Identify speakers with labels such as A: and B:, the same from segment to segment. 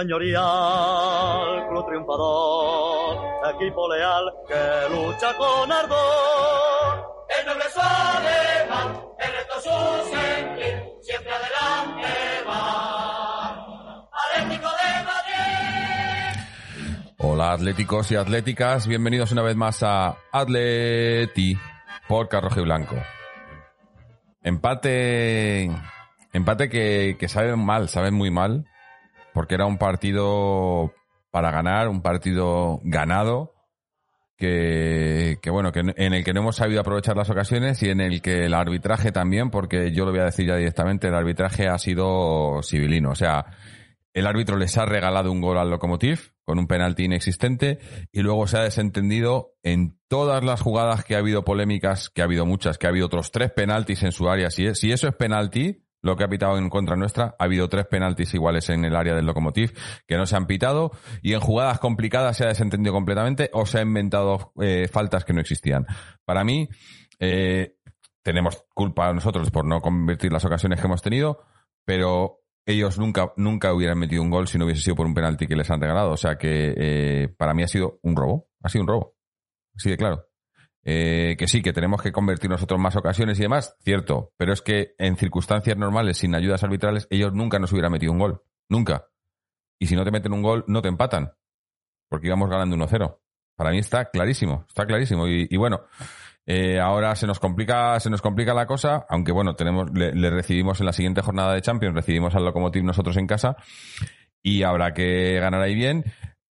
A: señorial, club triunfador, equipo leal que lucha con ardor. El noble es alemán, el resto su sentir, siempre adelante va. Atlético de Madrid.
B: Hola atléticos y atléticas, bienvenidos una vez más a Atleti por Carrojo y Blanco. Empate, empate que, que saben mal, saben muy mal, porque era un partido para ganar, un partido ganado, que, que bueno, que en el que no hemos sabido aprovechar las ocasiones y en el que el arbitraje también, porque yo lo voy a decir ya directamente, el arbitraje ha sido civilino. O sea, el árbitro les ha regalado un gol al Lokomotiv con un penalti inexistente y luego se ha desentendido en todas las jugadas que ha habido polémicas, que ha habido muchas, que ha habido otros tres penaltis en su área. Si, si eso es penalti, lo que ha pitado en contra nuestra, ha habido tres penaltis iguales en el área del Lokomotiv que no se han pitado y en jugadas complicadas se ha desentendido completamente o se ha inventado eh, faltas que no existían. Para mí, eh, tenemos culpa nosotros por no convertir las ocasiones que hemos tenido, pero ellos nunca, nunca hubieran metido un gol si no hubiese sido por un penalti que les han regalado. O sea que eh, para mí ha sido un robo. Ha sido un robo. Así de claro. Eh, que sí, que tenemos que convertir nosotros más ocasiones y demás, cierto. Pero es que en circunstancias normales, sin ayudas arbitrales, ellos nunca nos hubieran metido un gol. Nunca. Y si no te meten un gol, no te empatan. Porque íbamos ganando 1-0. Para mí está clarísimo. Está clarísimo. Y, y bueno. Eh, ahora se nos complica, se nos complica la cosa, aunque bueno, tenemos, le, le, recibimos en la siguiente jornada de Champions, recibimos al Lokomotiv nosotros en casa y habrá que ganar ahí bien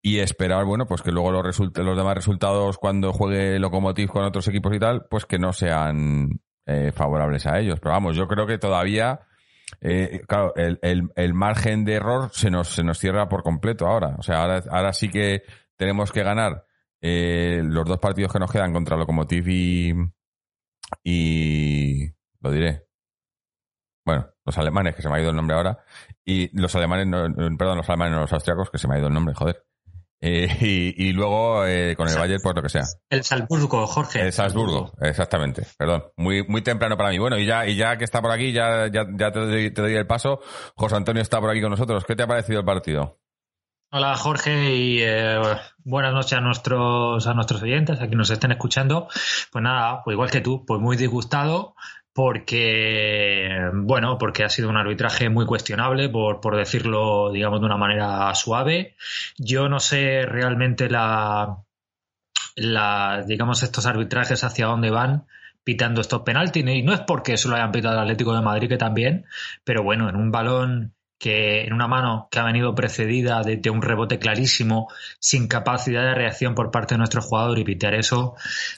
B: y esperar, bueno, pues que luego los, los demás resultados cuando juegue Lokomotiv con otros equipos y tal, pues que no sean eh, favorables a ellos. Pero vamos, yo creo que todavía, eh, claro, el, el, el, margen de error se nos, se nos cierra por completo ahora. O sea, ahora, ahora sí que tenemos que ganar eh, los dos partidos que nos quedan contra Lokomotiv y, y lo diré. Bueno, los alemanes, que se me ha ido el nombre ahora, y los alemanes, no, perdón, los alemanes, no, los austriacos, que se me ha ido el nombre, joder. Eh, y, y, luego eh, con el Bayern, pues lo que sea.
C: El Salzburgo, Jorge.
B: El Salzburgo, exactamente. Perdón. Muy, muy temprano para mí. Bueno, y ya, y ya que está por aquí, ya, ya, ya te, doy, te doy el paso. José Antonio está por aquí con nosotros. ¿Qué te ha parecido el partido?
C: Hola Jorge y eh, buenas noches a nuestros a nuestros oyentes, a quienes nos estén escuchando. Pues nada, pues igual que tú, pues muy disgustado porque bueno, porque ha sido un arbitraje muy cuestionable, por, por decirlo, digamos, de una manera suave. Yo no sé realmente la, la digamos, estos arbitrajes hacia dónde van pitando estos penaltis, y no es porque solo hayan pitado el Atlético de Madrid, que también, pero bueno, en un balón que en una mano que ha venido precedida de, de, un rebote clarísimo, sin capacidad de reacción por parte de nuestro jugador y pitear eso,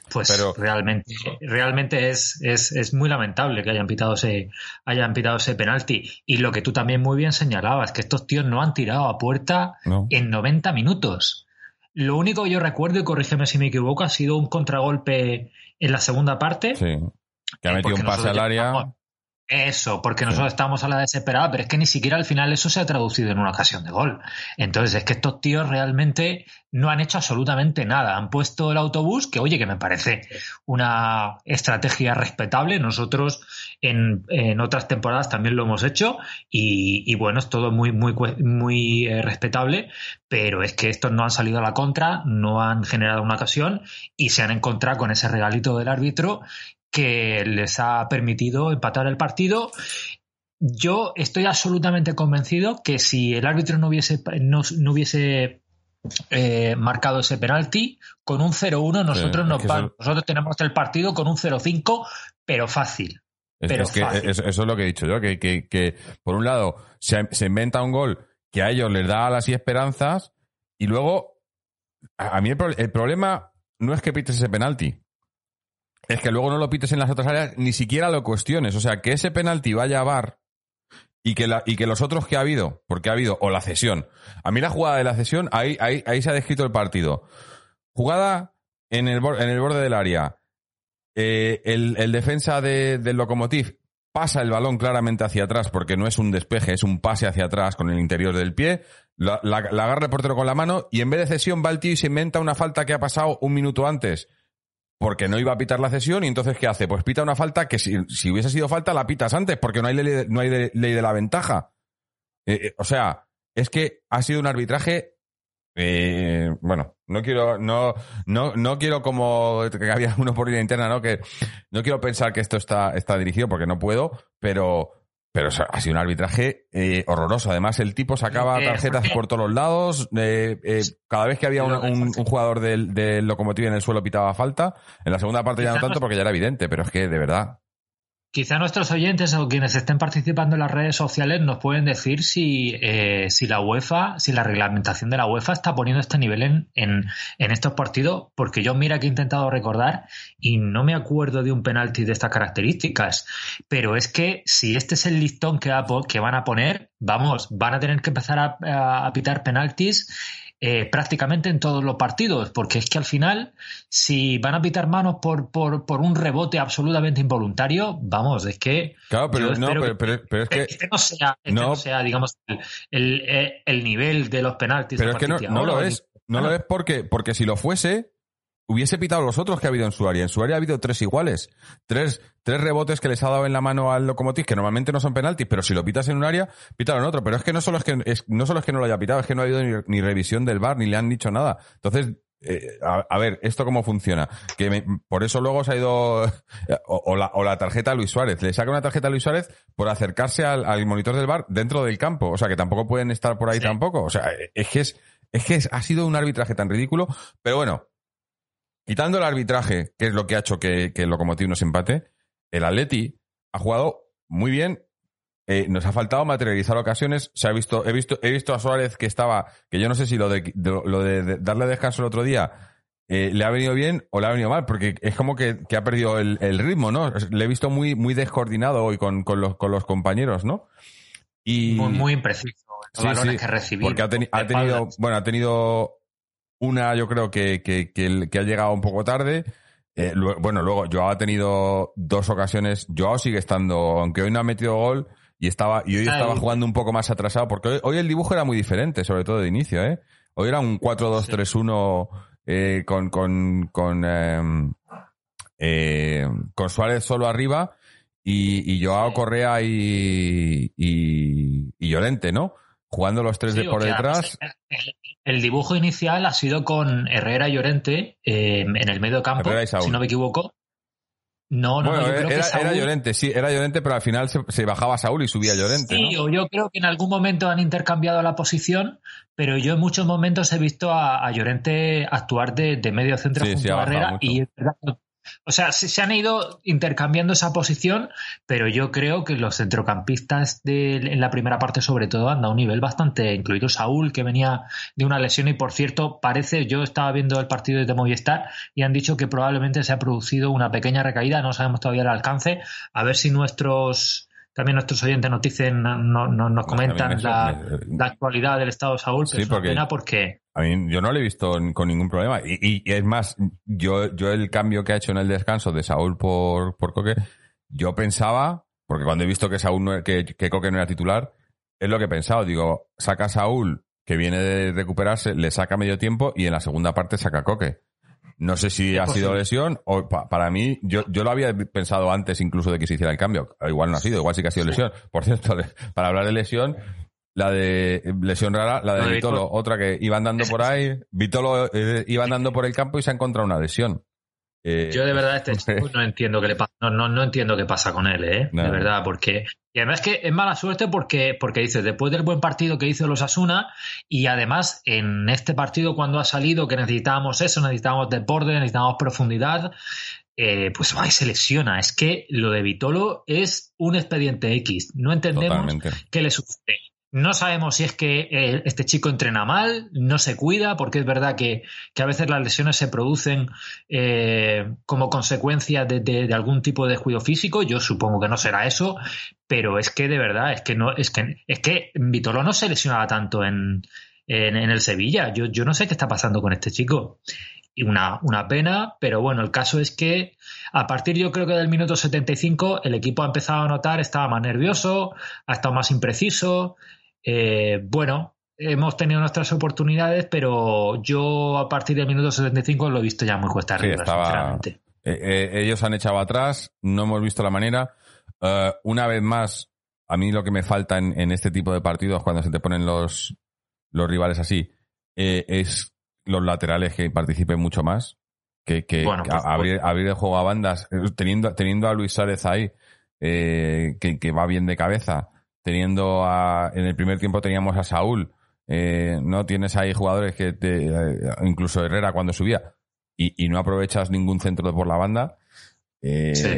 C: pues Pero, realmente, realmente es, es, es, muy lamentable que hayan pitado ese, hayan pitado ese penalti. Y lo que tú también muy bien señalabas, que estos tíos no han tirado a puerta no. en 90 minutos. Lo único que yo recuerdo, y corrígeme si me equivoco, ha sido un contragolpe en la segunda parte.
B: Sí. Que ha metido un pase al área. Llevamos,
C: eso, porque nosotros sí. estamos a la desesperada, pero es que ni siquiera al final eso se ha traducido en una ocasión de gol. Entonces, es que estos tíos realmente no han hecho absolutamente nada. Han puesto el autobús, que oye, que me parece una estrategia respetable. Nosotros en, en otras temporadas también lo hemos hecho y, y bueno, es todo muy, muy, muy eh, respetable, pero es que estos no han salido a la contra, no han generado una ocasión y se han encontrado con ese regalito del árbitro que les ha permitido empatar el partido. Yo estoy absolutamente convencido que si el árbitro no hubiese, no, no hubiese eh, marcado ese penalti, con un 0-1 nosotros sí, nos van, nosotros tenemos el partido con un 0-5, pero fácil.
B: Es,
C: pero
B: es que
C: fácil.
B: Eso, eso, es lo que he dicho yo, que, que, que por un lado se, se, inventa un gol que a ellos les da alas y esperanzas, y luego a, a mí el, el problema no es que pites ese penalti, es que luego no lo pites en las otras áreas, ni siquiera lo cuestiones. O sea, que ese penalti vaya a bar y que, la, y que los otros que ha habido, porque ha habido, o la cesión. A mí la jugada de la cesión, ahí, ahí, ahí se ha descrito el partido. Jugada en el, en el borde del área. Eh, el, el, defensa de, del Lokomotiv pasa el balón claramente hacia atrás porque no es un despeje, es un pase hacia atrás con el interior del pie. La, la, la agarra el portero con la mano y en vez de cesión va el tío y se inventa una falta que ha pasado un minuto antes porque no iba a pitar la cesión y entonces ¿qué hace? Pues pita una falta que si, si hubiese sido falta la pitas antes porque no hay ley, no hay ley de la ventaja. Eh, eh, o sea, es que ha sido un arbitraje eh, bueno, no quiero, no, no, no quiero como que había uno por línea interna, ¿no? Que no quiero pensar que esto está, está dirigido porque no puedo, pero, pero ha sido un arbitraje eh, horroroso. Además, el tipo sacaba tarjetas por todos los lados. Eh, cada vez que había un, jugador del, del Locomotiv en el suelo pitaba falta. En la segunda parte ya no tanto porque ya era evidente, pero es que de verdad.
C: Quizá nuestros oyentes o quienes estén participando en las redes sociales nos pueden decir si, eh, si la UEFA, si la reglamentación de la UEFA está poniendo este nivel en, en, estos partidos, porque yo mira que he intentado recordar y no me acuerdo de un penalti de estas características. Pero es que si este es el listón que, que van a poner, vamos, van a tener que empezar a, a pitar penaltis eh, prácticamente en todos los partidos, porque es que al final, si van a pitar manos por, por, por un rebote absolutamente involuntario, vamos, es que.
B: Claro, pero, no, pero, pero, es que.
C: Este no sea, este no, sea digamos, el, el, nivel de los penaltis.
B: Pero es que no, no lo es. No lo es porque, porque si lo fuese, hubiese pitado los otros que ha habido en su área. En su área ha habido tres iguales. Tres, tres rebotes que les ha dado en la mano al Locomotiv, que normalmente no son penaltis, pero si lo pitas en un área, pítalo en otro. Pero es que no solo es que, no solo es que no lo haya pitado, es que no ha habido ni, revisión del bar, ni le han dicho nada. Entonces, eh, a, ver, ¿esto cómo funciona? Que por eso luego se ha ido, o, la, o, la, tarjeta a Luis Suárez. Le saca una tarjeta a Luis Suárez por acercarse al, monitor del bar dentro del campo. O sea, que tampoco pueden estar por ahí tampoco. O sea, es que es, es que ha sido un arbitraje tan ridículo. Pero bueno, Quitando el arbitraje, que es lo que ha hecho que, el Locomotiv nos empate, el Atleti ha jugado muy bien. Eh, nos ha faltado materializar ocasiones. Se ha visto, he visto, he visto a Suárez que estaba, que yo no sé si lo de, lo de, darle descanso el otro día eh, le ha venido bien o le ha venido mal, porque es como que, ha perdido el, ritmo, ¿no? Le he visto muy, muy descoordinado hoy con, los, con los compañeros, ¿no?
C: Y, muy, muy impreciso. Sí, sí, que
B: Porque ha, tenido, bueno, ha tenido una, yo creo que, que, que, ha llegado un poco tarde. Eh, bueno, luego Joao ha tenido dos ocasiones. Joao sigue estando, aunque hoy no ha metido gol y estaba y hoy estaba jugando un poco más atrasado, porque hoy, el dibujo era muy diferente, sobre todo de inicio. ¿eh? Hoy era un 4-2-3-1 eh, con, con, con, em, eh, con Suárez solo arriba y, y Joao Correa y, y, y Llorente, ¿no? Jugando los tres de por detrás.
C: El, dibujo inicial ha sido con Herrera y Llorente eh, en el medio campo, si no me equivoco. No, no,
B: era, Llorente, sí, era Llorente, pero al final se, bajaba Saúl y subía Llorente.
C: Sí, o yo creo que en algún momento han intercambiado la posición, pero yo en muchos momentos he visto a, Llorente actuar de, medio centro junto a Herrera y o sea, se, han ido intercambiando esa posición, pero yo creo que los centrocampistas de, en la primera parte, sobre todo, han dado un nivel bastante, incluido Saúl, que venía de una lesión y, por cierto, parece, yo estaba viendo el partido de Movistar y han dicho que probablemente se ha producido una pequeña recaída, no sabemos todavía el alcance, a ver si nuestros también nuestros oyentes nos dicen, no, nos comentan la, actualidad del estado de Saúl, pero es porque, pena porque...
B: A mí, yo no lo he visto con ningún problema. Y, es más, yo, yo el cambio que ha hecho en el descanso de Saúl por, por Coque, yo pensaba, porque cuando he visto que Saúl no, que, que Coque no era titular, es lo que he pensado. Digo, saca a Saúl, que viene de recuperarse, le saca medio tiempo y en la segunda parte saca a Coque. No sé si ha sido lesión o para mí, yo, yo lo había pensado antes incluso de que se hiciera el cambio. Igual no ha sido, igual sí que ha sido lesión. Por cierto, para hablar de lesión, la de lesión rara, la de Vitolo, otra que iba andando por ahí, Vitolo eh, iba andando por el campo y se ha encontrado una lesión.
C: Eh, yo de verdad este chico no entiendo qué le pasa, no, no, entiendo qué pasa con él, ¿eh? De verdad, porque y además que es mala suerte porque porque dice después del buen partido que hizo los Asuna y además en este partido cuando ha salido que necesitábamos eso, necesitábamos deporte, necesitábamos profundidad, eh, pues va se lesiona. Es que lo de Vitolo es un expediente X. No entendemos qué le sucede. No sabemos si es que eh, este chico entrena mal, no se cuida, porque es verdad que, a veces las lesiones se producen eh, como consecuencia de, algún tipo de descuido físico. Yo supongo que no será eso, pero es que de verdad, es que no, es que, es que Vitolo no se lesionaba tanto en, el Sevilla. Yo, yo no sé qué está pasando con este chico. Y una, una pena, pero bueno, el caso es que a partir yo creo que del minuto 75 el equipo ha empezado a notar, estaba más nervioso, ha estado más impreciso, eh, bueno, hemos tenido nuestras oportunidades, pero yo a partir del minuto 75 lo he visto ya muy cuesta arriba,
B: eh, eh, ellos han echado atrás, no hemos visto la manera. una vez más, a mí lo que me falta en, este tipo de partidos, cuando se te ponen los, los rivales así, eh, es los laterales que participen mucho más. Que, que,
C: Bueno,
B: abrir, abrir el juego a bandas, eh, teniendo, teniendo a Luis Suárez ahí, eh, que, que va bien de cabeza, teniendo a, en el primer tiempo teníamos a Saúl, eh, no tienes ahí jugadores que te, eh, incluso Herrera cuando subía, y, y no aprovechas ningún centro por la banda, eh,
C: Sí.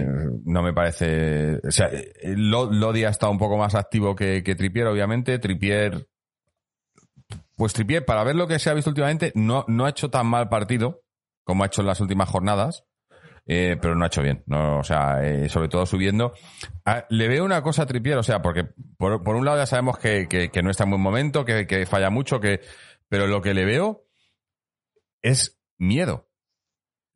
B: no me parece. O sea, Lo- Lodi ha estado un poco más activo que, que Tripier, obviamente. Tripier. Pues Tripier, para ver lo que se ha visto últimamente, no, no ha hecho tan mal partido como ha hecho en las últimas jornadas. Eh, pero no ha hecho bien, o sea, eh, sobre todo subiendo. Ah, le veo una cosa Tripier, o sea, porque por, un lado ya sabemos que, no está en buen momento, que, que falla mucho, que, pero lo que le veo es miedo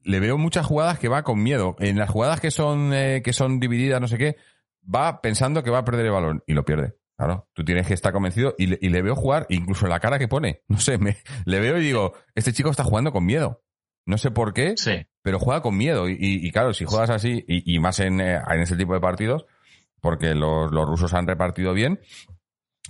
B: le veo muchas jugadas que va con miedo. En las jugadas que son, eh, que son divididas, no sé qué, va pensando que va a perder el balón y lo pierde. Claro, tú tienes que estar convencido y le, y le veo jugar, incluso la cara que pone. No sé, me, le veo y digo, este chico está jugando con miedo. No sé por qué,
C: Sí.
B: pero juega con miedo. Y, y- claro, si juegas así, y, y más en, eh, en ese tipo de partidos, porque los, los rusos han repartido bien.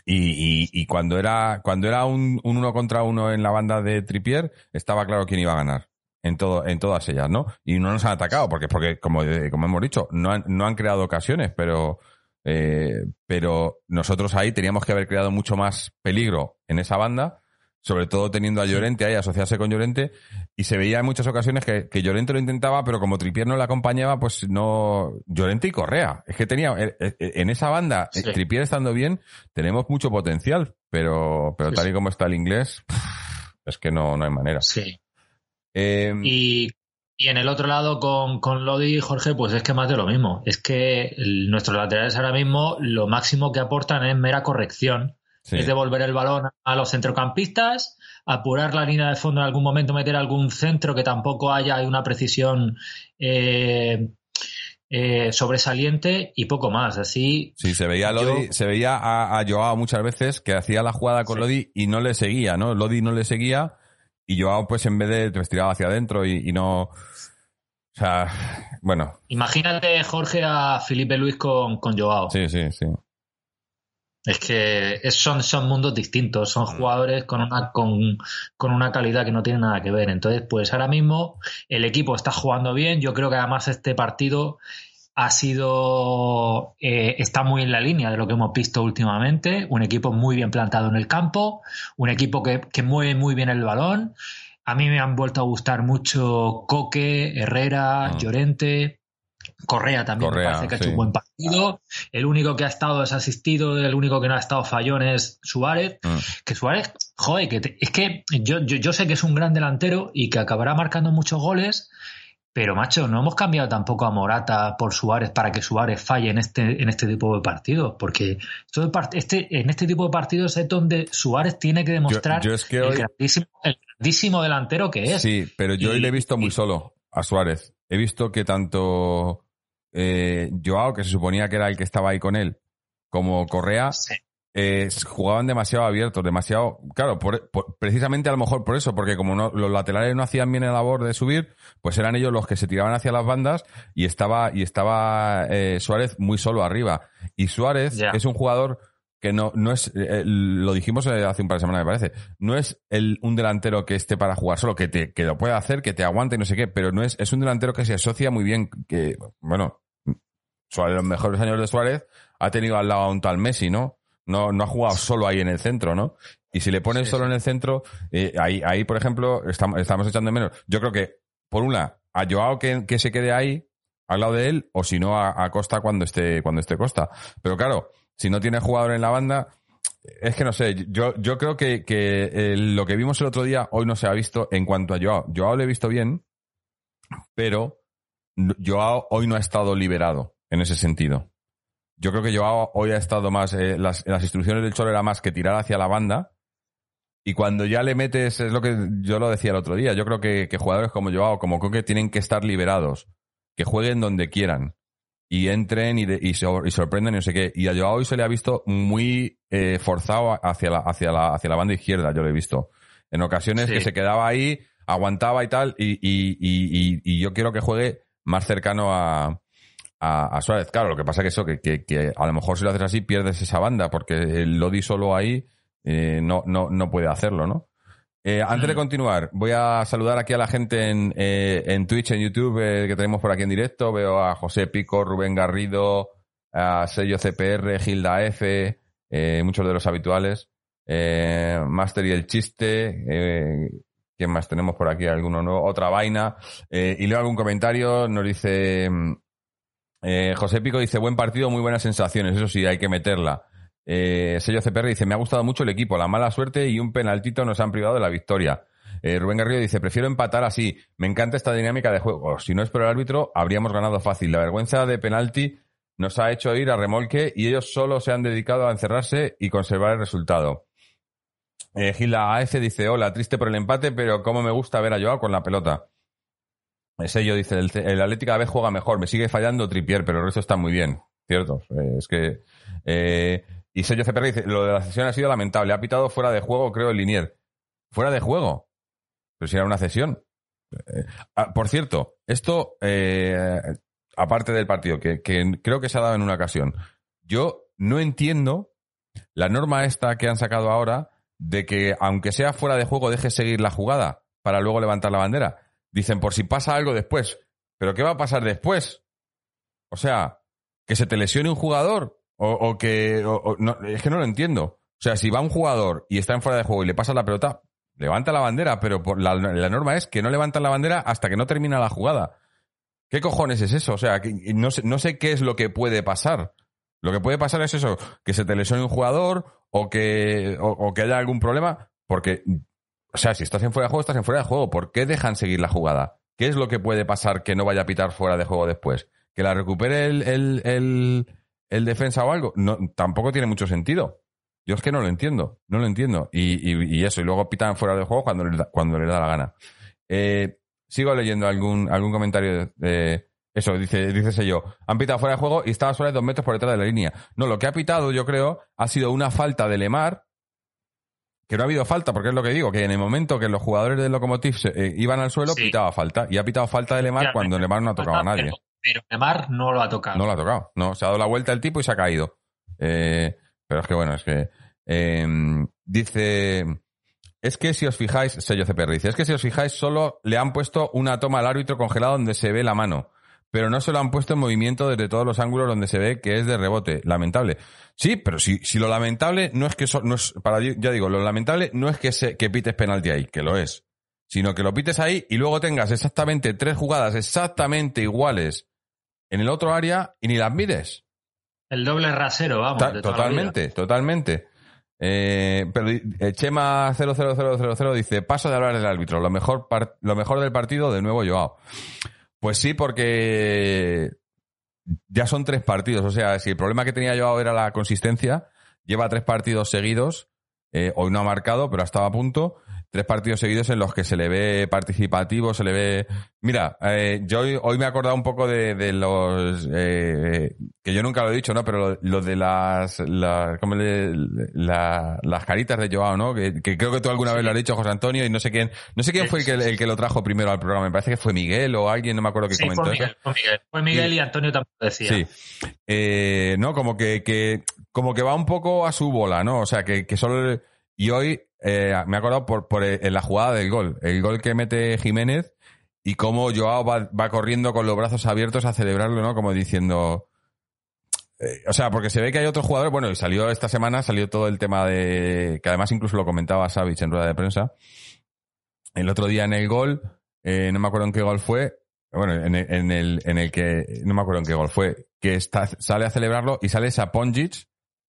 B: Y, y- y cuando era, cuando era un, un uno contra uno en la banda de Tripier, estaba claro quién iba a ganar. En todo, en todas ellas, ¿no? Y no nos han atacado, porque, porque como, eh, como hemos dicho, no han, no han creado ocasiones, pero, eh, pero nosotros ahí teníamos que haber creado mucho más peligro en esa banda, sobre todo teniendo a Llorente ahí, asociarse con Llorente, y se veía en muchas ocasiones que, que Llorente lo intentaba, pero como Tripier no le acompañaba, pues no. Llorente y Correa. Es que tenía. eh, eh, En esa banda, eh,
C: Sí.
B: Tripier estando bien, tenemos mucho potencial, pero, pero
C: Sí,
B: tal
C: sí.
B: y como está el inglés, es que no, no hay manera.
C: Sí.
B: Eh,
C: Y, y en el otro lado, con, con Lodi y Jorge, pues es que más de lo mismo. Es que el- nuestros laterales ahora mismo lo máximo que aportan es mera corrección. Es devolver el balón a los centrocampistas, apurar la línea de fondo en algún momento, meter algún centro que tampoco haya una precisión eh, eh, sobresaliente y poco más. Así,
B: Sí, se veía a
C: Yo-
B: Lodi, se veía a, a Joao muchas veces que hacía la jugada con
C: Sí.
B: Lodi y no le seguía, ¿no? Lodi no le seguía y Joao pues en vez de pues, tiraba hacia adentro y, y no... O sea, bueno,
C: imagínate, Jorge, a Felipe Luis con, con Joao.
B: sí, sí, sí.
C: Es que son, son mundos distintos, son
B: Mm.
C: jugadores con una, con, con una calidad que no tiene nada que ver. Entonces, pues ahora mismo el equipo está jugando bien. Yo creo que además este partido ha sido, eh, está muy en la línea de lo que hemos visto últimamente. Un equipo muy bien plantado en el campo, un equipo que, que mueve muy bien el balón. A mí me han vuelto a gustar mucho Coque, Herrera,
B: Mm.
C: Llorente. Correa también
B: Correa,
C: me parece que ha hecho un buen partido. El único que ha estado desasistido, el único que no ha estado fallón es Suárez.
B: Mm.
C: Que Suárez, joder, que te- es que yo, yo, yo sé que es un gran delantero y que acabará marcando muchos goles, pero macho, no hemos cambiado tampoco a Morata por Suárez para que Suárez falle en este, en este tipo de partidos, porque este, en este tipo de partidos es donde Suárez tiene que demostrar
B: yo es que
C: el, grandísimo, el grandísimo delantero que es.
B: Sí, pero yo hoy le he visto muy
C: y-
B: solo a Suárez. He visto que tanto eh, Joao, que se suponía que era el que estaba ahí con él, como Correa,
C: Sí.
B: eh, jugaban demasiado abiertos, demasiado... Claro, por- por- precisamente a lo mejor por eso, porque como no- los laterales no hacían bien la labor de subir, pues eran ellos los que se tiraban hacia las bandas y estaba, y estaba eh, Suárez muy solo arriba. Y Suárez es un jugador que no, no es, eh, lo dijimos eh, hace un par de semanas me parece, no es el, un delantero que esté para jugar solo, que te, que lo pueda hacer, que te aguante y no sé qué, pero no es, es un delantero que se asocia muy bien, que, bueno, Suárez, los mejores años de Suárez ha tenido al lado a un tal Messi, ¿no? No, no ha jugado solo ahí en el centro, ¿no? Y si le pones
C: Sí,
B: solo
C: sí.
B: en el centro, eh, ahí, ahí, por ejemplo, estamos, estamos echando de menos. Yo creo que, por una, a Joao que, que se quede ahí, al lado de él, o si no, a, a Costa cuando esté, cuando esté Costa. Pero claro, si no tiene jugador en la banda, es que no sé, yo, yo creo que, que eh, lo que vimos el otro día hoy no se ha visto en cuanto a Joao. Joao lo he visto bien, pero Joao hoy no ha estado liberado en ese sentido. Yo creo que Joao hoy ha estado más, eh, las, las instrucciones del Cholo era más que tirar hacia la banda. Y cuando ya le metes, es lo que yo lo decía el otro día, yo creo que, que jugadores como Joao, como Coque, tienen que estar liberados, que jueguen donde quieran y entren y, de- y, sor- y sorprendan y no sé qué. Y a Joao hoy se le ha visto muy eh, forzado hacia la, hacia, la, hacia la banda izquierda, yo lo he visto. En ocasiones
C: Sí.
B: que se quedaba ahí, aguantaba y tal, y, y, y, y- y yo quiero que juegue más cercano a, a, a Suárez. Claro, lo que pasa que eso, que, que, que a lo mejor si lo haces así pierdes esa banda, porque el Lodi solo ahí eh, no, no, no puede hacerlo, ¿no? Eh, antes de
C: Mm.
B: continuar, voy a saludar aquí a la gente en, eh, en Twitch, en YouTube, eh, que tenemos por aquí en directo. Veo a José Pico, Rubén Garrido, a Sello CPR, Gilda F, muchos de los habituales. Master y el Chiste. ¿Quién más tenemos por aquí? ¿Alguno nuevo? Otra vaina. Y leo algún comentario. Nos dice... eh, José Pico dice, buen partido, muy buenas sensaciones. Eso sí, hay que meterla. Eh, Sello CPR dice, me ha gustado mucho el equipo, la mala suerte y un penaltito nos han privado de la victoria. Eh, Rubén Garrido dice, prefiero empatar así. Me encanta esta dinámica de juego. Si no es por el árbitro, habríamos ganado fácil. La vergüenza de penalti nos ha hecho ir a remolque y ellos solo se han dedicado a encerrarse y conservar el resultado. Eh, Gila AF dice, hola, triste por el empate, pero cómo me gusta ver a Joao con la pelota. El sello dice, el, Atlético a vez juega mejor, me sigue fallando Tripier, pero el resto está muy bien. Cierto, eh, es que... eh, y sello CPR dice, lo de la cesión ha sido lamentable, ha pitado fuera de juego, creo, el Linier. Fuera de juego. Pero si era una cesión. Eh, ah, por cierto, esto, aparte del partido, que, que creo que se ha dado en una ocasión, yo no entiendo la norma esta que han sacado ahora de que aunque sea fuera de juego dejes seguir la jugada para luego levantar la bandera. Dicen por si pasa algo después. ¿Pero qué va a pasar después? O sea, que se te lesione un jugador o, que... o- no, es que no lo entiendo. O sea, si va un jugador y está en fuera de juego y le pasa la pelota, levanta la bandera, pero la, norma es que no levantan la bandera hasta que no termina la jugada. ¿Qué cojones es eso? O sea, que no, sé, qué es lo que puede pasar. Lo que puede pasar es eso, que se te lesione un jugador o que, o que haya algún problema, porque, o sea, si estás en fuera de juego, estás en fuera de juego. ¿Por qué dejan seguir la jugada? ¿Qué es lo que puede pasar que no vaya a pitar fuera de juego después? ¿Que la recupere el, el, el, defensa o algo? No, tampoco tiene mucho sentido. Yo es que no lo entiendo, no lo entiendo. Y, y, eso, y luego pitan fuera de juego cuando les da, cuando les da la gana. Eh, sigo leyendo algún, algún comentario de, eso, dice, dice yo. Han pitado fuera de juego y estaba de dos metros por detrás de la línea. No, lo que ha pitado, yo creo, ha sido una falta de Lemar, que no ha habido falta, porque es lo que digo, que en el momento que los jugadores del Lokomotiv se- eh, iban al suelo,
C: Sí.
B: pitaba falta. Y ha pitado falta de Lemar cuando Lemar no ha tocado a nadie.
C: Pero, pero Neymar no lo ha tocado.
B: No lo ha tocado. No, se ha dado la vuelta el tipo y se ha caído. Eh, pero es que bueno, es que. eh, dice. Es que si os fijáis, sello CPR dice, es que si os fijáis, solo le han puesto una toma al árbitro congelado donde se ve la mano. Pero no se lo han puesto en movimiento desde todos los ángulos donde se ve que es de rebote. Lamentable. Sí, pero si, si lo lamentable no es que so- no es, para, ya digo, lo lamentable no es que se, que pites penalti ahí, que lo es. Sino que lo pites ahí y luego tengas exactamente tres jugadas exactamente iguales en el otro área y ni las mides.
C: El doble rasero, vamos.
B: Ta-
C: de
B: totalmente, totalmente. Eh, pero eh, Chema 00000 dice, paso de hablar del árbitro, lo mejor, lo mejor del partido, de nuevo Joao. Pues sí, porque ya son tres partidos, o sea, si el problema que tenía Joao era la consistencia, lleva tres partidos seguidos, eh, hoy no ha marcado, pero ha estado a punto, tres partidos seguidos en los que se le ve participativo, se le ve... Mira, eh, yo hoy, hoy me he acordado un poco de, de los... eh, que yo nunca lo he dicho, ¿no? Pero lo, lo de las... la- ¿cómo le- la- las caritas de Joao, ¿no? Que, que creo que tú alguna vez lo has dicho, José Antonio, y no sé quién... No sé quién fue el que, el que lo trajo primero al programa. Me parece que fue Miguel o alguien, no me acuerdo que
C: Sí,
B: comentó
C: fue
B: eso.
C: Miguel, fue Miguel. Fue Miguel y Antonio tampoco decía.
B: Sí. Eh, no, como que, que, como que va un poco a su bola, ¿no? O sea, que, que solo. Y hoy eh, me he acordado por, por eh, en la jugada del gol. El gol que mete Jiménez y cómo Joao va, corriendo con los brazos abiertos a celebrarlo, ¿no? Como diciendo. eh, o sea, porque se ve que hay otros jugadores. Bueno, y salió esta semana, salió todo el tema de. que además incluso lo comentaba Savic en rueda de prensa. El otro día en el gol, eh, no me acuerdo en qué gol fue, bueno, en el, en el, en el que, no me acuerdo en qué gol fue, que sale a celebrarlo y sale Saponjic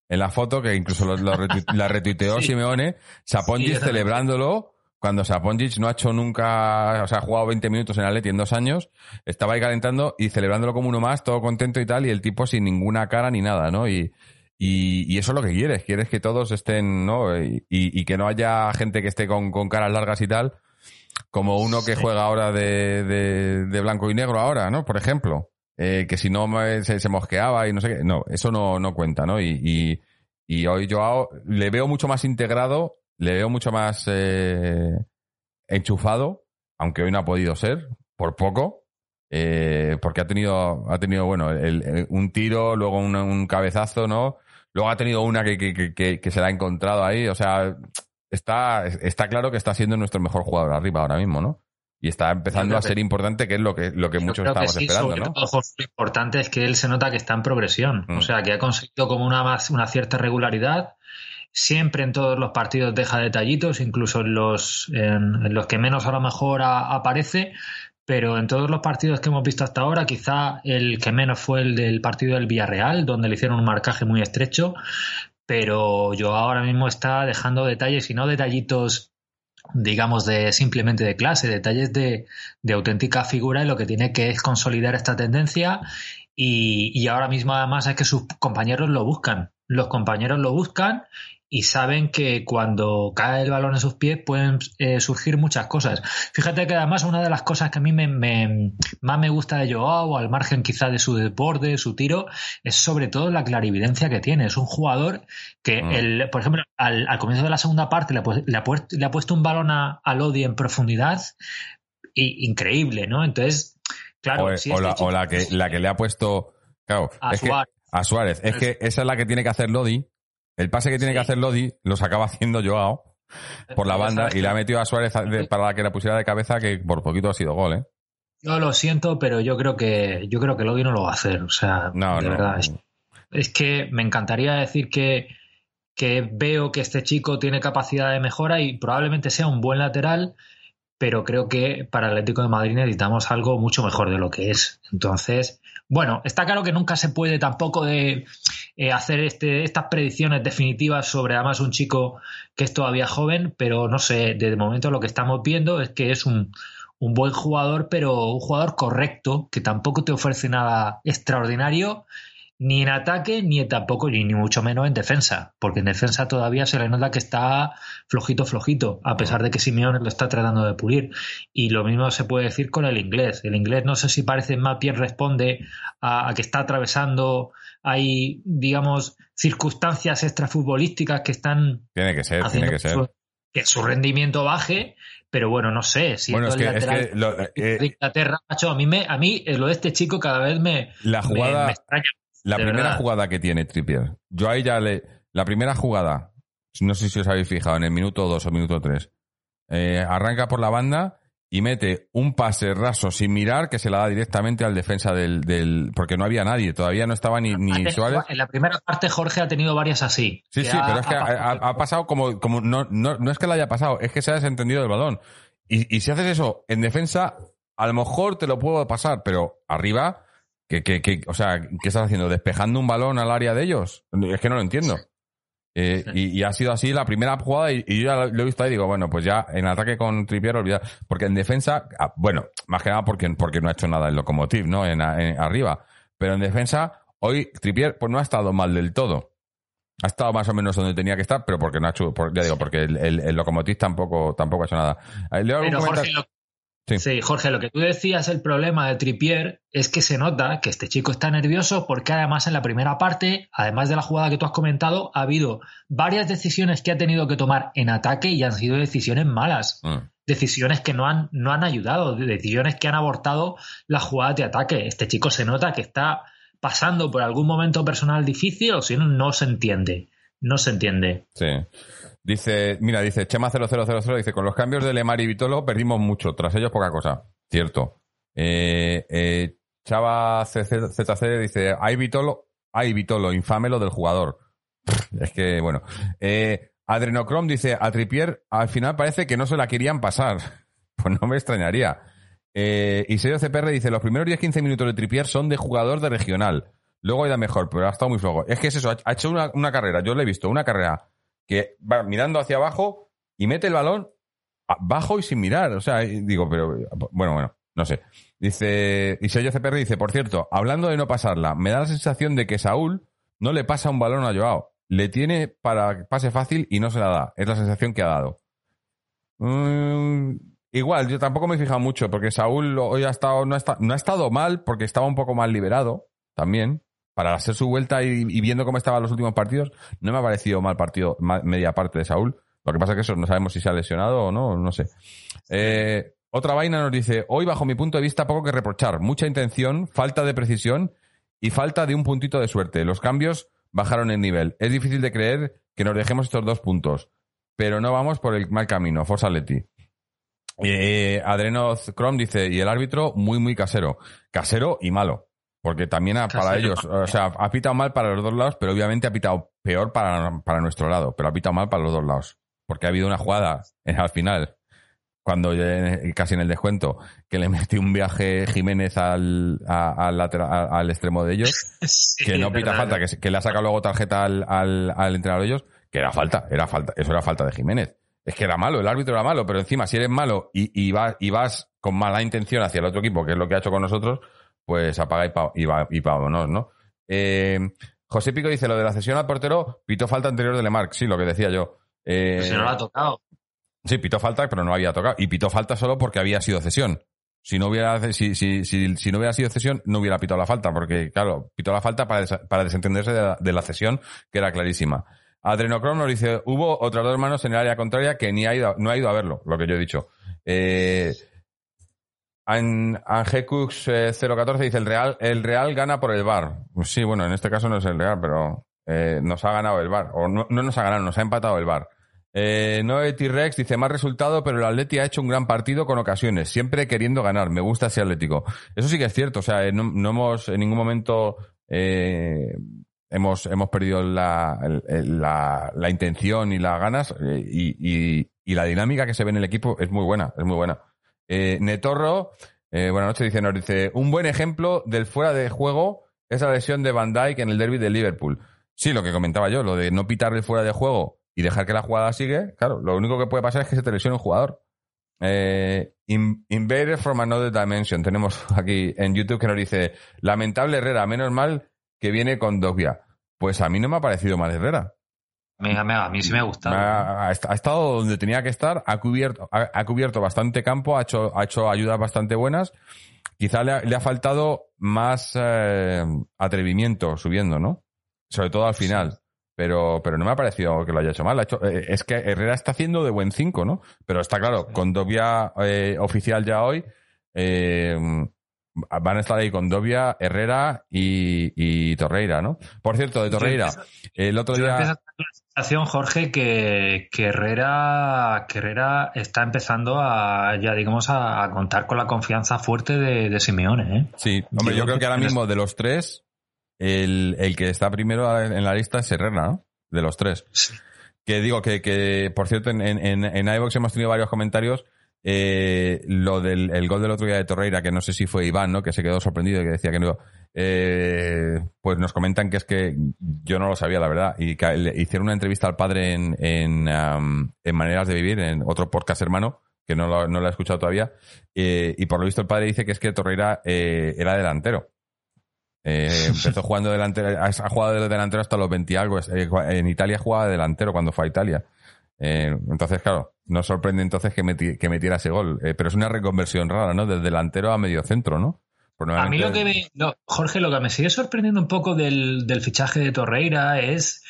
B: en la foto, que incluso lo, lo retu- la retuiteó
C: Sí.
B: Simeone, Saponjic
C: Sí,
B: celebrándolo cuando Saponjic no ha hecho nunca, o sea, ha jugado 20 minutos en Atleti en dos años, estaba ahí calentando y celebrándolo como uno más, todo contento y tal, y el tipo sin ninguna cara ni nada, ¿no? Y, y, y eso es lo que quieres, quieres que todos estén, ¿no? Y, y que no haya gente que esté con, con caras largas y tal, como uno que juega ahora de, de, de blanco y negro ahora, ¿no? Por ejemplo, eh, que si no se, mosqueaba y no sé qué, no, eso no, no cuenta, ¿no? Y, y, y hoy Joao le veo mucho más integrado, le veo mucho más eh, enchufado, aunque hoy no ha podido ser, por poco, eh, porque ha tenido, ha tenido bueno, el- un tiro, luego un, un cabezazo, ¿no? Luego ha tenido una que, que, que, que se la ha encontrado ahí. O sea, está, está claro que está siendo nuestro mejor jugador arriba ahora mismo, ¿no? Y está empezando a ser importante, que es lo que, lo que muchos estamos esperando, ¿no?
C: lo importante es que él se nota que está en progresión. O mm. sea, que ha conseguido como una, una cierta regularidad. Siempre en todos los partidos deja detallitos, incluso en los, en, los que menos a lo mejor aparece, pero en todos los partidos que hemos visto hasta ahora, quizá el que menos fue el del partido del Villarreal, donde le hicieron un marcaje muy estrecho, pero yo ahora mismo está dejando detalles y no detallitos digamos, de simplemente de clase, detalles de, de auténtica figura y lo que tiene que es consolidar esta tendencia y, y, ahora mismo además es que sus compañeros lo buscan. Los compañeros lo buscan y saben que cuando cae el balón en sus pies pueden eh, surgir muchas cosas. Fíjate que además una de las cosas que a mí me, más me gusta de Joao, al margen quizá de su deporte, de su tiro, es sobre todo la clarividencia que tiene. Es un jugador que, mm. el, por ejemplo, al, comienzo de la segunda parte le, le, ha, puesto, un balón a, Lodi en profundidad y, increíble, ¿no? Entonces, claro...
B: O,
C: este
B: la, que, la que le ha puesto... Claro, a Suárez. a Suárez. Es que esa es la que tiene que hacer Lodi el pase que tiene que hacer Lodi los acaba haciendo Joao por la banda y le ha metido a Suárez para que la pusiera de cabeza que por poquito ha sido gol, ¿eh?
C: Yo lo siento, pero yo creo que yo creo que Lodi no lo va a hacer. O sea, de verdad. Es, que me encantaría decir que, que veo que este chico tiene capacidad de mejora y probablemente sea un buen lateral, pero creo que para el Atlético de Madrid necesitamos algo mucho mejor de lo que es. Entonces, bueno, está claro que nunca se puede tampoco de eh, hacer este, estas predicciones definitivas sobre además un chico que es todavía joven, pero no sé, de momento lo que estamos viendo es que es un, un buen jugador, pero un jugador correcto, que tampoco te ofrece nada extraordinario ni en ataque, ni tampoco, ni, mucho menos en defensa, porque en defensa todavía se le nota que está flojito, flojito, a pesar de que Simeone lo está tratando de pulir. Y lo mismo se puede decir con el inglés. El inglés no sé si parece más bien responde a, que está atravesando, hay, digamos, circunstancias extrafutbolísticas que están.
B: Tiene que ser, tiene que ser.
C: que su rendimiento baje, pero bueno, no sé. Si
B: bueno, es que, es que lo,
C: eh, Inglaterra, macho, a mí, me, a mí lo de este chico cada vez me,
B: la jugada,
C: me extraña
B: la primera jugada que tiene Trippier. Yo ahí ya le. La primera jugada, no sé si os habéis fijado, en el minuto 2 o minuto 3. Eh, arranca por la banda y mete un pase raso sin mirar que se la da directamente al defensa del, del porque no había nadie, todavía no estaba ni, ni Suárez.
C: En la primera parte Jorge ha tenido varias así.
B: Sí, sí, pero es que ha, pasado como, como no, no, no, es que le haya pasado, es que se ha desentendido del balón. Y, y si haces eso en defensa, a lo mejor te lo puedo pasar, pero arriba ¿Qué, qué, qué, o sea, ¿qué estás haciendo? ¿Despejando un balón al área de ellos? Es que no lo entiendo. Eh, y, ha sido así la primera jugada y, yo ya lo he visto ahí y digo, bueno, pues ya en ataque con Trippier olvidar. Porque en defensa, ah, bueno, más que nada porque, porque no ha hecho nada en Locomotiv, ¿no? En, arriba. Pero en defensa, hoy Trippier pues no ha estado mal del todo. Ha estado más o menos donde tenía que estar, pero porque no ha hecho, ya digo, porque el, el, Locomotiv tampoco, tampoco ha hecho nada.
C: Eh, pero Jorge, Sí. Jorge, lo que tú decías, el problema de Tripier es que se nota que este chico está nervioso porque además en la primera parte, además de la jugada que tú has comentado, ha habido varias decisiones que ha tenido que tomar en ataque y han sido decisiones malas. Mm. Decisiones que no han, no han ayudado, decisiones que han abortado la jugada de ataque. Este chico se nota que está pasando por algún momento personal difícil o si no, no se entiende. No se entiende.
B: Sí. Dice, mira, dice Chema0000, dice, con los cambios de Lemar y Vitolo perdimos mucho, tras ellos poca cosa. Cierto. Eh, eh, Chava ZC dice, hay Vitolo, hay Vitolo, infame lo del jugador. es que, bueno. Eh, Adrenocrom dice, a Tripier al final parece que no se la querían pasar. pues no me extrañaría. Eh, y Sergio CPR dice, los primeros 10-15 minutos de Tripier son de jugador de regional. Luego ha ido mejor, pero ha estado muy flojo. Es que es eso, ha hecho una, una carrera, yo le he visto, una carrera que va mirando hacia abajo y mete el balón bajo y sin mirar. O sea, digo, pero bueno, bueno, no sé. Dice, Sergio CPR dice, por cierto, hablando de no pasarla, me da la sensación de que Saúl no le pasa un balón a Joao. Le tiene para pase fácil y no se la da. Es la sensación que ha dado. Mm, igual, yo tampoco me he fijado mucho porque Saúl hoy ha estado, no no ha estado mal porque estaba un poco más liberado también para hacer su vuelta y, viendo cómo estaban los últimos partidos, no me ha parecido mal partido, media parte de Saúl. Lo que pasa es que eso no sabemos si se ha lesionado o no, no sé. Eh, otra vaina nos dice, hoy bajo mi punto de vista poco que reprochar, mucha intención, falta de precisión y falta de un puntito de suerte. Los cambios bajaron el nivel. Es difícil de creer que nos dejemos estos dos puntos, pero no vamos por el mal camino. Forza Leti. Eh, Adreno Chrome dice, y el árbitro muy, muy casero. Casero y malo. Porque también ha- para ellos, o sea, ha pitado mal para los dos lados, pero obviamente ha pitado peor para, para nuestro lado, pero ha pitado mal para los dos lados. Porque ha habido una jugada eh, al final, cuando eh, casi en el descuento, que le metió un viaje Jiménez al, a- al, lateral- a- al extremo de ellos,
C: Sí,
B: que no pita
C: verdad.
B: falta, que, que le ha sacado luego tarjeta al, al, al entrenador de ellos, que era falta, era falta, eso era falta de Jiménez. Es que era malo, el árbitro era malo, pero encima si eres malo y, y, vas, y vas con mala intención hacia el otro equipo, que es lo que ha hecho con nosotros, pues apaga y, pa, y, va- y vámonos, ¿no? Eh, José Pico dice, lo de la cesión al portero, pitó falta anterior de Lemarc, sí, lo que decía yo. Eh,
C: si no lo ha tocado.
B: Sí, pitó falta, pero no había tocado. Y pitó falta solo porque había sido cesión. Si no hubiera, si, si, si, si no hubiera sido cesión, no hubiera pitado la falta, porque, claro, pitó la falta para, desa- para desentenderse de la, de la cesión, que era clarísima. Adrenocrom nos dice, hubo otras dos manos en el área contraria que ni ha ido, no ha ido a verlo, lo que yo he dicho. Eh, Angecux eh, 014 dice, el Real, el Real gana por el VAR. Pues sí, bueno, en este caso no es el Real, pero eh, nos ha ganado el VAR. O no, no nos ha ganado, nos ha empatado el VAR. Eh, Noé T-Rex dice más resultado, pero el Atleti ha hecho un gran partido con ocasiones, siempre queriendo ganar. Me gusta ese Atlético. Eso sí que es cierto, o sea, eh, no, no hemos en ningún momento eh, hemos, hemos perdido la, la, intención y las ganas y- y la dinámica que se ve en el equipo es muy buena, es muy buena. Eh, Netorro, eh, buenas noches, dice, nos dice, un buen ejemplo del fuera de juego es la lesión de Van Dijk en el derby de Liverpool. Sí, lo que comentaba yo, lo de no pitarle fuera de juego y dejar que la jugada sigue, claro, lo único que puede pasar es que se te lesione un jugador. Eh, In- Invader from Another Dimension, tenemos aquí en YouTube que nos dice, lamentable Herrera, menos mal que viene con Dogbia. Pues a mí no me ha parecido mal Herrera.
C: Mega, mega, a mí sí me ha gustado.
B: Ha, ha- estado donde tenía que estar, ha cubierto, ha, ha cubierto bastante campo, ha hecho, ha hecho ayudas bastante buenas. Quizá le ha, le ha faltado más eh, atrevimiento subiendo, ¿no? Sobre todo al final. Pero, pero no me ha parecido que lo haya hecho mal. Ha hecho- eh, es que Herrera está haciendo de buen 5, ¿no? Pero está claro, con Dobia eh, oficial ya hoy, eh, van a estar ahí con Dobia, Herrera y, y Torreira, ¿no? Por cierto, de Torreira, el otro día...
C: sensación, Jorge, que, que Herrera, que Herrera está empezando a, ya digamos, a, a contar con la confianza fuerte de, de Simeone, ¿eh?
B: Sí, hombre, yo,
C: Yo
B: creo que ahora mismo de los tres, el, el que está primero en la lista es Herrera, ¿no? De los tres.
C: Sí.
B: Que digo que, que por cierto, en, en, en iVox hemos tenido varios comentarios. Eh, lo del el gol del otro día de Torreira, que no sé si fue Iván, ¿no? Que se quedó sorprendido y que decía que no. eh, pues nos comentan que es que yo no lo sabía, la verdad. Y que le hicieron una entrevista al padre en, en, en Maneras de Vivir, en otro podcast hermano, que no lo, no lo he escuchado todavía. eh, y por lo visto el padre dice que es que Torreira eh, era delantero. Empezó jugando delantero, ha jugado de delantero hasta los 20 y algo. En Italia jugaba de delantero cuando fue a Italia. Entonces, claro, no sorprende entonces que, meti- que metiera ese gol. Eh, pero es una reconversión rara, ¿no? Del delantero a medio centro, ¿no?
C: A mí lo que me, no, Jorge, lo que me sigue sorprendiendo un poco del, del fichaje de Torreira es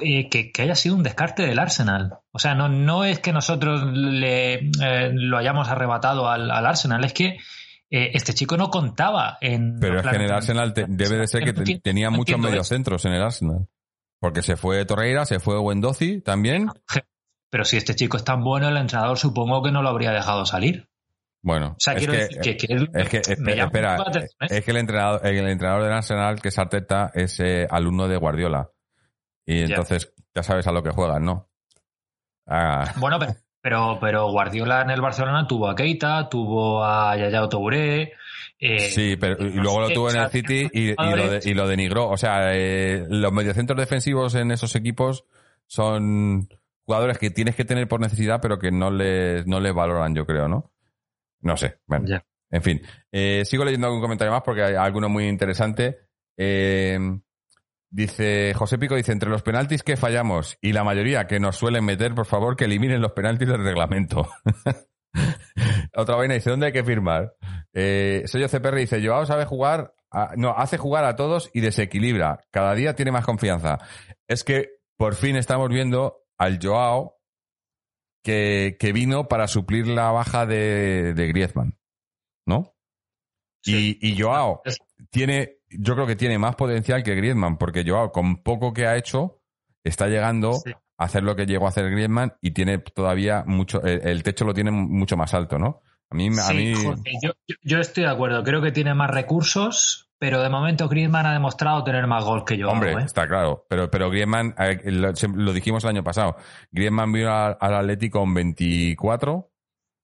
C: eh, que, que haya sido un descarte del Arsenal. O sea, no, no es que nosotros le, eh, lo hayamos arrebatado al, al Arsenal, es que eh, este chico no contaba en.
B: Pero es que en el Arsenal te- debe de ser que te- tenía muchos mediocentros en el Arsenal. Porque se fue Torreira, se fue Wendozi también.
C: Pero si este chico es tan bueno, el entrenador supongo que no lo habría dejado salir.
B: Bueno,
C: O sea,
B: es
C: quiero
B: que,
C: decir que, que
B: Es que, espera, espera,
C: atención, ¿eh?
B: es que el entrenador, el entrenador del Arsenal, que es Arteta, es eh, alumno de Guardiola. Y entonces ya sabes a lo que juegan, ¿no? Ah,
C: Bueno, pero, pero, pero Guardiola en el Barcelona tuvo a Keita, tuvo a Yaya Touré. Eh,
B: sí, pero y luego lo
C: sé,
B: tuvo en el City y, y lo, de- y lo denigró. O sea, los mediocentros defensivos en esos equipos son jugadores que tienes que tener por necesidad, pero que no les, no les valoran, yo creo, ¿no? No sé. Bueno. En fin, eh, sigo leyendo algún comentario más porque hay alguno muy interesante. Eh, dice José Pico, dice, entre los penaltis que fallamos y la mayoría que nos suelen meter, por favor, que eliminen los penaltis del reglamento. Otra vaina dice, ¿dónde hay que firmar? Eh, Soy CPR dice, Joao sabe jugar, a- no, hace jugar a todos y desequilibra. Cada día tiene más confianza. Es que por fin estamos viendo al Joao que, que vino para suplir la baja de, de Griezmann. ¿No?
C: Sí.
B: Y, y Joao tiene yo creo que tiene más potencial que Griezmann, porque Joao, con poco que ha hecho, está llegando
C: Sí.
B: a hacer lo que llegó a hacer Griezmann y tiene todavía mucho, el, el techo lo tiene mucho más alto, ¿no? A mí, a
C: Sí,
B: mí
C: Jorge, yo, yo- yo estoy de acuerdo. Creo que tiene más recursos, pero de momento Griezmann ha demostrado tener más gol que yo.
B: Hombre,
C: ¿eh?
B: está claro. Pero, pero Griezmann, lo, dijimos el año pasado, Griezmann vino al, al Atlético con 24,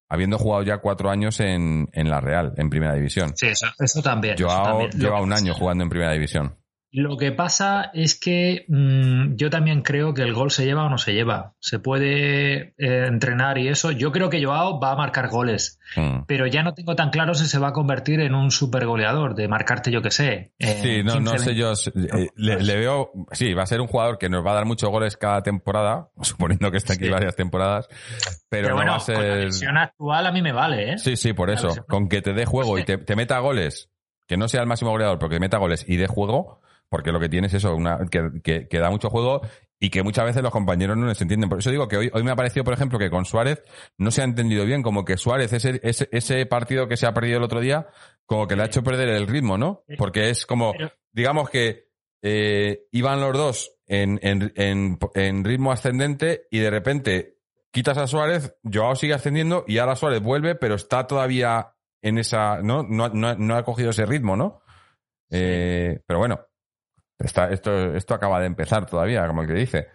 B: habiendo jugado ya cuatro años en, en la Real, en Primera División.
C: Sí, eso, eso también. eso
B: Joao
C: también.
B: Lleva un año jugando en Primera División.
C: Lo que pasa es que mm, yo también creo que el gol se lleva o no se lleva. Se puede eh, entrenar y eso. Yo creo que Joao va a marcar goles,
B: Mm.
C: pero ya no tengo tan claro si se va a convertir en un super goleador, de marcarte, yo que sé. eh,
B: Sí, no, no
C: 15,
B: sé yo. eh, le, le veo. Sí, va a ser un jugador que nos va a dar muchos goles cada temporada, suponiendo que está aquí
C: Sí.
B: varias temporadas. Pero,
C: Pero,
B: no
C: bueno,
B: va a
C: con la
B: ser.
C: versión actual a mí me vale, ¿eh?
B: Sí, sí, por eso. Con que te dé juego y te, te meta goles, que no sea el máximo goleador, pero que meta goles y dé juego, porque lo que tienes es eso, una, que, que- que da mucho juego y que muchas veces los compañeros no les entienden. Por eso digo que hoy, hoy me ha parecido, por ejemplo, que con Suárez no se ha entendido bien, como que Suárez, ese, ese, ese partido que se ha perdido el otro día, como que le ha hecho perder el ritmo, ¿no? Porque es como, digamos que eh, iban los dos en, en, en, en ritmo ascendente y de repente quitas a Suárez, Joao sigue ascendiendo y ahora Suárez vuelve, pero está todavía en esa, ¿no? No, no, no ha cogido ese ritmo, ¿no? Eh, pero bueno, está, esto, esto acaba de empezar todavía, como el que dice.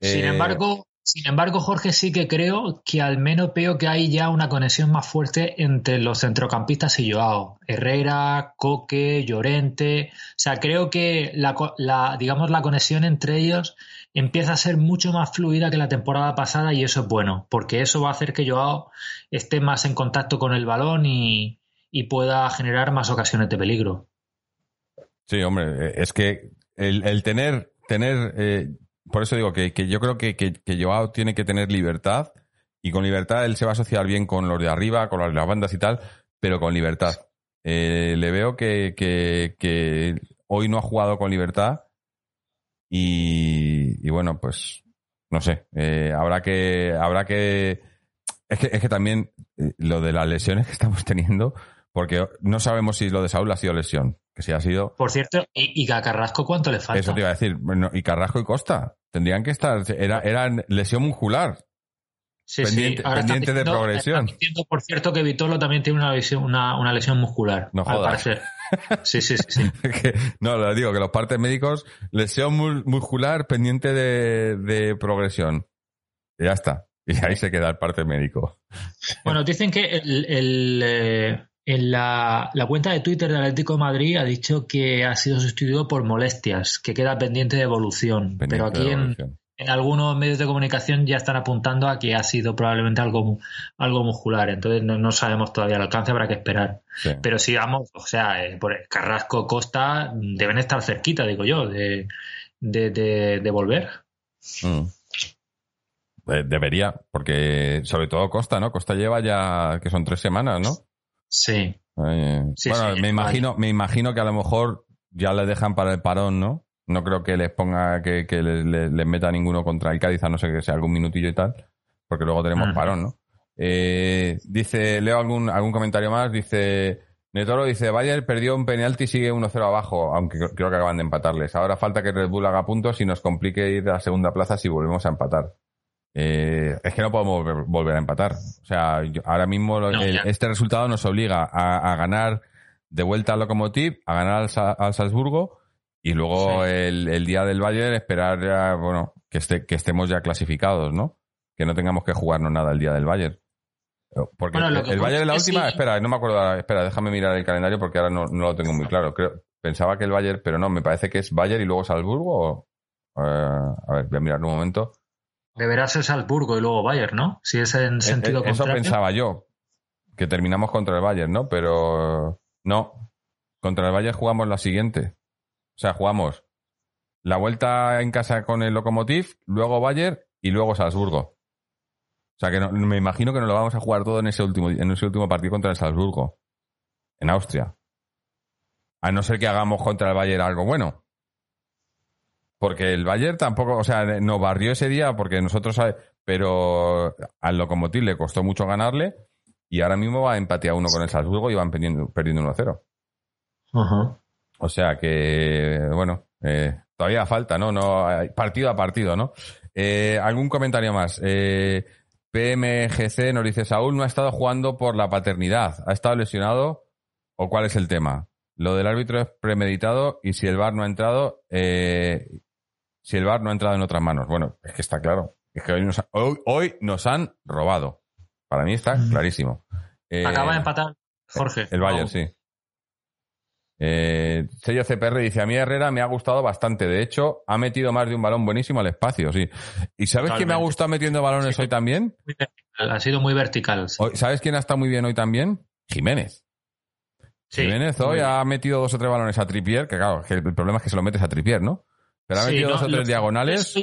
C: Sin
B: Eh,
C: embargo, sin embargo, Jorge, sí que creo que al menos veo que hay ya una conexión más fuerte entre los centrocampistas y Joao. Herrera, Coque, Llorente. O sea, creo que la, la, digamos, la conexión entre ellos empieza a ser mucho más fluida que la temporada pasada y eso es bueno, porque eso va a hacer que Joao esté más en contacto con el balón y, y pueda generar más ocasiones de peligro.
B: Sí, hombre, eh, es que el, el tener, tener, eh, por eso digo que, que yo creo que, que, que Joao tiene que tener libertad y con libertad él se va a asociar bien con los de arriba, con de las bandas y tal, pero con libertad. Eh, le veo que, que, que hoy no ha jugado con libertad y, y bueno, pues no sé, eh, habrá que, habrá que, es que, es que también eh, lo de las lesiones que estamos teniendo, porque no sabemos si lo de Saúl ha sido lesión, que si ha sido,
C: Por cierto, ¿y, y a Carrasco cuánto le falta?
B: eso te iba a decir. Bueno, y Carrasco y Costa. Tendrían que estar. Era, era lesión muscular.
C: Sí,
B: pendiente-
C: sí. Ahora están
B: pendiente de progresión.
C: están diciendo, por cierto, que Vitolo también tiene una lesión, una, una lesión muscular.
B: No
C: al
B: jodas.
C: parecer. Sí, sí, sí. sí.
B: Que- no, lo digo, que los partes médicos, lesión mu- muscular pendiente de, de progresión. Y ya está. Y ahí se queda el parte médico.
C: Bueno, dicen que el, el, eh, en la, la cuenta de Twitter del Atlético de Madrid ha dicho que ha sido sustituido por molestias, que queda pendiente de evolución.
B: pendiente
C: Pero aquí en, algunos medios de comunicación ya están apuntando a que ha sido probablemente algo, algo muscular. Entonces no, no sabemos todavía el alcance, habrá que esperar.
B: Sí.
C: Pero sí, vamos, o sea, eh, por Carrasco, Costa mm, deben estar cerquita, digo yo, de, de, de, de volver.
B: Mm. Eh, Debería, porque sobre todo Costa, ¿no? Costa lleva ya, que son tres semanas, ¿no?
C: Sí.
B: Eh,
C: Sí,
B: bueno,
C: sí,
B: me imagino, me imagino que a lo mejor ya le dejan para el parón, ¿no? No creo que les ponga, que, que les, les- les meta ninguno contra el Cádiz, a no sé que sea algún minutillo y tal, porque luego tenemos
C: Ujú.
B: parón, ¿no? Eh, dice, leo algún, algún comentario más, dice, Netoro dice, Bayern perdió un penalti y sigue 1-0 abajo, aunque creo creo que acaban de empatarles. Ahora falta que Red Bull haga puntos y nos complique ir a la segunda plaza si volvemos a empatar. Eh, es que no podemos volver, volver a empatar. O sea, yo- ahora mismo
C: No,
B: el- este resultado nos obliga a, a ganar de vuelta al Lokomotiv, a ganar al, Sa- al Salzburgo y luego
C: Sí.
B: el, el día del Bayern esperar ya, bueno, que, esté, que estemos ya clasificados, ¿no? Que no tengamos que jugarnos nada el día del Bayern. Porque
C: Bueno, lo
B: el, Bayern en la
C: es
B: última, espera, no me acuerdo, espera, déjame mirar el calendario porque ahora no, no lo tengo muy claro. Creo, pensaba que el Bayern, pero no, me parece que es Bayern y luego Salzburgo. o- eh, a ver, voy a mirar un momento.
C: Deberá ser Salzburgo y luego Bayern, ¿no? Si es en sentido
B: Eh, eh, Eso
C: contrario.
B: pensaba yo, que terminamos contra el Bayern, ¿no? Pero no, contra el Bayern jugamos la siguiente. O sea, jugamos la vuelta en casa con el Lokomotiv, luego Bayern y luego Salzburgo. O sea, que no- me imagino que nos lo vamos a jugar todo en ese último, en ese último partido contra el Salzburgo, en Austria. A no ser que hagamos contra el Bayern algo bueno. Porque el Bayern tampoco, o sea, nos barrió ese día porque nosotros, pero al Lokomotiv le costó mucho ganarle y ahora mismo va a empate a uno con el Salzburgo y van perdiendo, perdiendo 1-0.
C: Ajá.
B: O sea que, bueno, eh, todavía falta, ¿no? no partido a partido, ¿no? Eh, ¿Algún comentario más? Eh, PMGC nos dice, Saúl no ha estado jugando por la paternidad. ¿Ha estado lesionado o cuál es el tema? Lo del árbitro es premeditado y si el VAR no ha entrado, eh, si el VAR no ha entrado en otras manos. Bueno, es que está claro. Es que hoy nos, hoy, nos han robado. Para mí está clarísimo.
C: Acaba de empatar Jorge.
B: El Bayern, sí. Eh, sello CPR dice, a mí Herrera me ha gustado bastante. De hecho, ha metido más de un balón buenísimo al espacio, sí. ¿Y sabes quién me ha gustado metiendo balones hoy también?
C: Ha sido muy vertical.
B: ¿Sabes quién ha estado muy bien hoy también? Jiménez. Jiménez hoy ha metido dos o tres balones a Tripier, que claro, el problema es que se lo metes a Tripier, ¿no? Pero ha metido dos o tres diagonales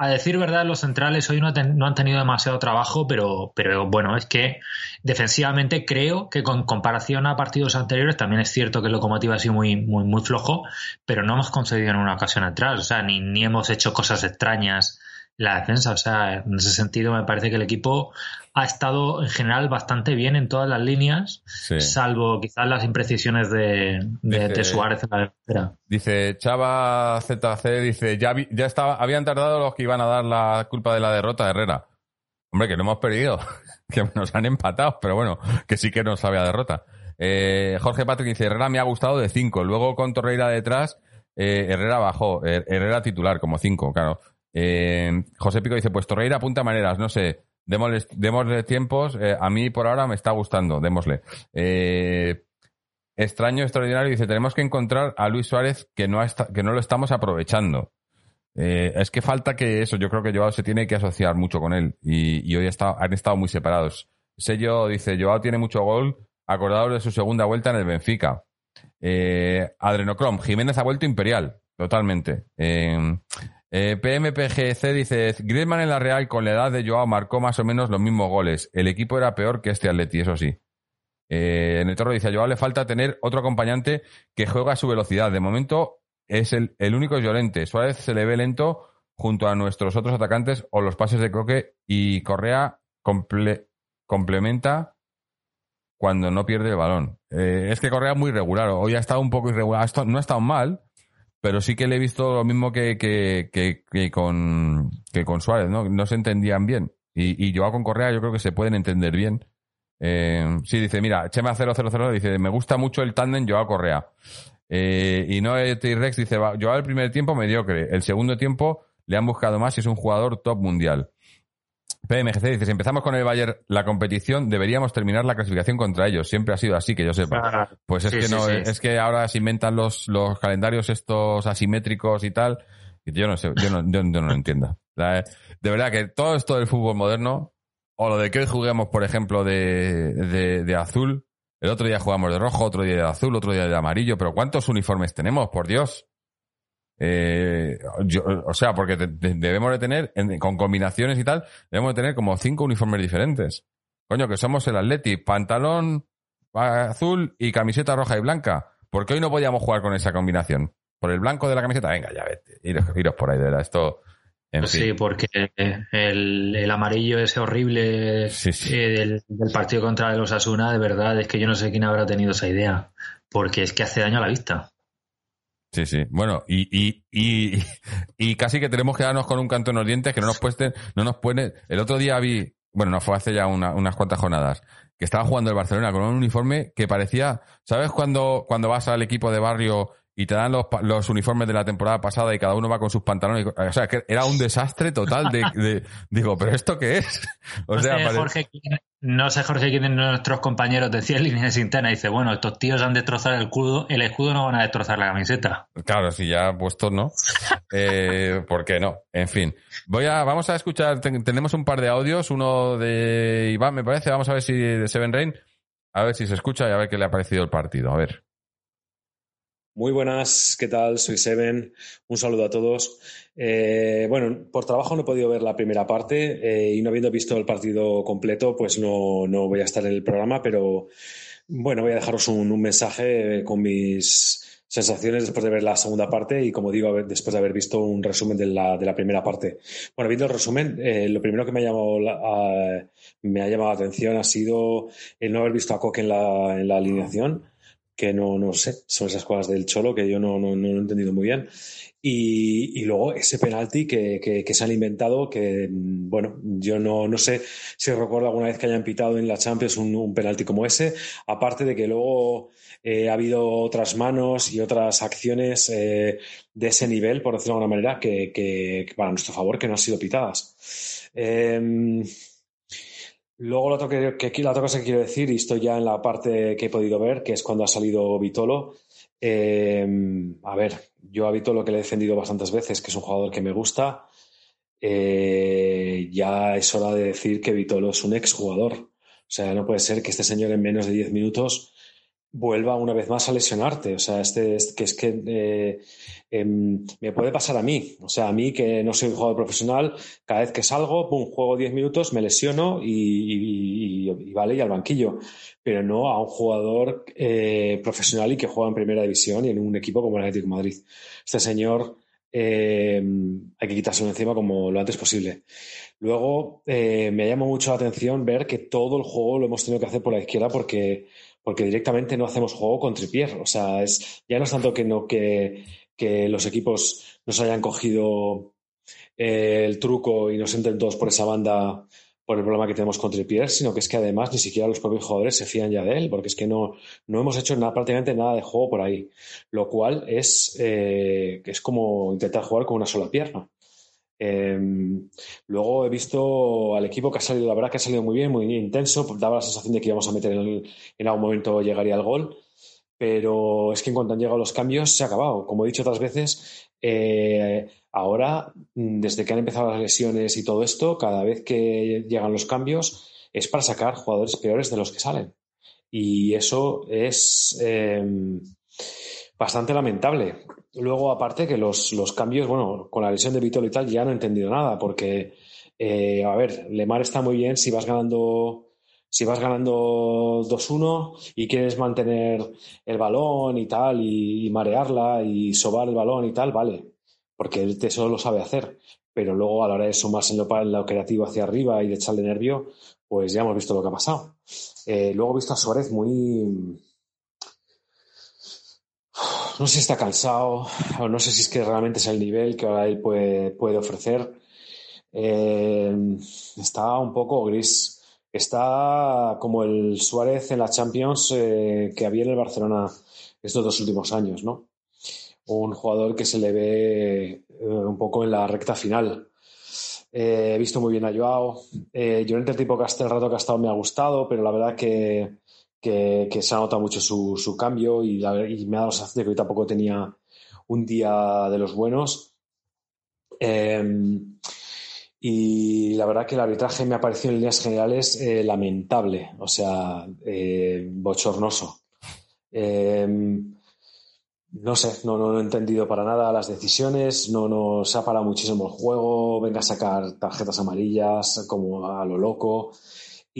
C: a decir verdad, los centrales hoy no, han tenido demasiado trabajo, pero, pero bueno, es que defensivamente creo que con comparación a partidos anteriores, también es cierto que el Locomotiva ha sido muy, muy, muy flojo, pero no hemos conseguido en una ocasión atrás, o sea, ni, ni hemos hecho cosas extrañas la defensa. O sea, en ese sentido me parece que el equipo ha estado en general bastante bien en todas las líneas, salvo quizás las imprecisiones de, de, Suárez en la defensa.
B: Dice Chava ZC, dice, ya, ya estaba, habían tardado los que iban a dar la culpa de la derrota de Herrera. Hombre, que no hemos perdido, que nos han empatado, pero bueno, que sí que nos había derrota. Eh, Jorge Patrick dice, Herrera me ha gustado de 5, luego con Torreira detrás, eh, Herrera bajó, Herrera titular como 5, claro. Eh, José Pico dice, pues Torreira apunta maneras, no sé, démosle, tiempos, eh, a mí por ahora me está gustando, démosle. Eh, extraño, extraordinario, dice, tenemos que encontrar a Luis Suárez que no, que no lo estamos aprovechando. es que falta que eso, yo creo que Joao se tiene que asociar mucho con él y, hoy han estado muy separados. Sello dice, Joao tiene mucho gol, acordado de su segunda vuelta en el Benfica. Adrenocrom, Jiménez ha vuelto imperial, totalmente. Eh, PMPGC dice, Griezmann en la Real con la edad de Joao marcó más o menos los mismos goles. El equipo era peor que este Atleti, eso sí. Eh, en el toro dice, a Joao le falta tener otro acompañante que juega a su velocidad. De momento es el, único Llorente. Suárez se le ve lento junto a nuestros otros atacantes o los pases de Coque y Correa complementa cuando no pierde el balón. Eh, es que Correa es muy regular. Hoy ha estado un poco irregular. no ha estado mal, pero sí que le he visto lo mismo que, que, que, con, que con Suárez, ¿no? No se entendían bien. Y, y Joao con Correa yo creo que se pueden entender bien. Eh, sí, dice, mira, Chema 000 dice, me gusta mucho el tándem Joao Correa. Eh, y no T-Rex dice, Joao el primer tiempo mediocre, el segundo tiempo le han buscado más y es un jugador top mundial. PMGC dice, si empezamos con el Bayern la competición, deberíamos terminar la clasificación contra ellos. Siempre ha sido así, que yo sepa. Ah, pues es que no, es que ahora se inventan los, los calendarios estos asimétricos y tal. Yo no sé, yo no, yo, no lo entiendo. De verdad que todo esto del fútbol moderno, o lo de que hoy juguemos, por ejemplo, de, de, de azul, el otro día jugamos de rojo, otro día de azul, otro día de amarillo, pero ¿cuántos uniformes tenemos, por Dios? Eh, o sea, porque debemos de tener, con combinaciones y tal, debemos de tener como cinco uniformes diferentes. Coño, que somos el Atleti, pantalón azul y camiseta roja y blanca. ¿Por qué hoy no podíamos jugar con esa combinación? ¿Por el blanco de la camiseta? Venga, ya vete, iros, por ahí, de verdad. Esto,
C: sí, porque el, amarillo ese horrible eh, del, del, partido contra los Asuna, de verdad, es que yo no sé quién habrá tenido esa idea, porque es que hace daño a la vista.
B: Sí, sí. Bueno, y, y, y, y, casi que tenemos que darnos con un canto en los dientes que no nos puesten, no nos pueden. El otro día vi, bueno, no fue hace ya unas cuantas jornadas, que estaba jugando el Barcelona con un uniforme que parecía, ¿sabes cuando, cuando vas al equipo de barrio y te dan los, los, uniformes de la temporada pasada y cada uno va con sus pantalones. O sea, que era un desastre total de, digo, ¿pero esto qué es?
C: O no sea, sé, Jorge, no sé, Jorge, quién de nuestros compañeros decía en línea interna, dice, bueno, estos tíos han destrozado el escudo, el escudo no van a destrozar la camiseta.
B: Claro, si ya puesto no. eh, ¿Por qué no? En fin. Voy a, vamos a escuchar, tenemos un par de audios, uno de Iván, me parece, vamos a ver si de Seven Rain, a ver si se escucha y a ver qué le ha parecido el partido. A ver.
D: Muy buenas, ¿qué tal? Soy Seven. Un saludo a todos. Eh, bueno, por trabajo no he podido ver la primera parte eh, y no habiendo visto el partido completo, pues no, no, voy a estar en el programa, pero bueno, voy a dejaros un, mensaje con mis sensaciones después de ver la segunda parte y, como digo, después de haber visto un resumen de la, de la primera parte. Bueno, viendo el resumen, eh, lo primero que me ha, llamado me ha llamado la atención ha sido el no haber visto a Coque en la, en la alineación que no, no sé, son esas cosas del Cholo que yo no, no, no he entendido muy bien. Y, y luego ese penalti que, que, que, se han inventado, que bueno, yo no, no sé si recuerdo alguna vez que hayan pitado en la Champions un, un penalti como ese, aparte de que luego eh, ha habido otras manos y otras acciones eh, de ese nivel, por decirlo de alguna manera, que, que, para nuestro favor que no han sido pitadas. Eh, Luego, lo que, la otra cosa que quiero decir, y estoy ya en la parte que he podido ver, que es cuando ha salido Vitolo. Eh, a ver, yo a Vitolo que le he defendido bastantes veces, que es un jugador que me gusta, eh, ya es hora de decir que Vitolo es un exjugador. O sea, no puede ser que este señor en menos de 10 minutos vuelva una vez más a lesionarte. O sea, este, este que es que eh, eh, me puede pasar a mí. O sea, a mí que no soy un jugador profesional, cada vez que salgo, pum, juego 10 minutos, me lesiono y, vale, y al banquillo. Pero no a un jugador eh, profesional y que juega en primera división y en un equipo como el Atlético Madrid. Este señor eh, hay que quitárselo encima como lo antes posible. Luego, me llama mucho la atención ver que todo el juego lo hemos tenido que hacer por la izquierda porque porque directamente no hacemos juego con Tripier. O sea, es, ya no es tanto que, no, que, que los equipos nos hayan cogido eh, el truco y nos entren todos por esa banda por el problema que tenemos con Tripier, sino que es que además ni siquiera los propios jugadores se fían ya de él, porque es que no, no hemos hecho nada, prácticamente nada de juego por ahí, lo cual es, eh, es como intentar jugar con una sola pierna. Eh, luego he visto al equipo que ha salido, la verdad que ha salido muy bien, muy intenso, daba la sensación de que íbamos a meter en, algún momento llegaría el gol, pero es que en cuanto han llegado los cambios se ha acabado. Como he dicho otras veces, eh, ahora, desde que han empezado las lesiones y todo esto, cada vez que llegan los cambios es para sacar jugadores peores de los que salen. Y eso es eh, bastante lamentable. Luego, aparte que los, los, cambios, bueno, con la lesión de Vitolo y tal, ya no he entendido nada, porque, eh, a ver, Lemar está muy bien si vas ganando, si vas ganando 2-1 y quieres mantener el balón y tal, y, marearla y sobar el balón y tal, vale, porque él eso lo sabe hacer. Pero luego, a la hora de sumarse en lo, en lo creativo hacia arriba y de echarle nervio, pues ya hemos visto lo que ha pasado. Eh, luego he visto a Suárez muy no sé si está cansado o no sé si es que realmente es el nivel que ahora él puede, puede ofrecer. Eh, está un poco gris. Está como el Suárez en la Champions eh, que había en el Barcelona estos dos últimos años, ¿no? Un jugador que se le ve eh, un poco en la recta final. he visto muy bien a Joao. yo en el tipo que hasta el rato que ha estado me ha gustado, pero la verdad que que, se ha notado mucho su, su cambio y, la, y, me ha dado la sensación de que hoy tampoco tenía un día de los buenos. Eh, y la verdad que el arbitraje me ha parecido en líneas generales eh, lamentable, o sea, eh, bochornoso. Eh, no sé, no, no, he entendido para nada las decisiones, no nos ha parado muchísimo el juego, venga a sacar tarjetas amarillas como a lo loco.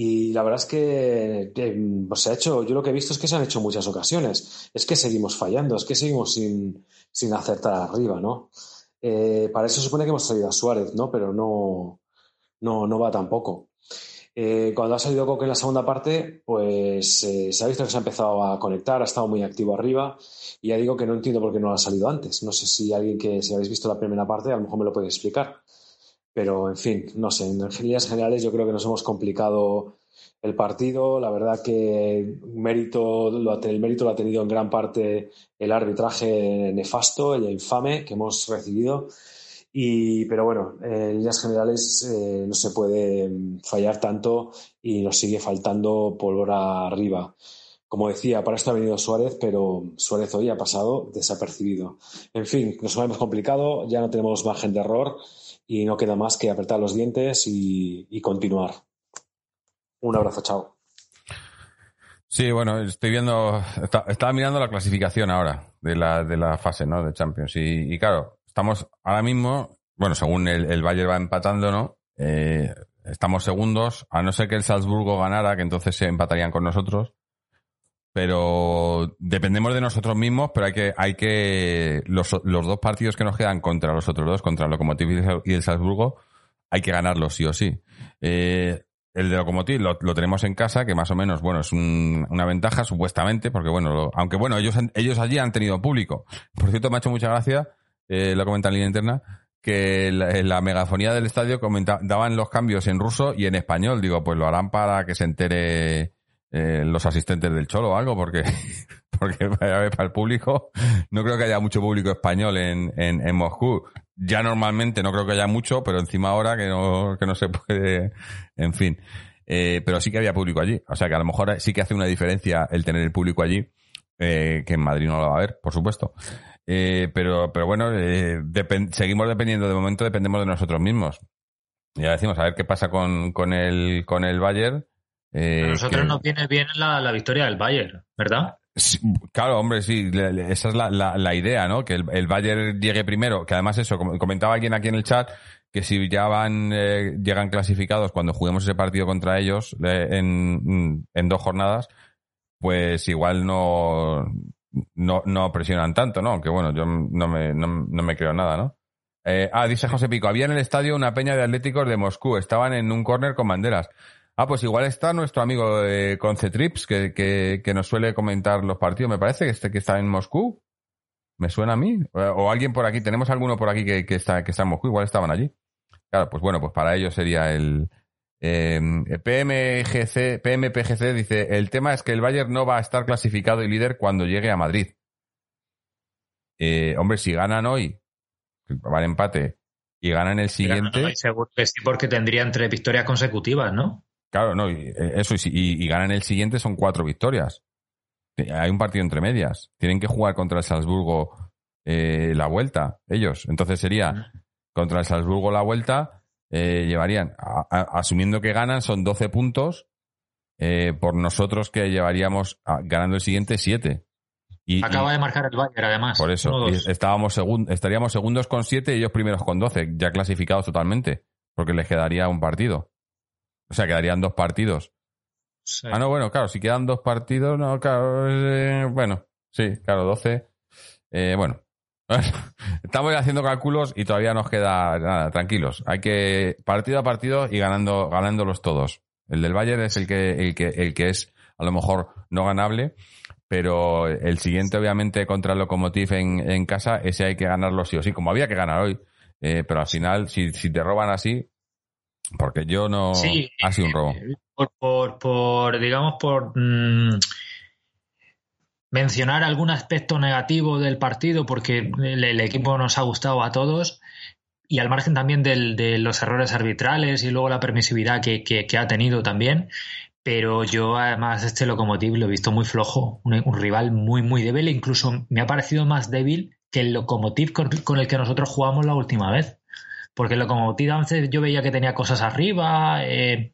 D: Y la verdad es que pues se ha hecho, yo lo que he visto es que se han hecho muchas ocasiones. Es que seguimos fallando, es que seguimos sin, sin acertar arriba, ¿no? Eh, para eso supone que hemos salido a Suárez, ¿no? Pero no, no, no va tampoco. Eh, cuando ha salido Coque en la segunda parte, pues eh, se ha visto que se ha empezado a conectar, ha estado muy activo arriba. Y ya digo que no entiendo por qué no ha salido antes. No sé si alguien que, si habéis visto la primera parte, a lo mejor me lo puede explicar. Pero, en fin, no sé, en líneas generales yo creo que nos hemos complicado el partido. La verdad que mérito, el mérito lo ha tenido en gran parte el arbitraje nefasto, el infame que hemos recibido. Y, pero bueno, en líneas generales eh, no se puede fallar tanto y nos sigue faltando pólvora arriba. Como decía, para esto ha venido Suárez, pero Suárez hoy ha pasado desapercibido. En fin, nos hemos complicado, ya no tenemos margen de error y no queda más que apretar los dientes y, continuar. Un abrazo, chao.
B: Sí, bueno, estoy viendo, está, estaba mirando la clasificación ahora de la, de la fase, ¿no? De Champions. Y, y claro, estamos ahora mismo, bueno, según el, el Bayern va empatando, ¿no? Eh, estamos segundos, a no ser que el Salzburgo ganara, que entonces se empatarían con nosotros pero dependemos de nosotros mismos, pero hay que, hay que, los, los dos partidos que nos quedan contra los otros dos, contra el Lokomotiv y el Salzburgo, hay que ganarlos sí o sí. Eh, el de Lokomotiv lo, lo, tenemos en casa, que más o menos, bueno, es un, una ventaja supuestamente, porque bueno, lo, aunque bueno, ellos, ellos allí han tenido público. Por cierto, me ha hecho mucha gracia, eh, lo comenta en línea interna, que la, la megafonía del estadio comenta, daban los cambios en ruso y en español. Digo, pues lo harán para que se entere eh, los asistentes del Cholo o algo, porque, porque para el público, no creo que haya mucho público español en, en, en Moscú. Ya normalmente no creo que haya mucho, pero encima ahora que no, que no se puede, en fin. Eh, pero sí que había público allí. O sea que a lo mejor sí que hace una diferencia el tener el público allí, eh, que en Madrid no lo va a haber, por supuesto. Eh, pero, pero bueno, eh, depend seguimos dependiendo, de momento dependemos de nosotros mismos. Ya decimos, a ver qué pasa con, con el, con el Bayern.
C: Eh, a nosotros que... nos viene bien la, la, victoria del Bayern, ¿verdad?
B: Sí, claro, hombre, sí, esa es la, la, la idea, ¿no? Que el, el, Bayern llegue primero, que además eso, como comentaba alguien aquí en el chat, que si ya van, eh, llegan clasificados cuando juguemos ese partido contra ellos eh, en, en dos jornadas, pues igual no, no, no presionan tanto, ¿no? Que bueno, yo no me, no, no me creo nada, ¿no? Eh, ah, dice José Pico, había en el estadio una peña de atléticos de Moscú, estaban en un córner con banderas. Ah, pues igual está nuestro amigo eh, Concetrips, que, que, que, nos suele comentar los partidos. Me parece que este que está en Moscú. ¿Me suena a mí? O, o alguien por aquí. Tenemos alguno por aquí que, que, está, que está en Moscú. Igual estaban allí. Claro, pues bueno, pues para ellos sería el... Eh, PMGC, PMPGC dice, el tema es que el Bayern no va a estar clasificado y líder cuando llegue a Madrid. Eh, hombre, si ganan hoy, va el empate, y ganan el siguiente...
C: Seguro que sí, porque tendrían tres victorias consecutivas, ¿no?
B: Claro, no, y, eso, y, y, ganan el siguiente son cuatro victorias. Hay un partido entre medias. Tienen que jugar contra el Salzburgo eh, la vuelta, ellos. Entonces sería contra el Salzburgo la vuelta, eh, llevarían, a, a, asumiendo que ganan, son 12 puntos, eh, por nosotros que llevaríamos a, ganando el siguiente 7.
C: Y, Acaba y, de marcar el Bayern, además.
B: Por eso, estábamos segun, estaríamos segundos con 7 y ellos primeros con 12, ya clasificados totalmente, porque les quedaría un partido. O sea, quedarían dos partidos. Sí. Ah, no, bueno, claro, si quedan dos partidos, no, claro, eh, bueno, sí, claro, 12. Eh, bueno, estamos haciendo cálculos y todavía nos queda nada, tranquilos. Hay que partido a partido y ganando, ganándolos todos. El del Bayern es el que, el que, el que es a lo mejor no ganable, pero el siguiente, obviamente, contra el Lokomotiv en, en casa, ese hay que ganarlo sí o sí, como había que ganar hoy. Eh, pero al final, si, si te roban así, porque yo no.
C: Sí,
B: ha sido un robo.
C: Por, por, por digamos, por mmm, mencionar algún aspecto negativo del partido, porque el, el, equipo nos ha gustado a todos. Y al margen también del, de los errores arbitrales y luego la permisividad que, que, que ha tenido también. Pero yo, además, este Lokomotiv lo he visto muy flojo. Un, un rival muy, muy débil. Incluso me ha parecido más débil que el Lokomotiv con, con el que nosotros jugamos la última vez porque el Lokomotiv antes yo veía que tenía cosas arriba, eh,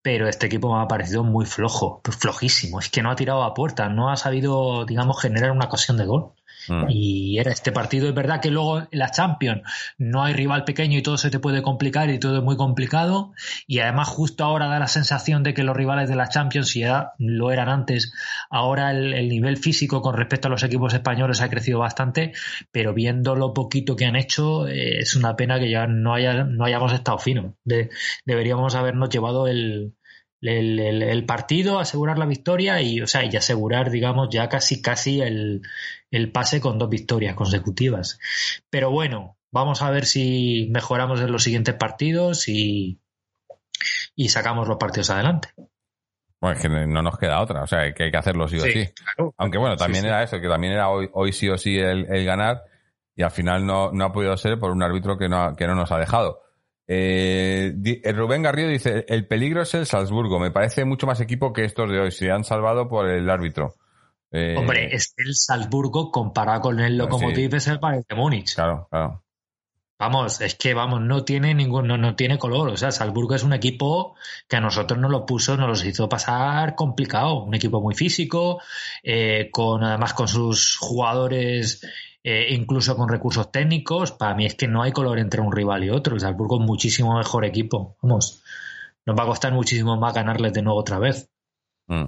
C: pero este equipo me ha parecido muy flojo, flojísimo. Es que no ha tirado a puerta, no ha sabido, digamos, generar una ocasión de gol. Mm. Y era este partido, es verdad que luego en la Champions no hay rival pequeño y todo se te puede complicar y todo es muy complicado. Y además justo ahora da la sensación de que los rivales de la Champions, ya lo eran antes, ahora el, el nivel físico con respecto a los equipos españoles ha crecido bastante, pero viendo lo poquito que han hecho, eh, es una pena que ya no, haya, no hayamos estado fino. De, deberíamos habernos llevado el, el, el, el, partido, asegurar la victoria y, o sea, y asegurar, digamos, ya casi, casi el, el pase con dos victorias consecutivas. Pero bueno, vamos a ver si mejoramos en los siguientes partidos y, y sacamos los partidos adelante.
B: Bueno, es que no nos queda otra, o sea, que hay que hacerlo sí o sí. sí. Claro. Aunque bueno, también sí, era eso, que también era hoy, hoy sí o sí el, el ganar y al final no, no, ha podido ser por un árbitro que no, que no nos ha dejado. Eh, Rubén Garrido dice, el peligro es el Salzburgo, me parece mucho más equipo que estos de hoy, se han salvado por el árbitro.
C: Eh, Hombre, es el Salzburgo comparado con el Lokomotiv sí. es el Bayern de Múnich.
B: Claro, claro.
C: Vamos, es que vamos, no tiene ningún, no, no tiene color. O sea, Salzburgo es un equipo que a nosotros nos lo puso, nos los hizo pasar complicado. Un equipo muy físico, eh, con además con sus jugadores eh, incluso con recursos técnicos, para mí es que no hay color entre un rival y otro. El Salzburgo es muchísimo mejor equipo. Vamos, nos va a costar muchísimo más ganarles de nuevo otra vez.
B: Mm.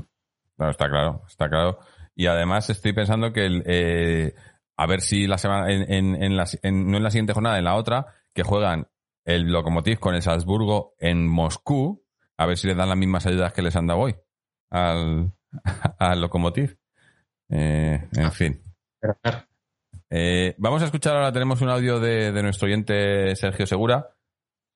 B: No, está claro, está claro. Y además estoy pensando que el, eh, a ver si la semana, en, en, en la, no en la siguiente jornada, en la otra, que juegan el Lokomotiv con el Salzburgo en Moscú. a ver si le dan las mismas ayudas que les han dado hoy al, al Lokomotiv. Eh, en fin. Eh, vamos a escuchar ahora, tenemos un audio de, de, nuestro oyente Sergio Segura.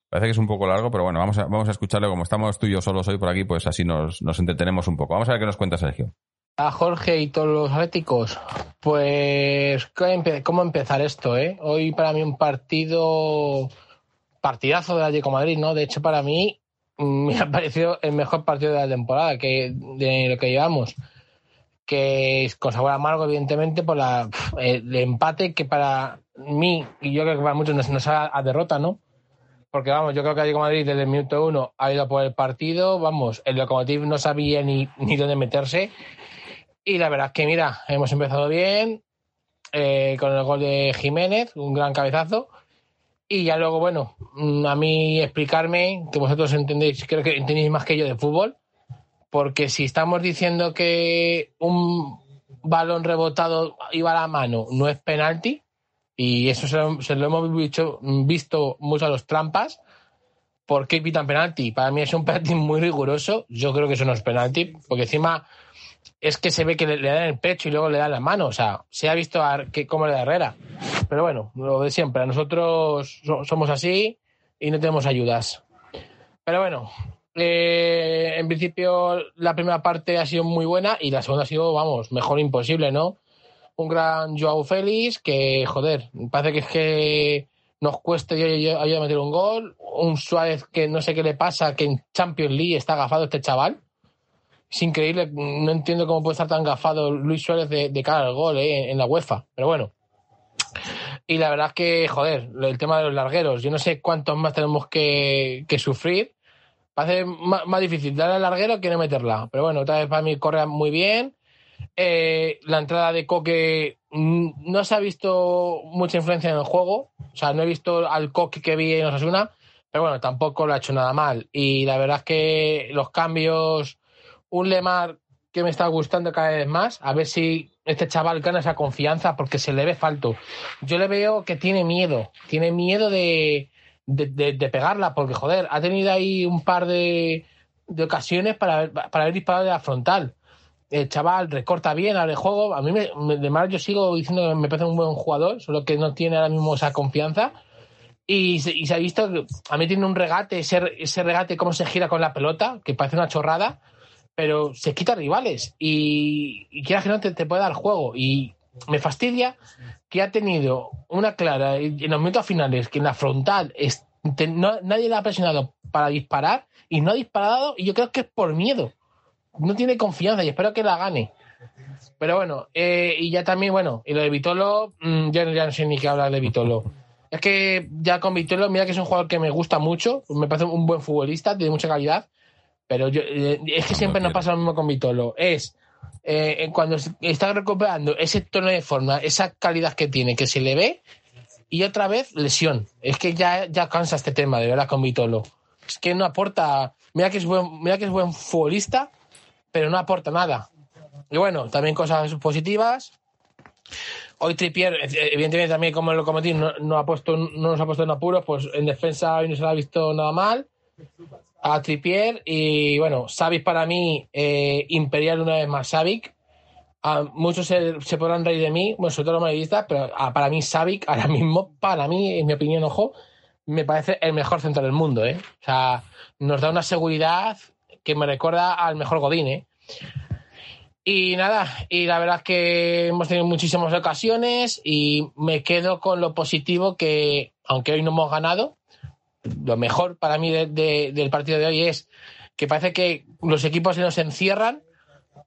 B: Parece que es un poco largo, pero bueno, vamos a, vamos a escucharlo. Como estamos tú y yo solos hoy por aquí, pues así nos, nos entretenemos un poco. Vamos a ver qué nos cuenta Sergio.
E: A Jorge y todos los atléticos, pues cómo empezar esto, ¿eh? Hoy para mí un partido, partidazo de Atlético Madrid, ¿no? De hecho para mí me ha parecido el mejor partido de la temporada que de lo que llevamos que con sabor amargo, evidentemente, por la, el empate que para mí, y yo creo que para muchos nos, nos a derrota, ¿no? Porque vamos, yo creo que Atlético Madrid desde el minuto uno ha ido por el partido, vamos, el Lokomotiv no sabía ni, ni dónde meterse. Y la verdad es que, mira, hemos empezado bien, eh, con el gol de Jiménez, un gran cabezazo. Y ya luego, bueno, a mí explicarme, que vosotros entendéis, creo que entendéis más que yo de fútbol, porque si estamos diciendo que un balón rebotado iba a la mano no es penalti, y eso se lo, hemos visto, mucho a los trampas, ¿por qué pitan penalti? Para mí es un penalti muy riguroso, yo creo que eso no es penalti, porque encima es que se ve que le, dan el pecho y luego le dan la mano, o sea, se ha visto a, que, cómo le da Herrera. Pero bueno, lo de siempre, nosotros somos así y no tenemos ayudas. Pero bueno, eh, en principio, la primera parte ha sido muy buena y la segunda ha sido, vamos, mejor imposible, ¿no? Un gran Joao Félix que, joder, parece que es que nos ayudar a meter un gol. Un Suárez que no sé qué le pasa, que en Champions League está agafado este chaval. Es increíble, no entiendo cómo puede estar tan gafado Luis Suárez de, cara al gol eh, en la UEFA, pero bueno. Y la verdad es que, joder, el tema de los largueros, yo no sé cuántos más tenemos que, que sufrir Parece más, más difícil darle al larguero que no meterla. Pero bueno, otra vez para mí corre muy bien. Eh, la entrada de Coque no se ha visto mucha influencia en el juego. O sea, no he visto al Coque que vi en Osasuna, pero bueno, tampoco lo ha hecho nada mal. Y la verdad es que los cambios, un Lemar que me está gustando cada vez más, a ver si este chaval gana esa confianza porque se le ve falto. Yo le veo que tiene miedo, tiene miedo de, de, pegarla, porque joder, ha tenido ahí un par de, de ocasiones para, para haber disparado de la frontal. El chaval recorta bien, abre juego. A mí, me, de mal, yo sigo diciendo que me parece un buen jugador, solo que no tiene ahora mismo esa confianza. Y se, se ha visto que a mí tiene un regate, ese, ese regate, cómo se gira con la pelota, que parece una chorrada, pero se quita rivales. Y, y quieras que no te, te puede dar juego. Y me fastidia que ha tenido una clara en los minutos finales que en la frontal nadie le ha presionado para disparar y no ha disparado y yo creo que es por miedo. No tiene confianza y espero que la gane. Pero bueno, eh, y ya también, bueno, y lo de Vitolo, mm, ya, no sé ni qué hablar de Vitolo. Es que ya con Vitolo, mira que es un jugador que me gusta mucho, me parece un buen futbolista, tiene mucha calidad, pero yo, eh, es que siempre nos pasa lo mismo con Vitolo. Es eh, cuando está recuperando ese tono de forma, esa calidad que tiene, que se le ve, y otra vez lesión. Es que ya, ya cansa este tema, de verdad, con Vitolo. Es que no aporta. Mira que es buen, mira que es buen futbolista, pero no aporta nada. Y bueno, también cosas positivas. Hoy Tripier, evidentemente también como el locomotiv no, ha puesto, no nos ha puesto en apuros, pues en defensa hoy no se lo ha visto nada mal a Trippier y bueno, Savic para mí, eh, Imperial una vez más Savic. muchos se, podrán reír de mí, bueno, sobre todo los madridistas, pero para mí Savic ahora mismo, para mí, en mi opinión, ojo, me parece el mejor centro del mundo, ¿eh? O sea, nos da una seguridad que me recuerda al mejor Godín, ¿eh? Y nada, y la verdad es que hemos tenido muchísimas ocasiones y me quedo con lo positivo que, aunque hoy no hemos ganado, lo mejor para mí del partido de hoy es que parece que los equipos se nos encierran,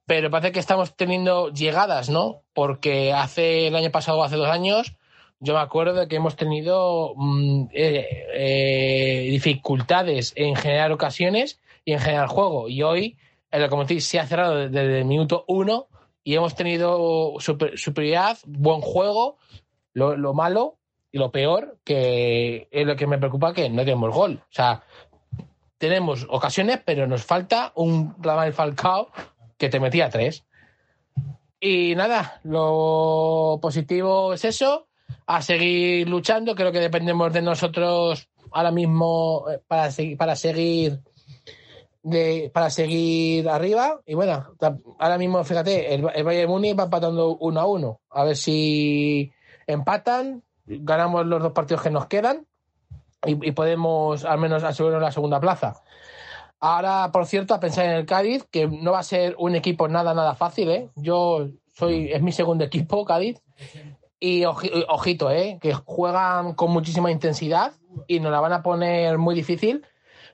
E: pero parece que estamos teniendo llegadas, ¿no? Porque hace el año pasado hace dos años, yo me acuerdo de que hemos tenido mm, eh, eh, dificultades en generar ocasiones y en generar juego. Y hoy el Locomotiv se ha cerrado desde el minuto uno y hemos tenido superioridad, buen juego. lo malo y lo peor, que es lo que me preocupa, que no tenemos gol. O sea, tenemos ocasiones, pero nos falta un Ramal Falcao que te metía tres. Y nada, lo positivo es eso, a seguir luchando. Creo que dependemos de nosotros ahora mismo eh, para seguir, para seguir para seguir arriba. Y bueno, ahora mismo, fíjate, el, el Bayern Múnich va empatando uno a uno. A ver si empatan, ganamos los dos partidos que nos quedan y, podemos al menos asegurarnos la segunda plaza. Ahora, por cierto, a pensar en el Cádiz, que no va a ser un equipo nada, nada fácil, ¿eh? Yo soy, es mi segundo equipo, Cádiz. Y ojito, ¿eh? Que juegan con muchísima intensidad y nos la van a poner muy difícil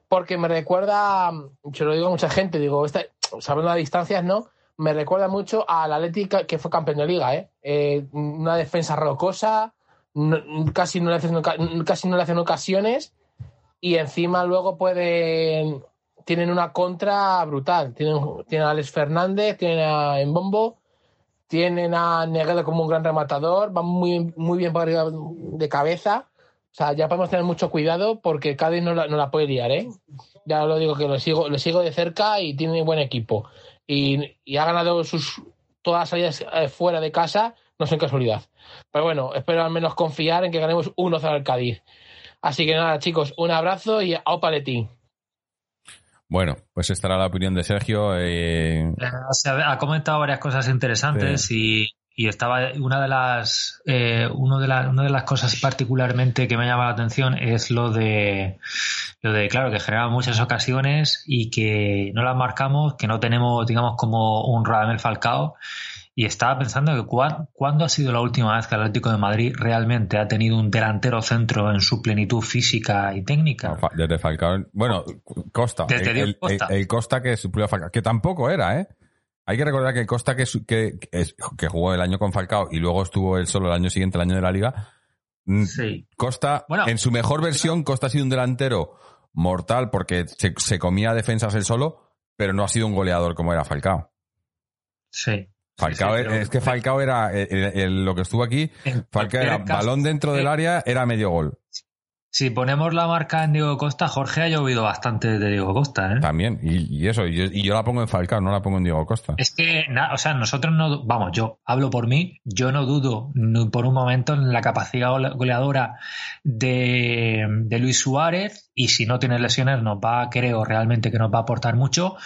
E: porque me recuerda, yo lo digo a mucha gente, digo, esta, sabiendo las distancias, ¿no? Me recuerda mucho al Atlético que fue campeón de liga, ¿eh? eh una defensa rocosa, casi, no le hacen, casi no le hacen ocasiones y encima luego pueden tienen una contra brutal. Tienen, tienen a Alex Fernández, tienen a Embombo, tienen a Negredo como un gran rematador, van muy, muy bien por arriba de cabeza. O sea, ya podemos tener mucho cuidado porque Cádiz no la, no la puede liar, ¿eh? Ya lo digo que lo sigo, lo sigo de cerca y tiene buen equipo. Y, y ha ganado sus todas las salidas eh, fuera de casa, no son casualidad. Pero bueno, espero al menos confiar en que ganemos 1-0 al Cádiz. Así que nada, chicos, un abrazo y a paletín.
B: Bueno, pues estará la opinión de Sergio. Eh...
C: ha comentado varias cosas interesantes y, estaba una de las eh, uno de una de las cosas particularmente que me llama la atención es lo de lo de claro que generaba muchas ocasiones y que no las marcamos, que no tenemos digamos como un Radamel Falcao y estaba pensando que ¿cuándo ha sido la última vez que el Atlético de Madrid realmente ha tenido un delantero centro en su plenitud física y técnica?
B: Desde Falcao. Bueno, Costa. Desde el, Costa. El, Costa que suplió a Falcao. Que tampoco era, ¿eh? Hay que recordar que Costa que, que, que, jugó el año con Falcao y luego estuvo él solo el año siguiente, el año de la Liga. Mm, sí. Costa, en su mejor versión, Costa ha sido un delantero mortal porque se, se comía defensas él solo, pero no ha sido un goleador como era Falcao.
C: Sí.
B: Falcao, es que Falcao era lo que estuvo aquí. Falcao era balón dentro del área, era medio gol.
C: Si ponemos la marca en Diego Costa, Jorge ha llovido bastante de Diego Costa, ¿eh?
B: También, y, eso, y yo, la pongo en Falcao, no la pongo en Diego Costa.
C: Es que, o sea, nosotros no, vamos, yo hablo por mí, yo no dudo por un momento en la capacidad goleadora de, de Luis Suárez, y si no tiene lesiones nos va, creo realmente que nos va a aportar mucho,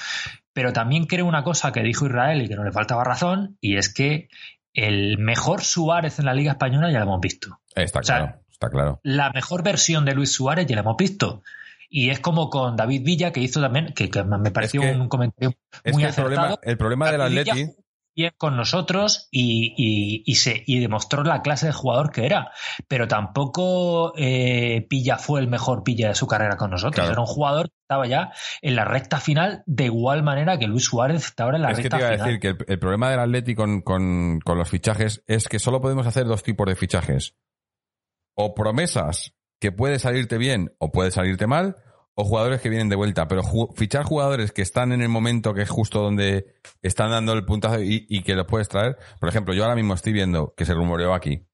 C: pero también creo una cosa que dijo Israel y que no le faltaba razón, y es que el mejor Suárez en la Liga Española ya lo hemos visto.
B: Está claro, está claro.
C: La mejor versión de Luis Suárez ya la hemos visto. Y es como con David Villa, que hizo también, que, me pareció un comentario muy
B: acertado. El problema, el problema del Atleti
C: con nosotros y, y, se, y demostró la clase de jugador que era. Pero tampoco eh, Pilla fue el mejor Pilla de su carrera con nosotros. Era un jugador que estaba ya en la recta final de igual manera que Luis Suárez estaba en la recta final. Es que te iba a decir
B: que el, problema del Atleti con, con, con los fichajes es que solo podemos hacer dos tipos de fichajes. O promesas que puede salirte bien o puede salirte mal, o jugadores que vienen de vuelta, pero fichar jugadores que están en el momento que es justo donde están dando el puntazo y, que los puedes traer. Por ejemplo, yo ahora mismo estoy viendo que se rumoreó aquí.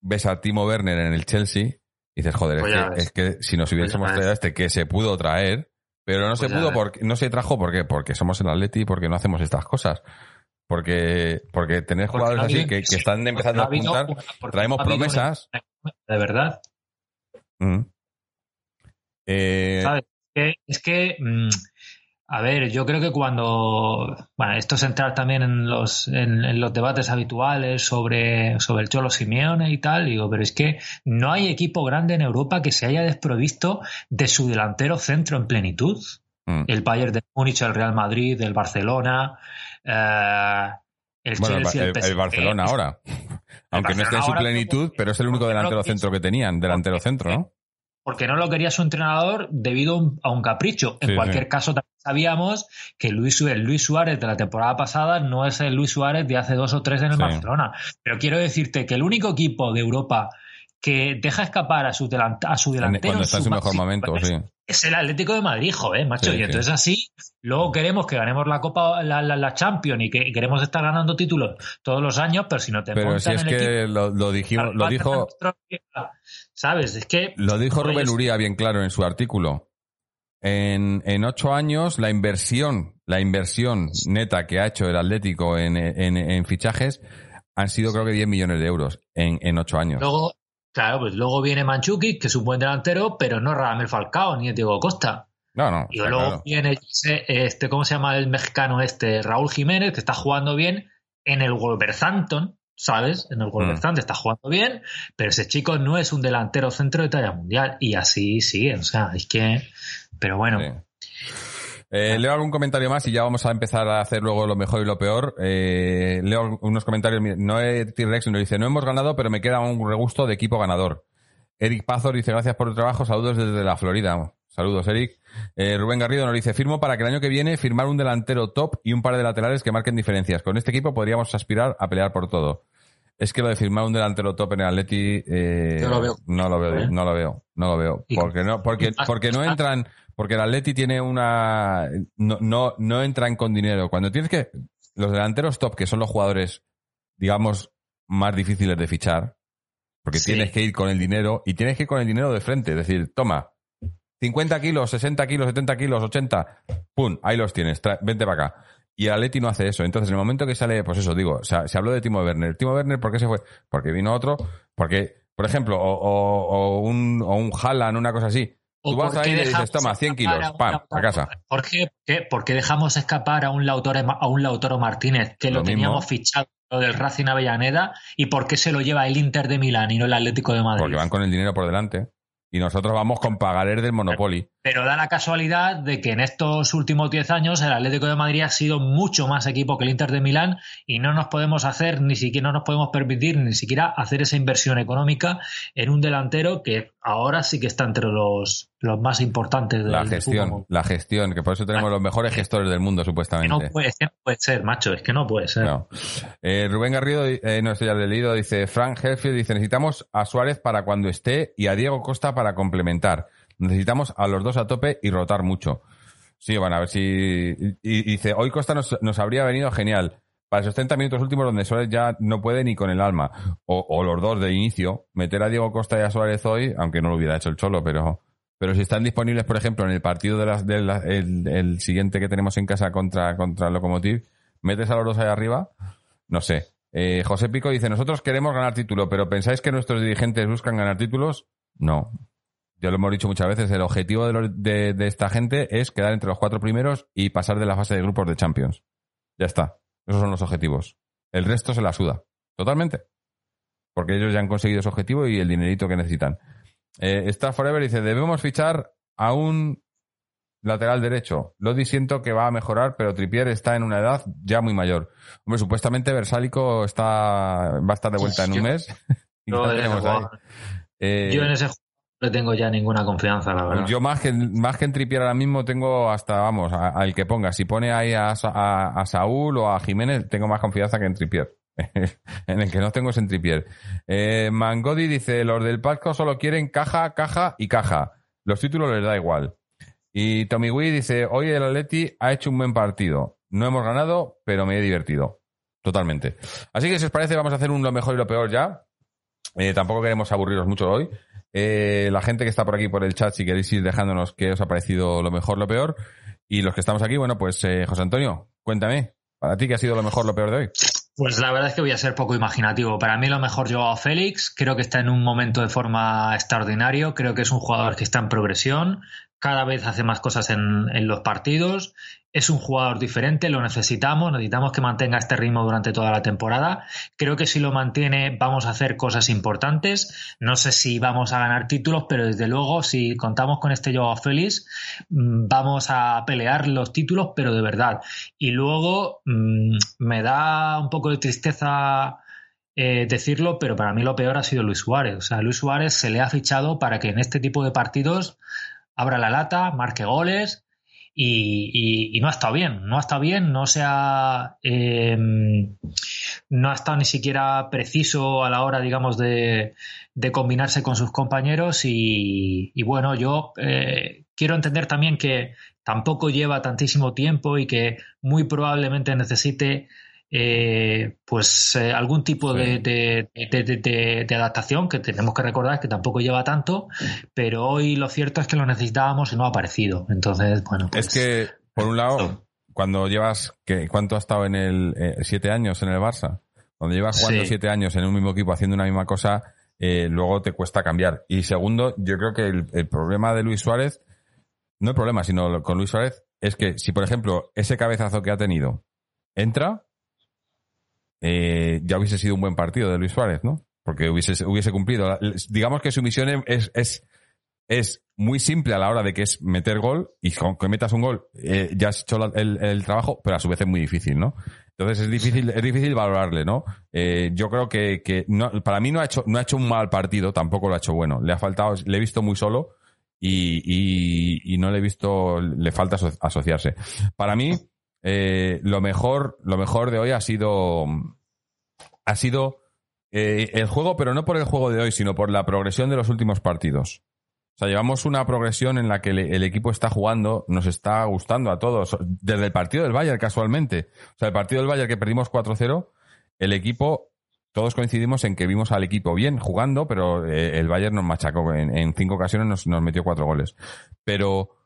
B: Ves a Timo Werner en el Chelsea y dices, joder, es, que, si nos hubiésemos pues traído este que se pudo traer, pero no se pues pudo porque no se trajo ¿por qué? porque somos el Atleti y porque no hacemos estas cosas. Porque, porque tener jugadores así que, están empezando a apuntar, traemos promesas.
C: De verdad. Mm.
B: Eh,
C: es que, mm, a ver, yo creo que cuando, bueno, esto es entrar también en los, en, los debates habituales sobre, sobre el Cholo Simeone y tal, digo, pero es que no hay equipo grande en Europa que se haya desprovisto de su delantero centro en plenitud. Mm. El Bayern de Múnich, el Real Madrid, el Barcelona, eh, el Chelsea,
B: el, Barcelona ahora. Aunque no esté en su plenitud, pero es el único delantero centro que tenían, delantero centro, ¿no?
C: Porque no lo quería su entrenador debido a un capricho. En cualquier caso, también sabíamos que Luis, el Luis Suárez de la temporada pasada no es el Luis Suárez de hace dos o tres en el Barcelona. Pero quiero decirte que el único equipo de Europa que deja escapar a su, a su delantero.
B: Cuando está en su, mejor momento, sí.
C: Es el Atlético de Madrid, joder, macho. y entonces así, luego queremos que ganemos la Copa, la, la, Champions y que queremos estar ganando títulos todos los años, pero si no te
B: Pero si es que lo, lo, dijimos, lo dijo.
C: ¿Sabes? Es que.
B: Lo dijo Rubén Uría bien claro en su artículo. En, en ocho años, la inversión, la inversión neta que ha hecho el Atlético en, en, en fichajes han sido creo que 10 millones de euros en, en ocho años.
C: Luego, Claro, pues luego viene Manchuki, que es un buen delantero, pero no Radamel Falcao ni Diego Costa.
B: No, no.
C: Y luego viene este, ¿cómo se llama el mexicano este? Raúl Jiménez, que está jugando bien en el Wolverhampton, ¿sabes? En el mm. Wolverhampton está jugando bien, pero ese chico no es un delantero centro de talla mundial. Y así sigue, o sea, es que. Pero bueno.
B: Eh, leo algún comentario más y ya vamos a empezar a hacer luego lo mejor y lo peor. Eh, leo unos comentarios. Noé T-Rex nos dice: No hemos ganado, pero me queda un regusto de equipo ganador. Eric Pazor dice: Gracias por el trabajo. Saludos desde la Florida. Saludos, Eric. Eh, Rubén Garrido nos dice: Firmo para que el año que viene firmar un delantero top y un par de laterales que marquen diferencias. Con este equipo podríamos aspirar a pelear por todo. Es que lo de firmar un delantero top en el Atleti no lo veo, no lo veo, no lo veo, no lo veo, porque no, porque, porque no entran, porque el Atleti tiene una... No, no, no entran con dinero. Cuando tienes que... Los delanteros top, que son los jugadores, digamos, más difíciles de fichar, porque tienes que ir con el dinero y tienes que ir con el dinero de frente. Es decir, toma, 50 kilos, 60 kilos, 70 kilos, 80, ¡pum! Ahí los tienes, vente para acá. Y el Atleti no hace eso. Entonces, en el momento que sale, pues eso, digo, se habló de Timo Werner. Timo Werner, ¿por qué se fue? Porque vino otro, porque, por ejemplo, o, o, un, o un Haaland, una cosa así. Tú vas ahí y le dices, toma, 100 kilos, pam, a casa.
C: ¿Por qué? ¿Por qué dejamos escapar a un Lautaro, a un Lautaro Martínez que lo, teníamos fichado del Racing Avellaneda y por qué se lo lleva el Inter de Milán y no el Atlético de Madrid?
B: Porque van con el dinero por delante. Y nosotros vamos con pagarer del Monopoly.
C: Pero da la casualidad de que en estos últimos 10 años el Atlético de Madrid ha sido mucho más equipo que el Inter de Milán y no nos podemos hacer, ni siquiera no nos podemos permitir ni siquiera hacer esa inversión económica en un delantero que ahora sí que está entre los, los más importantes
B: la gestión la gestión que por eso tenemos los mejores gestores del mundo supuestamente.
C: no puede, ser macho es que no puede ser.
B: Eh, Rubén Garrido eh, no estoy ya leído dice Frank Herfield dice necesitamos a Suárez para cuando esté y a Diego Costa para complementar. Necesitamos a los dos a tope y rotar mucho. Sí bueno a ver si y, dice hoy Costa nos, nos habría venido genial para esos 30 minutos últimos donde Suárez ya no puede ni con el alma, o, los dos de inicio, meter a Diego Costa y a Suárez hoy, aunque no lo hubiera hecho el Cholo, pero, pero si están disponibles, por ejemplo, en el partido de siguiente que tenemos en casa contra, contra el Locomotiv, metes a los dos ahí arriba, no sé. Eh, José Pico dice, nosotros queremos ganar título, pero ¿pensáis que nuestros dirigentes buscan ganar títulos? No. Ya lo hemos dicho muchas veces, el objetivo de, de esta gente es quedar entre los cuatro primeros y pasar de la fase de grupos de Champions. Ya está. Esos son los objetivos. El resto se la suda. Totalmente. Porque ellos ya han conseguido ese objetivo y el dinerito que necesitan. Eh, Star Forever dice, debemos fichar a un lateral derecho. Lodi siento que va a mejorar, pero Tripier está en una edad ya muy mayor. Hombre, supuestamente Versálico está, va a estar de vuelta en un mes.
C: Eh, yo en ese no tengo ya ninguna confianza, la verdad.
B: Yo más que, más que en Tripier ahora mismo tengo hasta, vamos, al que ponga. Si pone ahí a, a, Saúl o a Jiménez, tengo más confianza que en Tripier. en el que no tengo es en Tripier. Eh, Mangodi dice, los del Pasco solo quieren caja, caja y caja. Los títulos les da igual. Y Tommy Wee dice, hoy el Atleti ha hecho un buen partido. No hemos ganado, pero me he divertido. Totalmente. Así que si os parece, vamos a hacer un lo mejor y lo peor ya. Eh, tampoco queremos aburriros mucho hoy. Eh, la gente que está por aquí por el chat, si queréis ir dejándonos qué os ha parecido lo mejor, lo peor. Y los que estamos aquí, bueno, pues eh, José Antonio, cuéntame, para ti qué ha sido lo mejor, lo peor de hoy.
C: Pues la verdad es que voy a ser poco imaginativo. Para mí lo mejor a Félix, creo que está en un momento de forma extraordinario, creo que es un jugador que está en progresión, cada vez hace más cosas en, los partidos. Es un jugador diferente, lo necesitamos, necesitamos que mantenga este ritmo durante toda la temporada. Creo que si lo mantiene vamos a hacer cosas importantes. No sé si vamos a ganar títulos, pero desde luego si contamos con este Joao Félix mm, vamos a pelear los títulos, pero de verdad. Y luego mmm, me da un poco de tristeza eh, decirlo, pero para mí lo peor ha sido Luis Suárez. O sea, Luis Suárez se le ha fichado para que en este tipo de partidos abra la lata, marque goles y, no ha estado bien, no ha estado bien, no se ha, em, no ha estado ni siquiera preciso a la hora, digamos, de, combinarse con sus compañeros y, bueno, yo eh, quiero entender también que tampoco lleva tantísimo tiempo y que muy probablemente necesite eh, pues eh, algún tipo de, de, adaptación que tenemos que recordar que tampoco lleva tanto, pero hoy lo cierto es que lo necesitábamos y no ha aparecido. Entonces, bueno.
B: Pues, es que, por un lado, cuando llevas, que, ¿cuánto ha estado en el, eh, siete años en el Barça? Cuando llevas jugando siete años en un mismo equipo haciendo una misma cosa, luego te cuesta cambiar. Y segundo, yo creo que el, el problema de Luis Suárez no el problema, sino con Luis Suárez, es que si, por ejemplo, ese cabezazo que ha tenido entra, eh, ya hubiese sido un buen partido de Luis Suárez, ¿no? Porque hubiese, hubiese cumplido. Digamos que su misión es, es, es muy simple a la hora de que es meter gol y con que metas un gol eh, ya has hecho el, el, trabajo, pero a su vez es muy difícil, ¿no? Entonces es difícil, es difícil valorarle, ¿no? Eh, yo creo que, que no, para mí no ha hecho, no ha hecho un mal partido, tampoco lo ha hecho bueno. Le ha faltado, le he visto muy solo y, y, y no le he visto, le falta asociarse. Para mí, eh, lo mejor, lo mejor de hoy ha sido, ha sido eh, el juego, pero no por el juego de hoy, sino por la progresión de los últimos partidos. O sea, llevamos una progresión en la que el, equipo está jugando, nos está gustando a todos. Desde el partido del Bayern, casualmente. O sea, el partido del Bayern que perdimos 4-0, el equipo, todos coincidimos en que vimos al equipo bien jugando, pero eh, el Bayern nos machacó. En, cinco ocasiones nos, nos, metió cuatro goles. Pero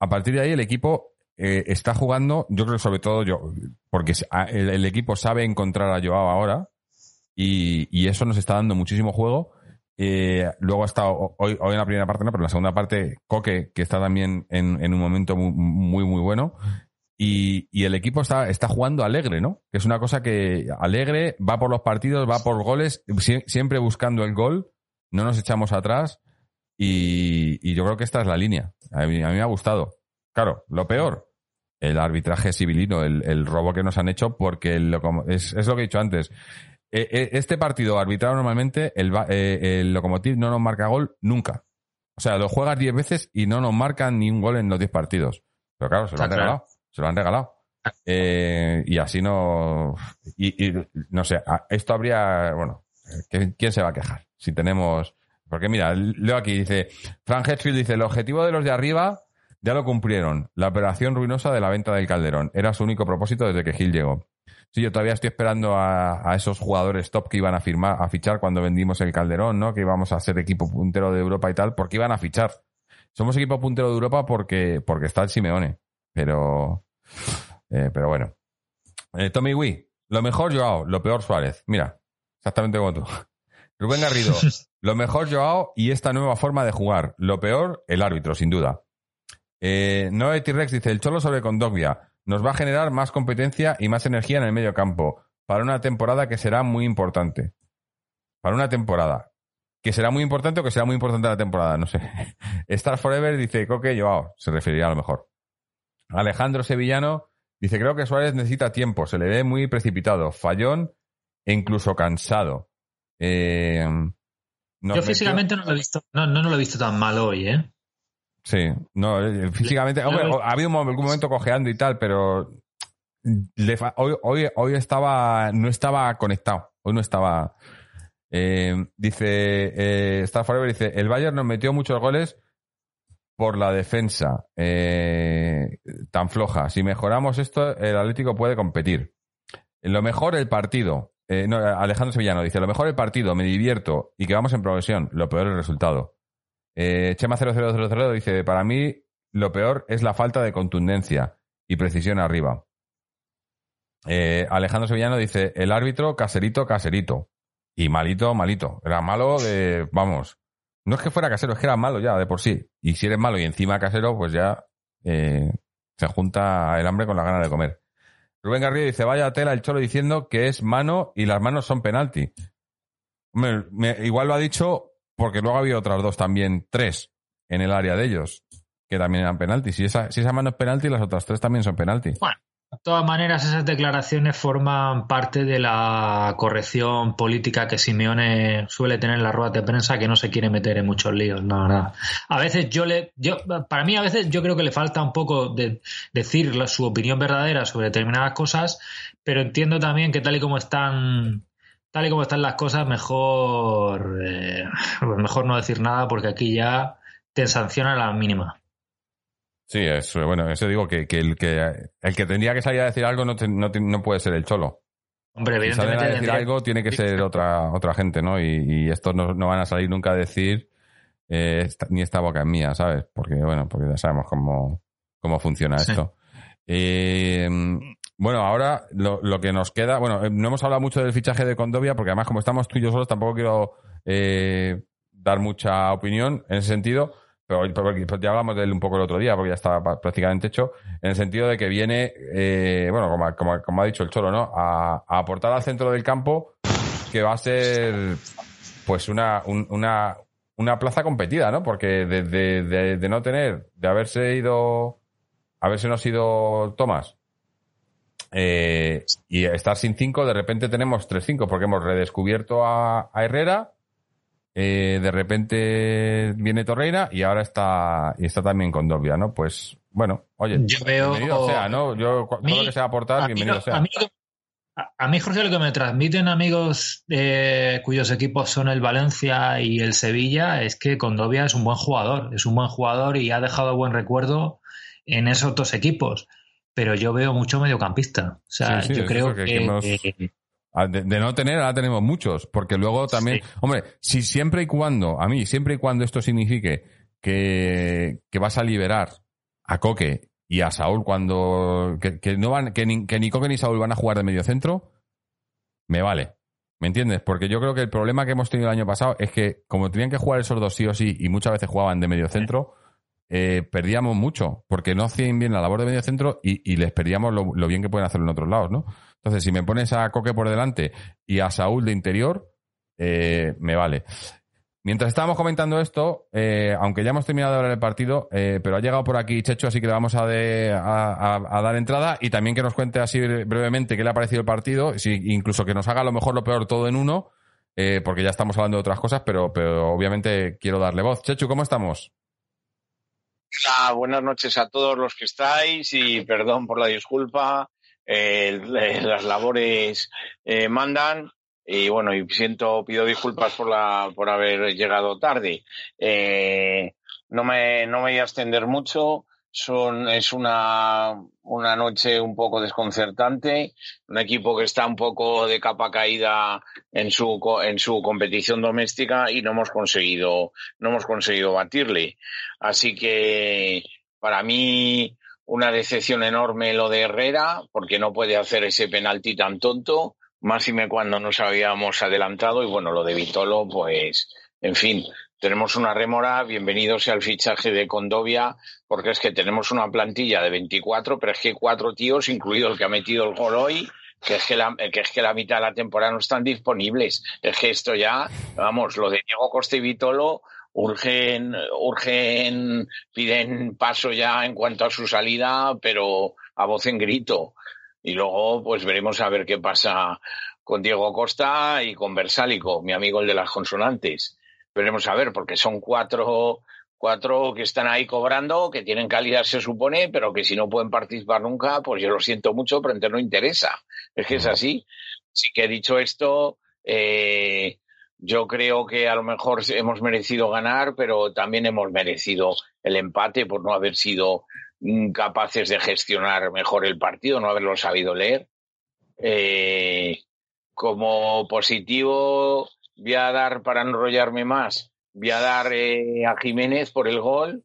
B: a partir de ahí el equipo eh, está jugando, yo creo sobre todo yo, porque el, equipo sabe encontrar a Joao ahora y, eso nos está dando muchísimo juego eh, luego ha estado hoy, hoy en la primera parte, no, pero en la segunda parte, Coque, que está también en, un momento muy, muy, muy bueno. Y, el equipo está, está jugando alegre, ¿no? Que es una cosa que alegre, va por los partidos, va por goles, siempre buscando el gol, no nos echamos atrás. Y, yo creo que esta es la línea. A a mí me ha gustado. Claro, lo peor, el arbitraje civilino, el, el robo que nos han hecho, porque es, es lo que he dicho antes eh, eh, este partido arbitrado normalmente, el, eh, el Lokomotiv no nos marca gol nunca. O sea, lo juegas 10 veces y no nos marcan ni un gol en los 10 partidos. Pero claro, se lo han regalado. Se lo han regalado. y así no. Y, no sé, esto habría. Bueno, ¿quién se va a quejar? Si tenemos. Porque mira, leo aquí, dice. Frank Hetfield dice: el objetivo de los de arriba ya lo cumplieron. La operación ruinosa de la venta del Calderón. Era su único propósito desde que Gil llegó. Sí, yo todavía estoy esperando a, esos jugadores top que iban a firmar, a fichar cuando vendimos el Calderón, ¿no? Que íbamos a ser equipo puntero de Europa y tal, porque iban a fichar. Somos equipo puntero de Europa porque, porque está el Simeone. Pero, eh, pero bueno. Eh, Tommy Wee, lo mejor Joao, lo peor Suárez. Mira, exactamente como tú. Rubén Garrido, lo mejor Joao y esta nueva forma de jugar. Lo peor, el árbitro, sin duda. Eh, Noé T-Rex dice, el cholo sobre Condogvia nos va a generar más competencia y más energía en el medio campo para una temporada que será muy importante. Para una temporada. Que será muy importante o que será muy importante la temporada, no sé. Star Forever dice Coque Joao, se referiría a lo mejor. Alejandro Sevillano dice, creo que Suárez necesita tiempo, se le ve muy precipitado, fallón e incluso cansado. Eh,
C: Yo físicamente no lo he visto, no, no, no lo he visto tan mal hoy, ¿eh?
B: Sí, no, eh, físicamente, hombre, ha habido un, momento cojeando y tal, pero hoy, hoy, hoy estaba, no estaba conectado, hoy no estaba. Eh, dice, eh, Star Forever dice, el Bayern nos metió muchos goles por la defensa eh, tan floja. Si mejoramos esto, el Atlético puede competir. Lo mejor el partido. no, Alejandro Sevillano dice, lo mejor el partido, me divierto y que vamos en progresión. Lo peor el resultado. Eh, Chema0000 dice, para mí lo peor es la falta de contundencia y precisión arriba. Eh, Alejandro Sevillano dice, el árbitro caserito, caserito. Y malito, malito. Era malo de, vamos, no es que fuera casero, es que era malo ya de por sí. Y si eres malo y encima casero, pues ya eh, se junta el hambre con la gana de comer. Rubén Garrido dice, vaya tela el cholo diciendo que es mano y las manos son penalti. igual lo ha dicho porque luego había otras dos también, tres en el área de ellos, que también eran penaltis. Si esa, si esa mano es penalti, las otras tres también son penalti.
C: Bueno, de todas maneras, esas declaraciones forman parte de la corrección política que Simeone suele tener en las ruedas de prensa, que no se quiere meter en muchos líos, la verdad. A veces yo le, yo, para mí a veces yo creo que le falta un poco de decir su opinión verdadera sobre determinadas cosas, pero entiendo también que tal y como están tal y como están las cosas, mejor, eh, mejor no decir nada porque aquí ya te sanciona la mínima.
B: Sí, eso, bueno, eso digo que, el que el que tendría que salir a decir algo no, no, puede ser el cholo.
C: Hombre, evidentemente.
B: Si a decir algo tiene que ser otra, otra gente, ¿no? Y, estos no, van a salir nunca a decir eh, ni esta boca es mía, ¿sabes? Porque, bueno, porque ya sabemos cómo, cómo funciona esto. Eh, bueno, ahora lo, que nos queda, bueno, eh, no hemos hablado mucho del fichaje de Condovia, porque además como estamos tú y yo solos, tampoco quiero eh, dar mucha opinión en ese sentido, pero, ya hablamos de él un poco el otro día, porque ya estaba prácticamente hecho, en el sentido de que viene, eh, bueno, como, ha dicho el Cholo, ¿no? A, a, aportar al centro del campo, que va a ser, pues, una, un, una, una plaza competida, ¿no? Porque de, de, de, no tener, de haberse ido, haberse nos ido Tomás, eh, y estar sin cinco, de repente tenemos tres cinco, porque hemos redescubierto a, a Herrera, eh, de repente viene Torreira y ahora está, y está también con Dobia, ¿no? Pues, bueno, oye,
C: yo veo,
B: bienvenido sea, ¿no? Yo, todo lo que sea aportar, bienvenido sea.
C: A mí, a mí, Jorge, lo que me transmiten amigos eh, cuyos equipos son el Valencia y el Sevilla es que Condovia es un buen jugador, es un buen jugador y ha dejado buen recuerdo en esos dos equipos. Pero yo veo mucho mediocampista. O sea,
B: Sí, sí,
C: yo creo
B: que-
C: que,
B: que hemos- Ah, De, de no tener, ahora tenemos muchos, porque luego también,
C: Sí.
B: hombre, si siempre y cuando, a mí, siempre y cuando esto signifique que, que vas a liberar a Coque y a Saúl cuando, que, que no van, que ni, que ni Coque ni Saúl van a jugar de medio centro, me vale. ¿Me entiendes? Porque yo creo que el problema que hemos tenido el año pasado es que como tenían que jugar esos dos sí o sí y muchas veces jugaban de medio centro, eh, perdíamos mucho, porque no hacían bien la labor de medio centro y, les perdíamos lo, bien que pueden hacerlo en otros lados, ¿no? Entonces, si me pones a Coque por delante y a Saúl de interior, eh, me vale. Mientras estábamos comentando esto, eh, aunque ya hemos terminado de hablar del partido, eh, pero ha llegado por aquí Checho, así que le vamos a dar entrada y también que nos cuente así brevemente qué le ha parecido el partido, si, incluso que nos haga lo mejor, lo peor, todo en uno, eh, porque ya estamos hablando de otras cosas, pero, pero obviamente quiero darle voz. Chechu, ¿cómo estamos?
F: Hola, buenas noches a todos los que estáis y perdón por la disculpa. Eh, las labores eh, mandan y bueno, y siento, pido disculpas por la, por haber llegado tarde. Eh, no me, no me voy a extender mucho. Son, es una, una noche un poco desconcertante. Un equipo que está un poco de capa caída en su, en su competición doméstica y no hemos conseguido, no hemos conseguido batirle. Así que para mí una decepción enorme lo de Herrera, porque no puede hacer ese penalti tan tonto, máxime cuando nos habíamos adelantado. Y bueno, lo de Vitolo, pues, en fin, tenemos una rémora. Bienvenido sea el fichaje de Condovia, porque es que tenemos una plantilla de 24, pero es que cuatro tíos, incluido el que ha metido el gol hoy, que es que la, que es que la mitad de la temporada no están disponibles. Es que esto ya, vamos, lo de Diego Costa y Vitolo urgen, urgen, piden paso ya en cuanto a su salida, pero a voz en grito. Y luego, pues veremos a ver qué pasa con Diego Costa y con Versálico, mi amigo el de las consonantes. Veremos a ver, porque son cuatro, cuatro que están ahí cobrando, que tienen calidad se supone, pero que si no pueden participar nunca, pues yo lo siento mucho, pero entonces no interesa. Es que es así. Sí que he dicho esto, eh, yo creo que a lo mejor hemos merecido ganar, pero también hemos merecido el empate por no haber sido mm, capaces de gestionar mejor el partido, no haberlo sabido leer. Eh, como positivo, voy a dar, para no enrollarme más, voy a dar eh, a Jiménez por el gol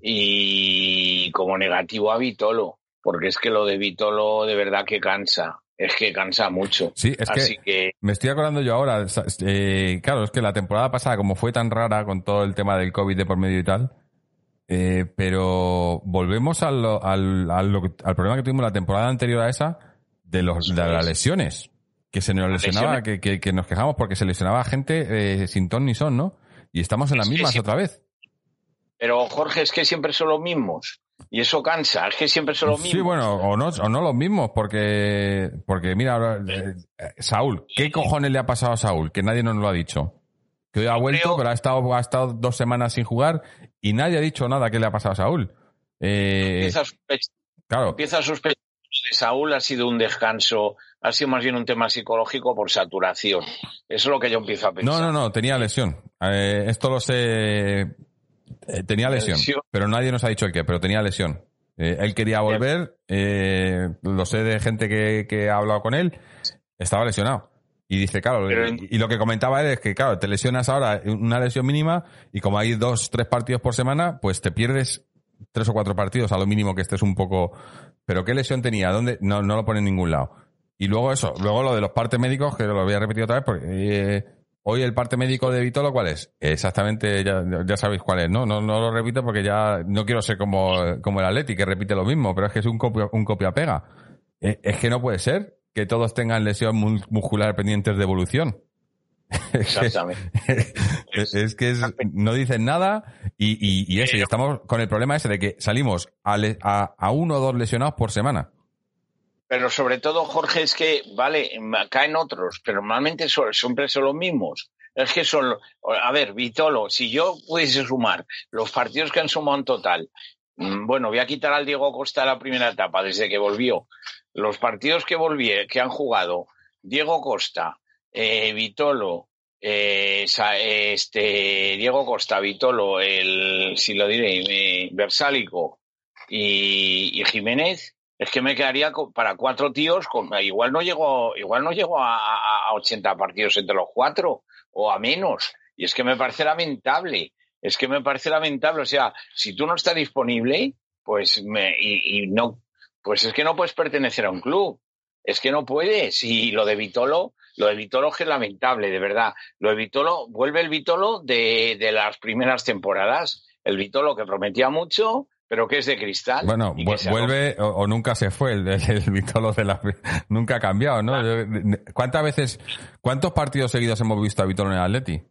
F: y como negativo a Vitolo, porque es que lo de Vitolo de verdad que cansa, es que cansa mucho.
B: Sí, es que,
F: Así que
B: me estoy acordando yo ahora. eh, claro, es que la temporada pasada, como fue tan rara con todo el tema del COVID de por medio y tal, eh, pero volvemos al, al problema que tuvimos la temporada anterior a esa de, los, de las lesiones. Que se nos lesionaba, que, que, que nos quejamos porque se lesionaba gente eh, sin ton ni son, ¿no? Y estamos en las
F: Es
B: mismas otra vez.
F: Pero Jorge, es que siempre son los mismos. Y eso cansa, es que siempre son los mismos.
B: Sí, bueno, o no, o no los mismos, porque, porque mira, ahora, eh, eh, Saúl, ¿qué cojones le ha pasado a Saúl? Que nadie nos lo ha dicho. Que hoy ha vuelto,
F: creo-
B: pero ha estado, ha estado dos semanas sin jugar y nadie ha dicho nada que le ha pasado a Saúl. Eh,
F: Empieza a sospechar,
B: claro,
F: empieza a sospechar de Saúl ha sido un descanso, ha sido más bien un tema psicológico por saturación. Eso es lo que yo empiezo a pensar.
B: no, no, no, tenía lesión. Eh, esto lo sé. eh, tenía lesión,
F: Lesión.
B: pero nadie nos ha dicho el qué, pero tenía lesión. Eh, él quería volver, lo sé de gente que, que ha hablado con él, estaba lesionado. Y dice, claro,
F: Pero
B: y lo que comentaba él es que, claro, te lesionas ahora una lesión mínima y como hay dos, tres partidos por semana, pues te pierdes tres o cuatro partidos a lo mínimo que estés un poco... Pero ¿qué lesión tenía? ¿Dónde? No, no lo pone en ningún lado. Y luego eso, luego lo de los partes médicos, que lo voy a repetir otra vez, porque eh, Hoy el parte médico de Vitolo, ¿cuál es? Exactamente, ya, ya sabéis cuál es, ¿no? ¿no? No lo repito porque ya no quiero ser como, como el Atleti, que repite lo mismo, pero es que es un copia, un copia-pega. Es, es que no puede ser que todos tengan lesión mu- muscular pendientes de evolución.
F: Exactamente.
B: es, es que es- no dicen nada y, y, y eso, y estamos con el problema ese de que salimos a, le- a, a uno o dos lesionados por semana.
F: Pero sobre todo, Jorge, es que, vale, caen otros, pero normalmente son, siempre son los mismos. Es que son, a ver, Vitolo, si yo pudiese sumar los partidos que han sumado en total, mm, bueno, voy a quitar al Diego Costa la primera etapa, desde que volvió. Los partidos que volví, que han jugado Diego Costa, eh, Vitolo, eh, este, Diego Costa, Vitolo, el, si lo diré, eh, Versálico y, Jiménez, es que me quedaría para cuatro tíos, con, igual no llego, igual no llego a, a, a 80 partidos entre los cuatro, o a menos. Y es que me parece lamentable. Es que me parece lamentable. O sea, si tú no estás disponible, pues me, y no, pues es que no puedes pertenecer a un club. Es que no puedes. Y lo de Vitolo, lo de Vitolo es que es lamentable, de verdad. Lo de Vitolo, vuelve el Vitolo de, de las primeras temporadas. El Vitolo que prometía mucho, pero que es de cristal.
B: Bueno, vu- vuelve o, o nunca se fue el, el, el Vitolo de la... Nunca ha cambiado, ¿no? ¿Cuántas veces, cuántos partidos seguidos hemos visto a Vitolo en el Atleti?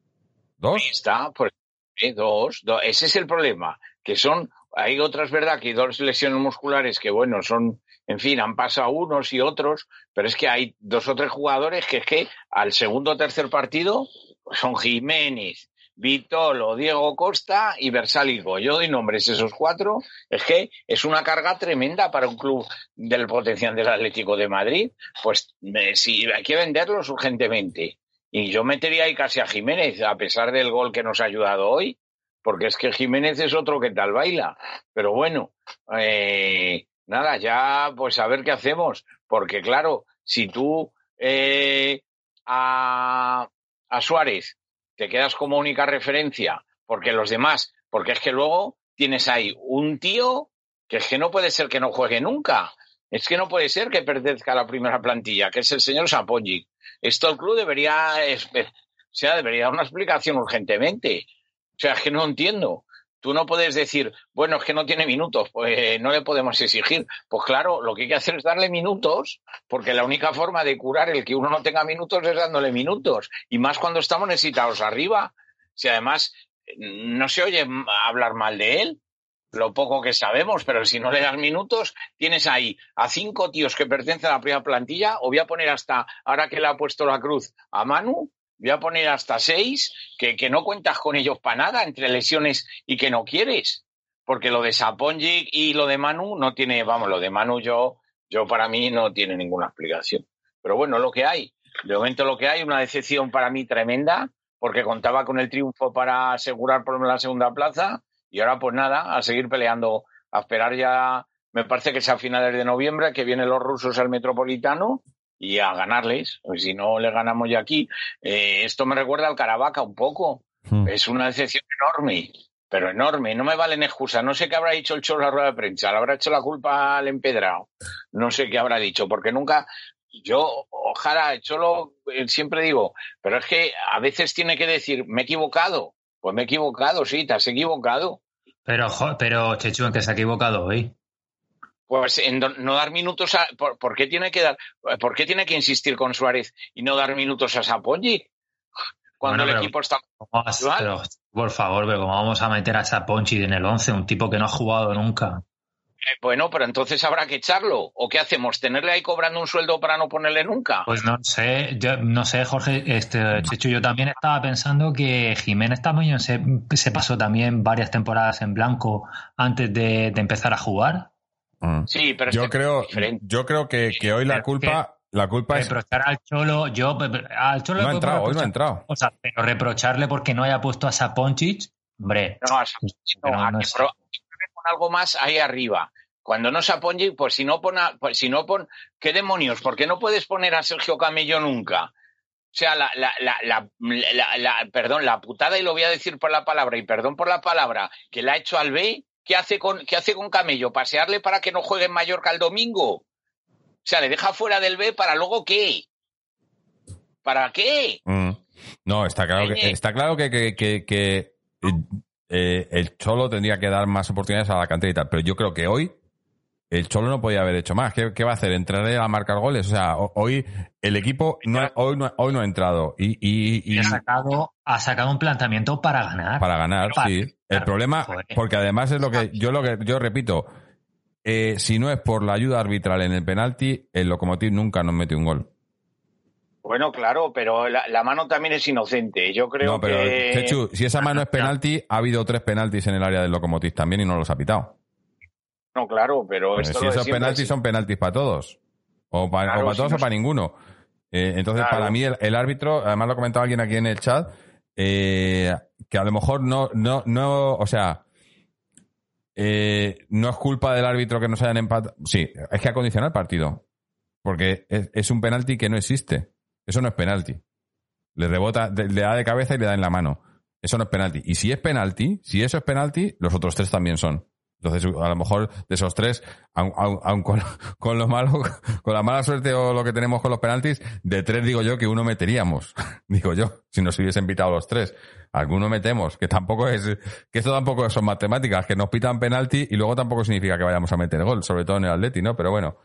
B: ¿Dos?
F: Ahí está, pues eh, dos, dos. Ese es el problema, que son, hay otras, ¿verdad? Que hay dos lesiones musculares que, bueno, son, en fin, han pasado unos y otros, pero es que hay dos o tres jugadores que es que al segundo o tercer partido son Jiménez, Vitolo, Diego Costa y Versálico. Yo doy nombres esos cuatro. Es que es una carga tremenda para un club del potencial del Atlético de Madrid. Pues si hay que venderlos urgentemente. Y yo metería ahí casi a Jiménez, a pesar del gol que nos ha ayudado hoy, porque es que Jiménez es otro que tal baila. Pero bueno, eh, nada, ya pues a ver qué hacemos, porque claro, si tú eh, a, a Suárez te quedas como única referencia, porque los demás, porque es que luego tienes ahí un tío que es que no puede ser que no juegue nunca. Es que no puede ser que pertenezca a la primera plantilla, que es el señor Sapongic. Esto el club debería, o sea, debería dar una explicación urgentemente. O sea, es que no entiendo. Tú no puedes decir, bueno, es que no tiene minutos, pues no le podemos exigir. Pues claro, lo que hay que hacer es darle minutos, porque la única forma de curar el que uno no tenga minutos es dándole minutos. Y más cuando estamos necesitados arriba. Si además eh, no se oye hablar mal de él, lo poco que sabemos, pero si no le das minutos, tienes ahí a cinco tíos que pertenecen a la primera plantilla, o voy a poner hasta, ahora que le ha puesto la cruz a Manu, voy a poner hasta seis, que, que no cuentas con ellos para nada, entre lesiones y que no quieres. Porque lo de Sapongic y lo de Manu no tiene, vamos, lo de Manu yo, yo para mí no tiene ninguna explicación. Pero bueno, lo que hay, de momento lo que hay, una decepción para mí tremenda, porque contaba con el triunfo para asegurar por la segunda plaza, y ahora pues nada, a seguir peleando, a esperar ya, me parece que es a finales de noviembre, que vienen los rusos al Metropolitano, y a ganarles, pues si no le ganamos ya aquí. Eh, esto me recuerda al Caravaca un poco,
B: Hmm.
F: es una decepción enorme, pero enorme. No me valen excusas. No sé qué habrá dicho el Cholo en la rueda de prensa. Le habrá hecho la culpa al empedrado. No sé qué habrá dicho, porque nunca. Yo, ojalá, el Cholo eh, siempre digo, pero es que a veces tiene que decir, me he equivocado. Pues me he equivocado, sí, te has equivocado.
C: Pero, jo- pero Chechu, ¿en que se ha equivocado hoy?
F: Pues en no dar minutos a. ¿por, por qué tiene que dar, ¿Por qué tiene que insistir con Suárez y no dar minutos a Sapongi? Cuando
C: Bueno,
F: el equipo está.
C: ¿Cómo vas-
F: Igual.
C: pero, por favor, pero ¿cómo vamos a meter a Saponchi en el 11? Un tipo que no ha jugado nunca.
F: Eh, Bueno, pero entonces habrá que echarlo. ¿O qué hacemos? ¿Tenerle ahí cobrando un sueldo para no ponerle nunca?
C: Pues no sé, yo, no sé, Jorge, este, Chechu, yo también estaba pensando que Jiménez también se, se pasó también varias temporadas en blanco antes de, de empezar a jugar.
B: Mm.
F: Sí, pero
B: Yo
F: que
B: creo,
F: es
B: yo creo que, que hoy la culpa, la culpa es,
C: Reprochar al Cholo, yo, al Cholo
B: no ha entrado, hoy no ha entrado.
C: cosas, pero reprocharle porque no haya puesto a Saponchich, hombre,
F: No, a no,
C: Pero
F: a
C: no
F: que
C: es-
F: pro- que con algo más ahí arriba. Cuando no se apoye, pues si no pon, a- pues si no pon, ¿qué demonios? ¿Por qué no puedes poner a Sergio Camello nunca? O sea, la, la, la, la, la- la- perdón, la putada, y lo voy a decir por la palabra, y perdón por la palabra, que la ha hecho al B, ¿qué hace con, qué hace con Camello? ¿Pasearle para que no juegue en Mallorca el domingo? O sea, le deja fuera del B para luego qué? ¿Para qué?
B: Mm. No, está claro que, está claro que, que, que, que, eh, el Cholo tendría que dar más oportunidades a la cantera y tal, pero yo creo que hoy el Cholo no podía haber hecho más. ¿Qué, qué va a hacer? ¿Entrar a marcar goles? O sea, ho- hoy el equipo no, ha- hoy, no, hoy no ha entrado y, y, y
C: Y ha sacado, ha sacado un planteamiento para ganar.
B: para ganar,
C: Para-
B: sí. El problema,
C: joder.
B: porque además es lo que yo lo que yo repito, eh, si no es por la ayuda arbitral en el penalti, el Lokomotiv nunca nos mete un gol.
F: Bueno, claro, pero la, la mano también es inocente. Yo creo
B: no, pero
F: que.
B: Chechu, si esa mano es penalti, ha habido tres penaltis en el área del Lokomotiv también y no los ha pitado.
F: No, claro, pero
B: Pues
F: esto
B: si esos penaltis
F: es-
B: son penaltis para todos. O para,
F: Claro,
B: o para
F: si
B: todos
F: no
B: o para ninguno. Eh, entonces,
F: Claro.
B: para mí, el, el árbitro, además lo comentaba alguien aquí en el chat, eh, que a lo mejor no, no, no, o sea, eh, no es culpa del árbitro que nos hayan empatado. Sí, es que ha condicionado el partido. Porque es, es un penalti que no existe. Eso no es penalti. Le rebota, le da de cabeza y le da en la mano. Eso no es penalti. Y si es penalti, si eso es penalti, los otros tres también son. Entonces, a lo mejor de esos tres, aun, con, con lo malo, con la mala suerte o lo que tenemos con los penaltis, de tres digo yo que uno meteríamos. digo yo, si nos hubiesen pitado los tres. Alguno metemos, que tampoco es, que esto tampoco son matemáticas, que nos pitan penalti y luego tampoco significa que vayamos a meter gol, sobre todo en el Atleti, ¿no? Pero bueno.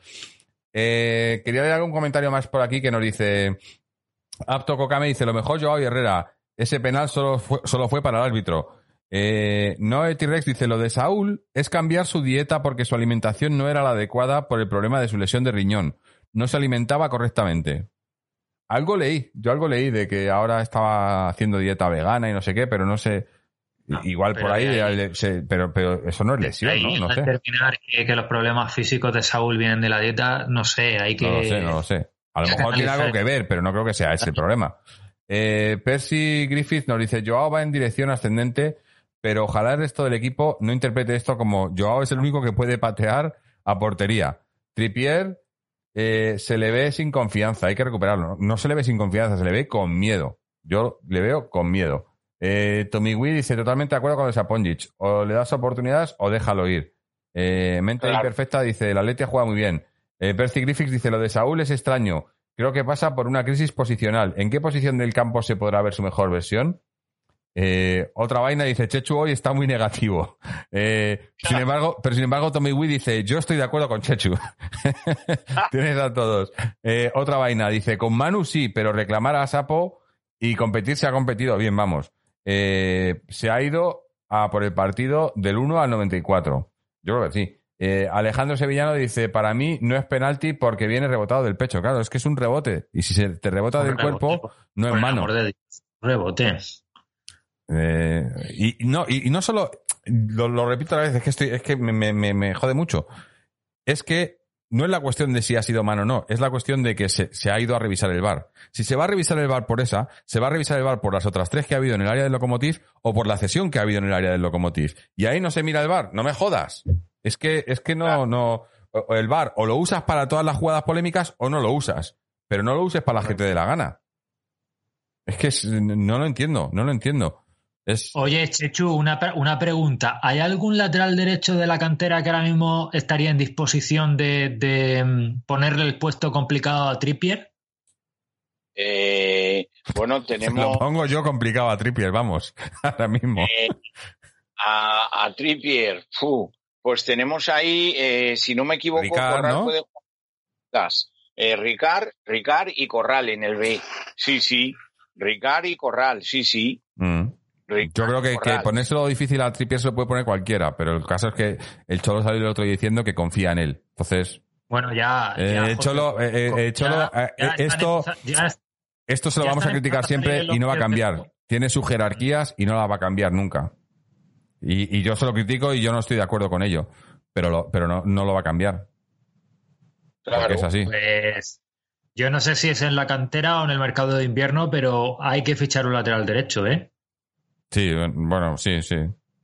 B: Eh, quería leer algún comentario más por aquí que nos dice, Apto Kokame dice, lo mejor Joao y Herrera, ese penal solo fue, solo fue para el árbitro. Eh, Noé T-Rex dice, lo de Saúl es cambiar su dieta porque su alimentación no era la adecuada por el problema de su lesión de riñón. No se alimentaba correctamente. Algo leí, yo algo leí de que ahora estaba haciendo dieta vegana y no sé qué, pero no sé.
C: No,
B: Igual por ahí, se- pero, pero eso no es lesión,
C: Ahí,
B: ¿no? No sé.
C: terminar que, que los problemas físicos de Saúl vienen de la dieta, no sé, hay que...
B: No lo sé, no lo sé. A lo mejor tiene algo que ver, pero no creo que sea ese el problema. Eh, Percy Griffith nos dice, Joao va en dirección ascendente, pero ojalá el resto del equipo no interprete esto como Joao es el único que puede patear a portería. Trippier eh, se le ve sin confianza, hay que recuperarlo. No se le ve sin confianza, se le ve con miedo. Yo le veo con miedo. Eh, Tommy Wee dice totalmente de acuerdo con el Saponjic. O le das oportunidades o déjalo ir. Eh, Mente
F: Claro.
B: Imperfecta dice, la Letia juega muy bien. Eh, Percy Griffiths dice, lo de Saúl es extraño. Creo que pasa por una crisis posicional. ¿En qué posición del campo se podrá ver su mejor versión? Eh, otra vaina dice, Chechu hoy está muy negativo. Eh, sin embargo, pero sin embargo, Tommy Wee dice, yo estoy de acuerdo con Chechu. Tienes a todos. Eh, otra vaina dice, con Manu sí, pero reclamar a Sapo y competir se ha competido bien, vamos. Eh, se ha ido a por el partido del 1 al 94. Yo creo que sí. Eh, Alejandro Sevillano dice, para mí no es penalti porque viene rebotado del pecho. Claro, es que es un rebote. Y si se te rebota
C: Un
B: del
C: rebote,
B: cuerpo, no es mano.
C: Rebote.
B: Eh, y, no, y, y no solo, lo, lo repito a la vez, es que, estoy, es que me, me- me- jode mucho. Es que no es la cuestión de si ha sido mano o no, es la cuestión de que se, se ha ido a revisar el bar. Si se va a revisar el bar por esa, se va a revisar el bar por las otras tres que ha habido en el área del locomotiv o por la cesión que ha habido en el área del locomotiv. Y ahí no se mira el bar, no me jodas. Es que, es que no, no, el bar o lo usas para todas las jugadas polémicas o no lo usas. Pero no lo uses para la que te dé la gana. Es que es- no lo entiendo, no lo entiendo. Es,
C: Oye, Chechu, una, una pregunta. ¿Hay algún lateral derecho de la cantera que ahora mismo estaría en disposición de, de, mm, ponerle el puesto complicado a Trippier?
F: Eh, bueno,
B: Lo
F: tenemos
B: pongo yo complicado a Trippier, vamos, ahora mismo.
F: eh, a, a Trippier. fu, pues tenemos ahí, eh, si no me equivoco,
B: Ricard,
F: Corral
B: ¿no?
F: puede jugar. Eh, Ricard, Ricard y Corral en el B. Sí, sí. Ricard y Corral, sí, sí.
B: Mm. Yo creo que, que ponérselo difícil a Trippier se lo puede poner cualquiera, pero el caso es que el Cholo salió el otro día diciendo que confía en él. Entonces,
C: Bueno, ya.
B: Eh,
C: ya,
B: el Cholo, eh, eh, el Cholo,
C: ya-
B: eh,
C: ya
B: eh, esto,
C: en-
B: esto se lo vamos a criticar siempre y no va a cambiar. Tiene sus jerarquías y no la va a cambiar nunca. Y, y yo se lo critico y yo no estoy de acuerdo con ello, pero, lo, pero no, no lo va a cambiar.
F: Claro.
B: Es así.
C: Pues yo no sé si es en la cantera o en el mercado de invierno, pero hay que fichar un lateral derecho, ¿eh?
B: Sí, bueno, sí, sí.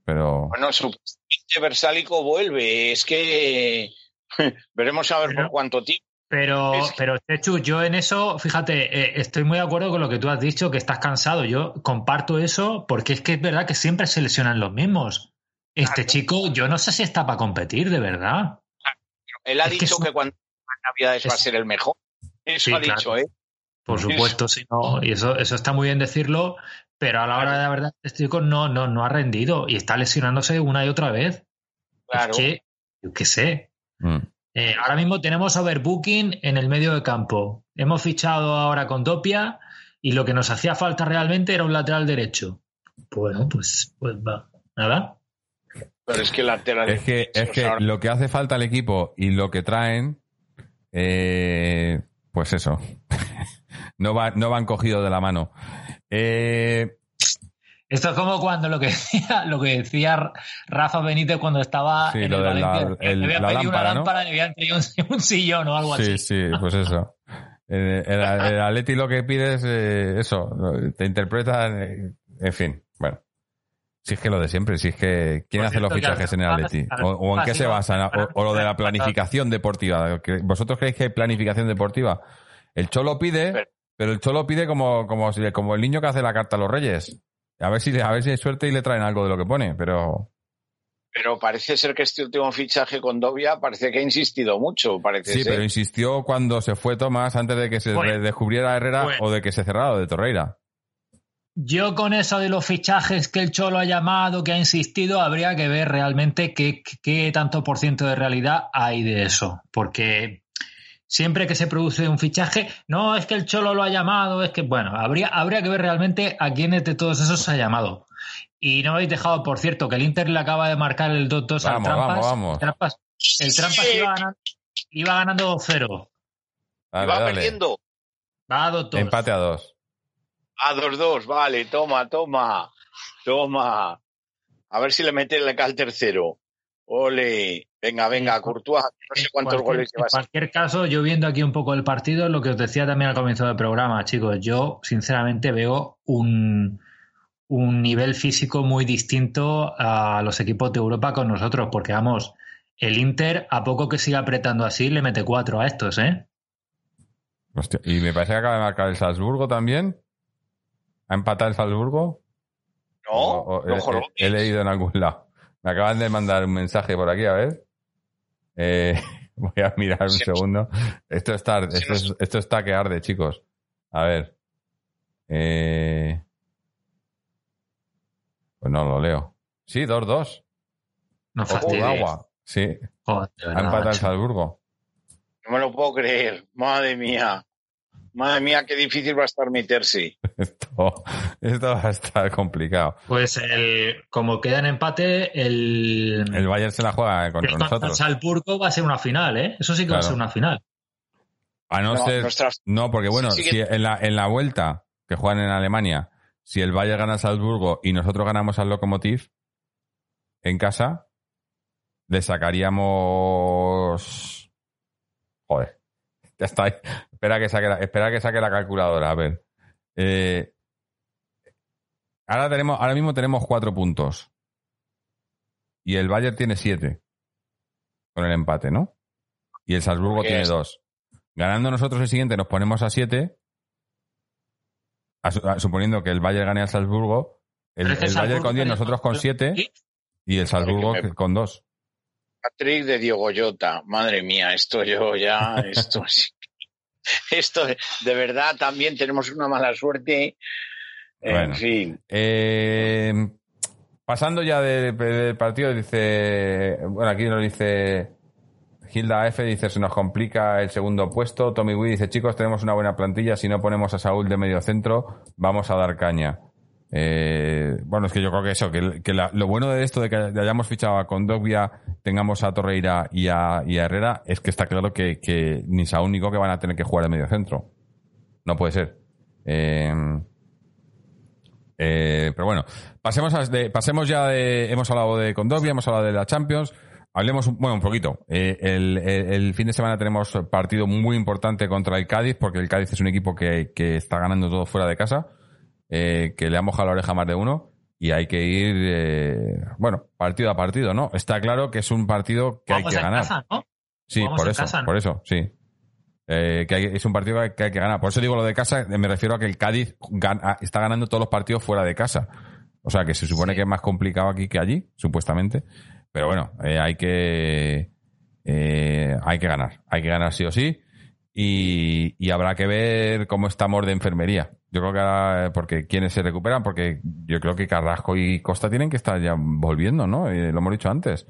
B: Pero
F: Bueno, supuestamente Versálico vuelve. Es que veremos a ver
C: Pero-
F: por cuánto tiempo.
C: Pero,
F: Es que-
C: pero Chechu, yo en eso, fíjate, eh, estoy muy de acuerdo con lo que tú has dicho, que estás cansado. Yo comparto eso porque es que es verdad que siempre se lesionan los mismos. Este chico, yo no sé si está para competir, de verdad.
F: Él ha
C: Es
F: dicho
C: es
F: que cuando Navidades va a
C: es-
F: ser el mejor. Eso
C: Sí,
F: ha
C: claro.
F: dicho, ¿eh?
C: Por supuesto, sí, no, y eso, eso está muy bien decirlo, pero a la hora de la verdad, este chico no, no, no ha rendido y está lesionándose una y otra vez.
F: Claro.
C: Es que, yo qué sé.
B: Mm.
C: Eh, ahora mismo tenemos overbooking en el medio de campo. Hemos fichado ahora con Topia y lo que nos hacía falta realmente era un lateral derecho. Bueno, pues, pues va. Nada.
F: Pero es que la tela
B: Es que, es que lo que hace falta al equipo y lo que traen, eh, pues eso, no, va, no van cogidos de la mano. Eh,
C: Esto es como cuando lo que decía, lo que decía Rafa Benítez cuando estaba
B: Sí,
C: en
B: lo
C: el
B: la-
C: Valencia.
B: el-
C: le habían
B: la
C: pedido
B: lámpara,
C: una
B: ¿no?
C: lámpara y le habían traído un, un sillón o algo
B: sí,
C: así.
B: sí, pues eso. El, el, el Atleti lo que pide es eh, eso, te interpreta, eh, en fin, bueno. Si es que lo de siempre, si es que ¿quién hace los fichajes en el Atleti? ¿O, o en qué se basan? O, o lo de la planificación deportiva. ¿Que- ¿Vosotros creéis que hay planificación deportiva? El Cholo pide,
F: Pero-
B: el Cholo pide como, como, el niño que hace la carta a los reyes. A ver si, a ver si hay suerte y le traen algo de lo que pone, pero
F: Pero parece ser que este último fichaje con Dovia parece que ha insistido mucho, parece
B: sí,
F: ser.
B: pero insistió cuando se fue Tomás antes de que se
C: Bueno.
B: descubriera Herrera
C: Bueno.
B: o de que se cerrara lo de Torreira.
C: Yo con eso de los fichajes que el Cholo ha llamado, que ha insistido, habría que ver realmente qué, qué tanto por ciento de realidad hay de eso. Porque siempre que se produce un fichaje, no es que el Cholo lo ha llamado, es que, bueno, habría, habría que ver realmente a quiénes de todos esos se ha llamado. Y no me habéis dejado, por cierto, que el Inter le acaba de marcar el 2-2 al Trampas.
B: vamos, vamos.
C: El Trampas, el Trampas iba ganando, iba ganando 2-0.
B: Dale,
F: va
B: dale.
F: perdiendo.
C: Va a 2-2.
B: Empate a dos.
F: A 2-2, vale, toma, toma, toma. A ver si le mete el al tercero. Ole, venga, venga, Courtois, no sé cuántos
C: cualquier-
F: goles
C: En
F: llevas.
C: cualquier caso, yo viendo aquí un poco el partido, lo que os decía también al comienzo del programa, chicos, yo sinceramente veo un, un nivel físico muy distinto a los equipos de Europa con nosotros, porque vamos, el Inter, a poco que siga apretando así, le mete cuatro a estos, ¿eh?
B: Hostia, Y me parece que acaba de marcar el Salzburgo también. ¿Ha empatado el Salzburgo?
F: No,
B: O- o-
F: no
B: he-
F: jorobes.
B: he, he leído en algún lado. Me acaban de mandar un mensaje por aquí, a ver. Eh, voy a mirar un
F: Sí,
B: segundo. Esto está, esto, es- esto está que arde, chicos. A ver. Eh, pues no lo leo. Sí, 2-2.
C: No
B: agua. Sí,
C: Joder, de
B: ha empatado el. Salzburgo.
F: No me lo puedo creer. Madre mía. Madre mía, qué difícil va a estar meterse.
B: Esto, esto va a estar complicado.
C: Pues el, como queda en empate, el,
B: El Bayern se la juega contra
C: el
B: nosotros.
C: Salzburgo va a ser una final, ¿eh? Eso sí que va a ser una final.
B: A no,
F: No,
B: ser.
F: nuestras-
B: No, porque bueno,
F: Sí, sí
B: si
F: que-
B: en, la, en la vuelta que juegan en Alemania, si el Bayern gana a Salzburgo y nosotros ganamos al Lokomotiv en casa, le sacaríamos. Joder. Ya está. Espera que saque la, espera que saque la calculadora. A ver. Eh, ahora, tenemos, ahora mismo tenemos cuatro puntos. Y el Bayern tiene siete. Con el empate, ¿no? Y el Salzburgo
F: ¿Qué
B: tiene
F: es?
B: dos. Ganando nosotros el siguiente nos ponemos a siete. A su- a- suponiendo que el Bayern gane al Salzburgo. El, el Bayern con 10,
C: tiene-
B: nosotros con 7
C: ¿Y?
B: el Salzburgo con 2.
F: Patrick de Diogo Jota. Madre mía, esto yo ya, esto sí. Esto, de verdad, también tenemos una mala suerte. En
B: Bueno.
F: fin.
B: Eh, pasando ya de- del partido, dice. Bueno, aquí nos dice. Hilda F dice: Se nos complica el segundo puesto. Tommy Wee dice: Chicos, tenemos una buena plantilla. Si no ponemos a Saúl de medio centro, vamos a dar caña. Eh, bueno, es que yo creo que eso, que, la- lo bueno de esto de que hayamos fichado a Condovia, tengamos a Torreira y a, Herrera, es que está claro que, que ni Saúl ni que van a tener que jugar de medio centro. No puede ser. Eh, eh, pero bueno, pasemos, a- de- pasemos ya de. Hemos hablado de Condovia, hemos hablado de la Champions. Hablemos, un- bueno, un poquito. Eh, el, fin de semana tenemos partido muy importante contra el Cádiz, porque el Cádiz es un equipo que está ganando todo fuera de casa, eh, que le ha mojado la oreja a más de uno, y hay que ir, eh, bueno, partido a partido, ¿no? Está claro que es un partido que
C: Vamos
B: hay que ganar.
C: casa, ¿no?
B: Sí, por eso,
C: casa, ¿no?
B: por eso, sí. Eh, que hay- es un partido que hay que ganar. Por eso digo lo de casa, me refiero a que el Cádiz gan- a- está ganando todos los partidos fuera de casa. O sea, que se supone
C: Sí.
B: que es más complicado aquí que allí, supuestamente. Pero bueno, eh, hay que eh, hay que ganar. Hay que ganar sí o sí. Y, habrá que ver cómo estamos de enfermería. Yo creo que ahora, porque quienes se recuperan, porque yo creo que Carrasco y Costa tienen que estar ya volviendo, ¿no? Eh, lo hemos dicho antes.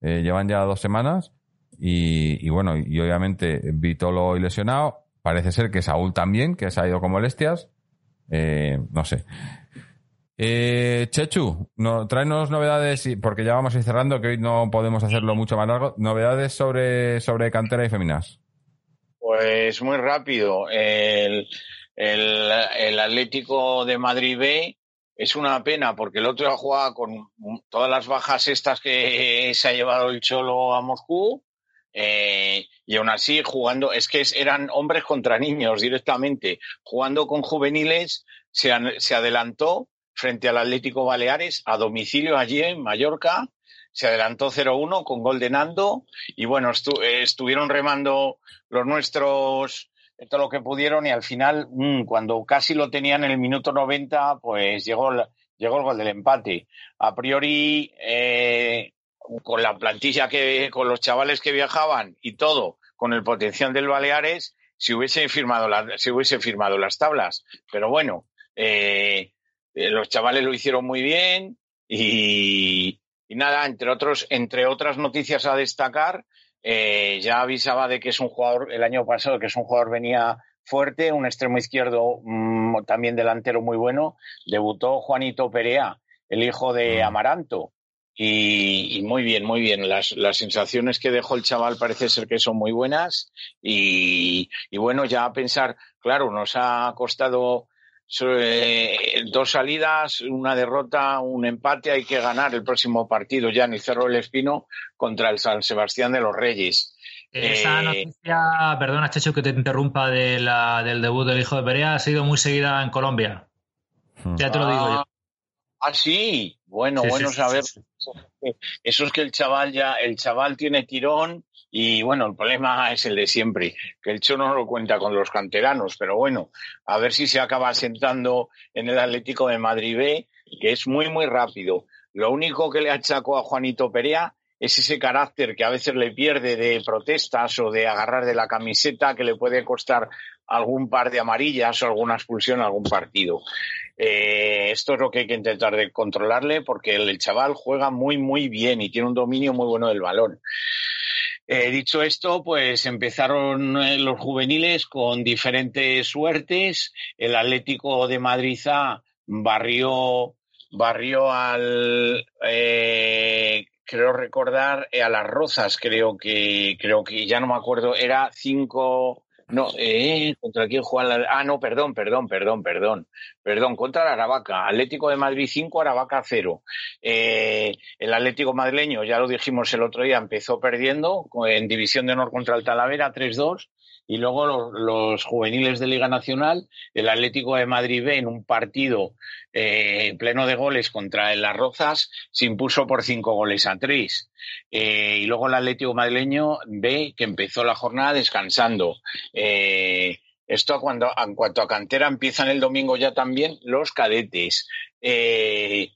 B: Eh, llevan ya dos semanas y, bueno, y obviamente Vitolo y lesionado. Parece ser que Saúl también, que se ha ido con molestias. Eh, no sé. Chechu, no, tráenos novedades, porque ya vamos a ir cerrando, que hoy no podemos hacerlo mucho más largo. Novedades sobre, sobre cantera y féminas.
F: Pues muy rápido. El, el, Atlético de Madrid B es una pena porque el otro ha jugado con todas las bajas estas que se ha llevado el Cholo a Moscú. eh, y aún así jugando, es que eran hombres contra niños directamente, jugando con juveniles, se, se adelantó frente al Atlético Baleares a domicilio allí en Mallorca, se adelantó 0-1 con gol de Nando y bueno, eh, estuvieron remando los nuestros eh, todo lo que pudieron y al final, mm, cuando casi lo tenían en el minuto 90, pues llegó el, llegó el gol del empate. A priori, eh, con la plantilla que, con los chavales que viajaban y todo, con el potencial del Baleares, si hubiese firmado, si firmado las tablas. Pero bueno, los chavales lo hicieron muy bien y, y nada, entre otros, entre otras noticias a destacar, eh, ya avisaba de que es un jugador, el año pasado, que es un jugador venía fuerte, un extremo izquierdo mm, también delantero muy bueno. Debutó Juanito Perea, el hijo de Amaranto. Y, y muy bien, muy bien. Las, las sensaciones que dejó el chaval parece ser que son muy buenas. Y, y bueno, ya a pensar, claro, nos ha costado eh, dos salidas, una derrota, un empate. Hay que ganar el próximo partido ya en el Cerro del Espino contra el San Sebastián de los Reyes.
C: Esa
F: Eh,
C: noticia, perdona, Checho, que te interrumpa de la, del debut del hijo de Perea, ha sido muy seguida en Colombia. Ya te lo digo yo.
F: Ah, sí. Bueno,
C: Sí,
F: bueno
C: sí, sí,
F: saber.
C: sí,
F: Eso es que el chaval ya, el chaval tiene tirón y bueno, el problema es el de siempre, que el Chono no lo cuenta con los canteranos, pero bueno, a ver si se acaba sentando en el Atlético de Madrid B, que es muy, muy rápido. Lo único que le achacó a Juanito Perea es ese carácter que a veces le pierde de protestas o de agarrar de la camiseta que le puede costar algún par de amarillas o alguna expulsión en algún partido. Eh, esto es lo que hay que intentar de controlarle porque el chaval juega muy, muy bien y tiene un dominio muy bueno del balón. Eh, dicho esto, pues empezaron eh, los juveniles con diferentes suertes. El Atlético de Madrid barrió, barrió al, eh, creo recordar, a las Rozas, creo que, creo que ya no me acuerdo, era cinco, no, eh, ¿contra quién juega la- Ah, no, perdón, perdón, perdón, perdón, perdón, contra la Aravaca, Atlético de Madrid 5, Aravaca 0. Eh, el Atlético madrileño, ya lo dijimos el otro día, empezó perdiendo en División de Honor contra el Talavera 3-2 y luego los, juveniles de Liga Nacional, el Atlético de Madrid B en un partido eh, pleno de goles contra el Las Rozas se impuso por cinco goles a tres. Eh, y luego el Atlético madrileño B que empezó la jornada descansando. Eh, esto cuando, en cuanto a cantera empiezan el domingo ya también los cadetes. Eh,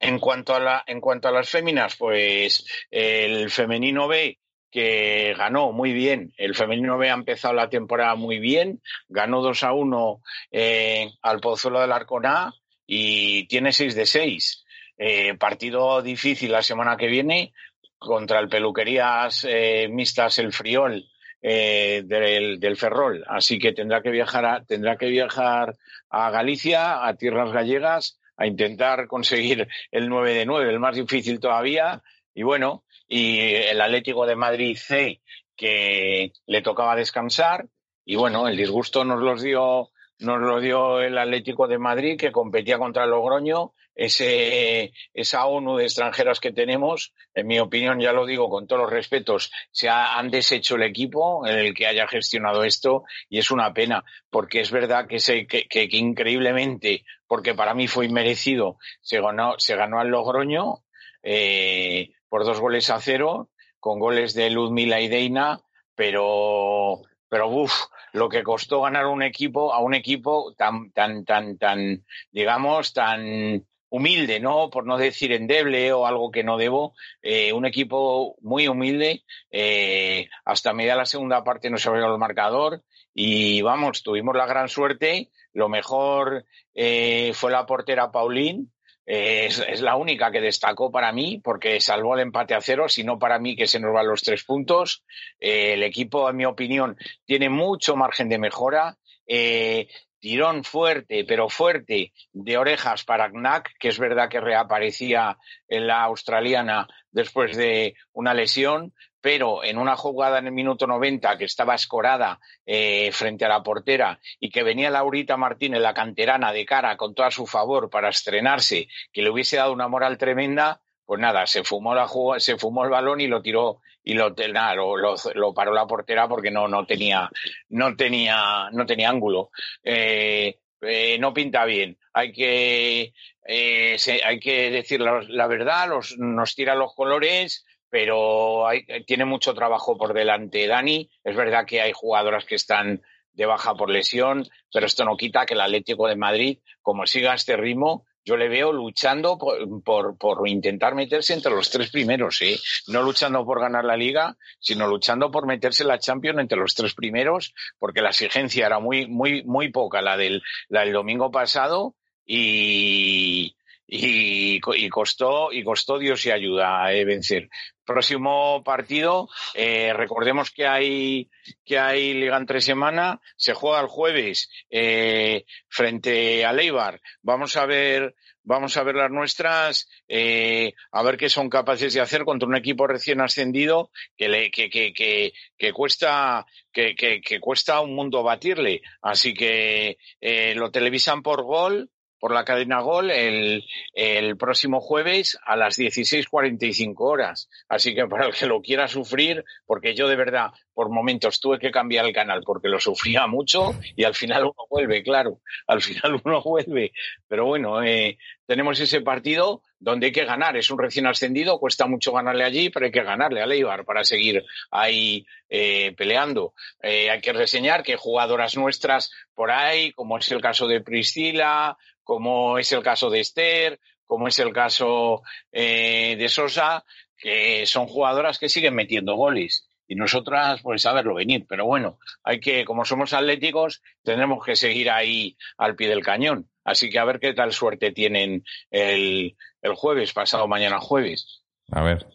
F: en cuanto a la, en cuanto a las féminas, pues el femenino B que ganó muy bien. El femenino B ha empezado la temporada muy bien, ganó 2 a 1 eh, al Pozuelo del Arconá y tiene 6 de 6. Eh, partido difícil la semana que viene contra el Peluquerías eh, Mixtas El Friol eh, del, del Ferrol. Así que tendrá que viajar a, tendrá que viajar a Galicia, a tierras gallegas, a intentar conseguir el 9 de 9, el más difícil todavía. Y bueno, y el Atlético de Madrid C, que le tocaba descansar. Y bueno, el disgusto nos los dio, nos lo dio el Atlético de Madrid, que competía contra Logroño. Ese, esa ONU de extranjeras que tenemos, en mi opinión, ya lo digo con todos los respetos, se ha- han deshecho el equipo en el que haya gestionado esto y es una pena, porque es verdad que, se, que, que- que increíblemente, porque para mí fue inmerecido, se ganó, se ganó al Logroño eh, por dos goles a cero, con goles de Ludmila y Deina, pero, pero uff, lo que costó ganar un equipo a un equipo tan, tan, tan, tan, digamos, tan humilde, ¿no? Por no decir endeble o algo que no debo, eh, un equipo muy humilde, eh, hasta media la segunda parte no se abrió el marcador y vamos, tuvimos la gran suerte, lo mejor eh, fue la portera Paulín, es, la única que destacó para mí porque salvó el empate a cero, sino para mí que se nos van los tres puntos. el equipo, en mi opinión, tiene mucho margen de mejora. Eh, tirón fuerte, pero fuerte, de orejas para Knack, que es verdad que reaparecía en la australiana después de una lesión, pero en una jugada en el minuto 90 que estaba escorada eh, frente a la portera y que venía Laurita Martínez, la canterana, de cara con todo su favor para estrenarse, que le hubiese dado una moral tremenda, pues nada, se fumó la se fumó el balón y lo tiró y lo, nada, lo, lo, paró la portera porque no, no tenía, no tenía, no tenía ángulo. Eh, eh, no pinta bien. Hay que, hay que decir la, verdad, nos tira los colores, pero tiene mucho trabajo por delante Dani. Es verdad que hay jugadoras que están de baja por lesión, pero esto no quita que el Atlético de Madrid, como siga este ritmo, yo le veo luchando por, por, intentar meterse entre los tres primeros, ¿eh? No luchando por ganar la liga, sino luchando por meterse la Champions entre los tres primeros, porque la exigencia era muy, muy, muy poca, la del, la del domingo pasado, y, y, y, costó y costó Dios y ayuda eh, vencer. Próximo partido, eh, recordemos que hay que hay liga en tres semanas, se juega el jueves eh, frente a Leibar. Vamos a ver vamos a ver las nuestras, eh, a ver qué son capaces de hacer contra un equipo recién ascendido que le que, que, que, que cuesta que, que, cuesta un mundo batirle. Así que eh, lo televisan por gol por la cadena Gol el, el próximo jueves a las 16.45 horas. Así que para el que lo quiera sufrir, porque yo de verdad por momentos tuve que cambiar el canal porque lo sufría mucho y al final uno vuelve, claro, al final uno vuelve. Pero bueno, eh, tenemos ese partido donde hay que ganar. Es un recién ascendido, cuesta mucho ganarle allí, pero hay que ganarle a Leibar para seguir ahí eh, peleando. Eh, hay que reseñar que jugadoras nuestras por ahí, como es el caso de Priscila, como es el caso de Esther, como es el caso eh, de Sosa, que son jugadoras que siguen metiendo goles. Y nosotras, pues a verlo venir. Pero bueno, hay que, como somos atléticos, tenemos que seguir ahí al pie del cañón. Así que a ver qué tal suerte tienen el, el jueves, pasado mañana jueves.
B: A ver.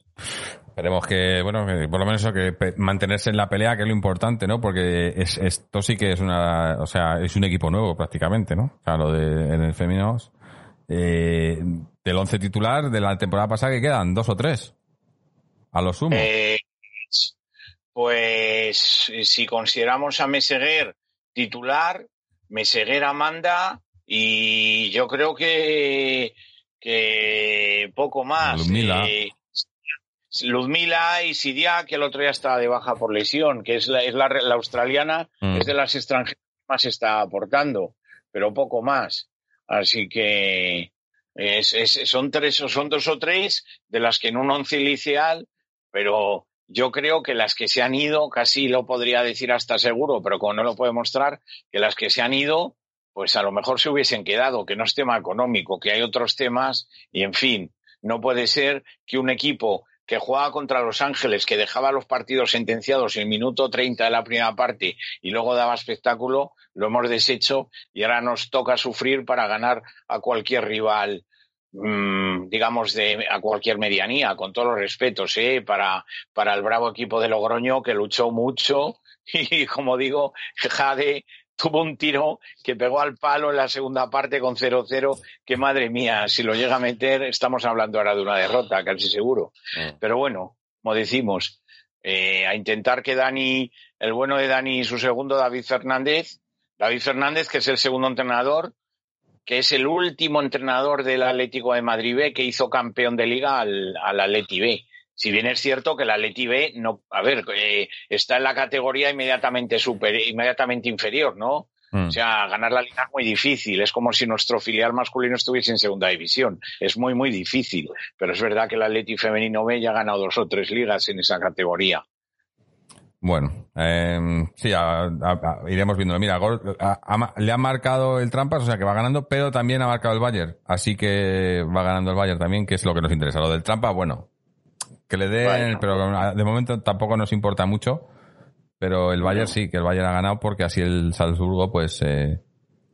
B: Esperemos que, bueno, que por lo menos eso, que mantenerse en la pelea, que es lo importante, ¿no? Porque es, esto sí que es una, o sea, es un equipo nuevo prácticamente, ¿no? O sea, lo de en el femeninos, eh, del once titular de la temporada pasada que quedan dos o tres, a lo sumo.
F: Eh, pues si consideramos a Meseguer titular, Meseguer Amanda y yo creo que que poco más. Eh, Luzmila y Sidia, que el otro día estaba de baja por lesión, que es la, es la, la australiana, mm. es de las extranjeras que más está aportando, pero poco más. Así que es, es, son tres, son dos o tres de las que en un once inicial, pero yo creo que las que se han ido, casi lo podría decir hasta seguro, pero como no lo puede mostrar, que las que se han ido, pues a lo mejor se hubiesen quedado, que no es tema económico, que hay otros temas, y en fin, no puede ser que un equipo que jugaba contra Los Ángeles, que dejaba los partidos sentenciados en el minuto 30 de la primera parte y luego daba espectáculo, lo hemos deshecho y ahora nos toca sufrir para ganar a cualquier rival mmm, digamos, de, a cualquier medianía, con todos los respetos, ¿eh? para, para el bravo equipo de Logroño que luchó mucho y, como digo, Jade tuvo un tiro que pegó al palo en la segunda parte con 0-0, que madre mía, si lo llega a meter, estamos hablando ahora de una derrota, casi seguro. Mm. Pero bueno, como decimos, eh, a intentar que Dani, el bueno de Dani y su segundo, David Fernández, David Fernández, que es el segundo entrenador, que es el último entrenador del Atlético de Madrid B que hizo campeón de liga al, al Atleti B. Si bien es cierto que el Atleti B no, a ver, eh, está en la categoría inmediatamente super, inmediatamente inferior, ¿no? Mm. O sea, ganar la liga es muy difícil. Es como si nuestro filial masculino estuviese en segunda división. Es muy, muy difícil. Pero es verdad que el Atleti femenino B ya ha ganado dos o tres ligas en esa categoría.
B: Bueno, eh, sí, a- a- a- iremos viéndolo. Mira, le ha marcado el Trampas, o sea que va ganando, pero también ha marcado el Bayern. Así que va ganando el Bayern también, que es lo que nos interesa. Lo del Trampas, bueno, que le den, pero de momento tampoco nos importa mucho. Pero el Bayern sí, que el Bayern ha ganado porque así el Salzburgo, pues, eh,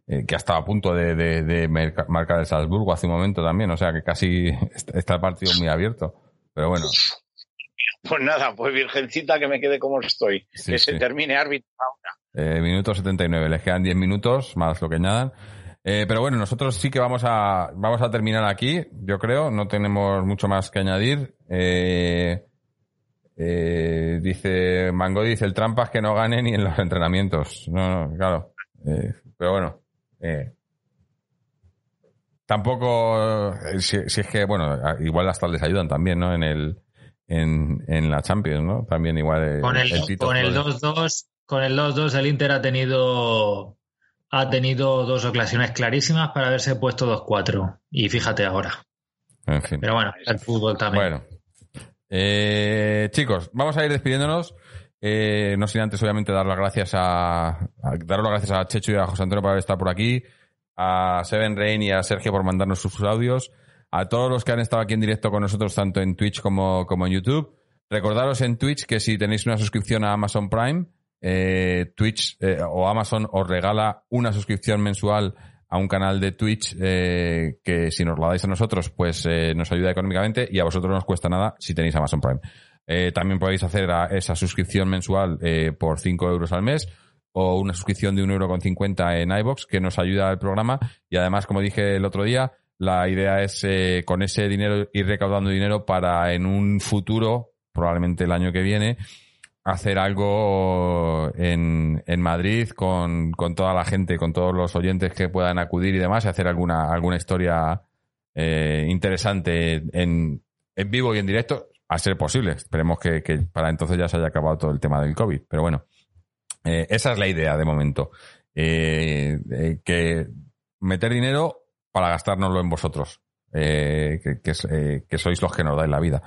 B: eh, que ha estado a punto de, de- de merca- marcar el Salzburgo hace un momento también. O sea que casi está está el partido muy abierto. Pero bueno,
F: Pues nada, pues virgencita que me quede como estoy.
B: Sí,
F: que
B: sí.
F: se termine árbitro ahora.
B: Eh, minuto 79, les quedan 10 minutos más lo que añadan. Eh, pero bueno, nosotros sí que vamos a, vamos a terminar aquí, yo creo, no tenemos mucho más que añadir. Eh, eh, dice, Mango dice, el trampas que no gane ni en los entrenamientos. No, no, claro. Eh, pero bueno, tampoco, si, si es que, bueno, igual hasta les ayudan también, ¿no? En el, en, en la Champions, ¿no? También igual
C: Con el,
B: Tito
C: con el
B: Flores.
C: 2-2, con el 2-2 el Inter ha tenido ha tenido dos ocasiones clarísimas para haberse puesto 2-4. Y fíjate ahora.
B: En fin.
C: Pero bueno, el fútbol también.
B: Bueno. Eh, chicos, vamos a ir despidiéndonos. Eh, no sin antes, obviamente, dar las gracias a, a- dar las gracias a Checho y a José Antonio por estar por aquí, a Seven Rain y a Sergio por mandarnos sus audios, a todos los que han estado aquí en directo con nosotros, tanto en Twitch como, como en YouTube. Recordaros en Twitch que si tenéis una suscripción a Amazon Prime, eh, Twitch eh, o Amazon os regala una suscripción mensual a un canal de Twitch eh, que si nos la dais a nosotros, pues eh, nos ayuda económicamente y a vosotros no os cuesta nada si tenéis Amazon Prime. Eh, también podéis hacer a- esa suscripción mensual por 5 euros al mes o una suscripción de 1,50 euro con 50 en iBox que nos ayuda al programa y además, como dije el otro día, la idea es con ese dinero ir recaudando dinero para en un futuro, probablemente el año que viene, hacer algo en, en Madrid con, con toda la gente, con todos los oyentes que puedan acudir y demás, y hacer alguna, alguna historia eh, interesante en, en vivo y en directo, a ser posible. Esperemos que, para entonces ya se haya acabado todo el tema del COVID. Pero bueno, eh, esa es la idea de momento. Eh, eh, que meter dinero para gastárnoslo en vosotros, eh, que, que eh, que sois los que nos dais la vida.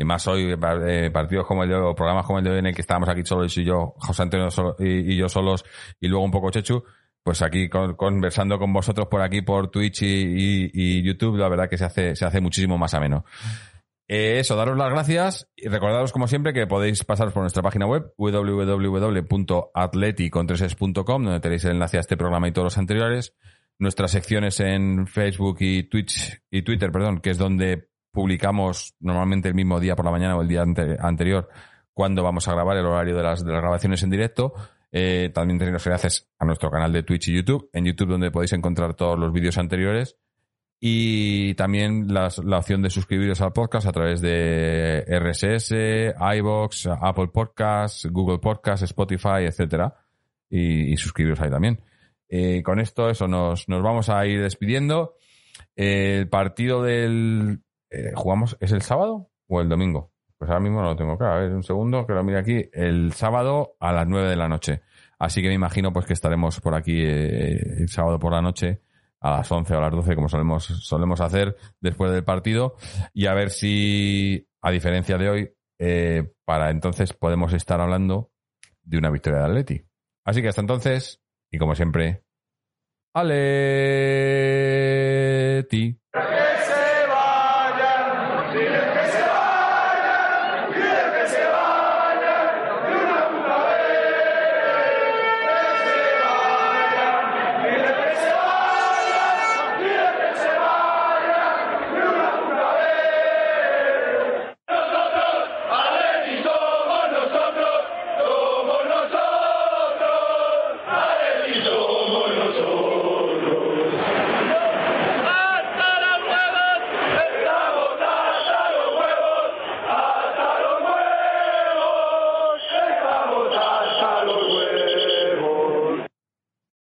B: Y más hoy, eh, partidos como el de hoy, programas como el de hoy en el que estábamos aquí solos y yo, José Antonio y, yo solos, y luego un poco Chechu, pues aquí con- conversando con vosotros por aquí, por Twitch y YouTube, la verdad que se hace, se hace muchísimo más ameno. Eh, eso, daros las gracias y recordaros como siempre que podéis pasaros por nuestra página web www.atleticontreses.com donde tenéis el enlace a este programa y todos los anteriores. Nuestras secciones en Facebook y Twitch y Twitter, perdón, que es donde publicamos normalmente el mismo día por la mañana o el día ante- anterior cuando vamos a grabar el horario de las, de las grabaciones en directo. Eh, también tenéis enlaces a nuestro canal de Twitch y YouTube. En YouTube donde podéis encontrar todos los vídeos anteriores y también la opción de suscribiros al podcast a través de RSS, iBox, Apple Podcasts, Google Podcasts, Spotify, etcétera, y, suscribiros ahí también. Eh, con esto, eso, nos, nos vamos a ir despidiendo. El partido del... eh, ¿Jugamos? ¿Es el sábado o el domingo? Pues ahora mismo no lo tengo claro. A ver, un segundo, que lo mire aquí. El sábado a las 9 de la noche. Así que me imagino pues que estaremos por aquí eh, el sábado por la noche a las 11 o a las 12, como solemos, solemos hacer después del partido, y a ver si, a diferencia de hoy, eh, para entonces podemos estar hablando de una victoria de Atleti. Así que hasta entonces, y como siempre, Aleti.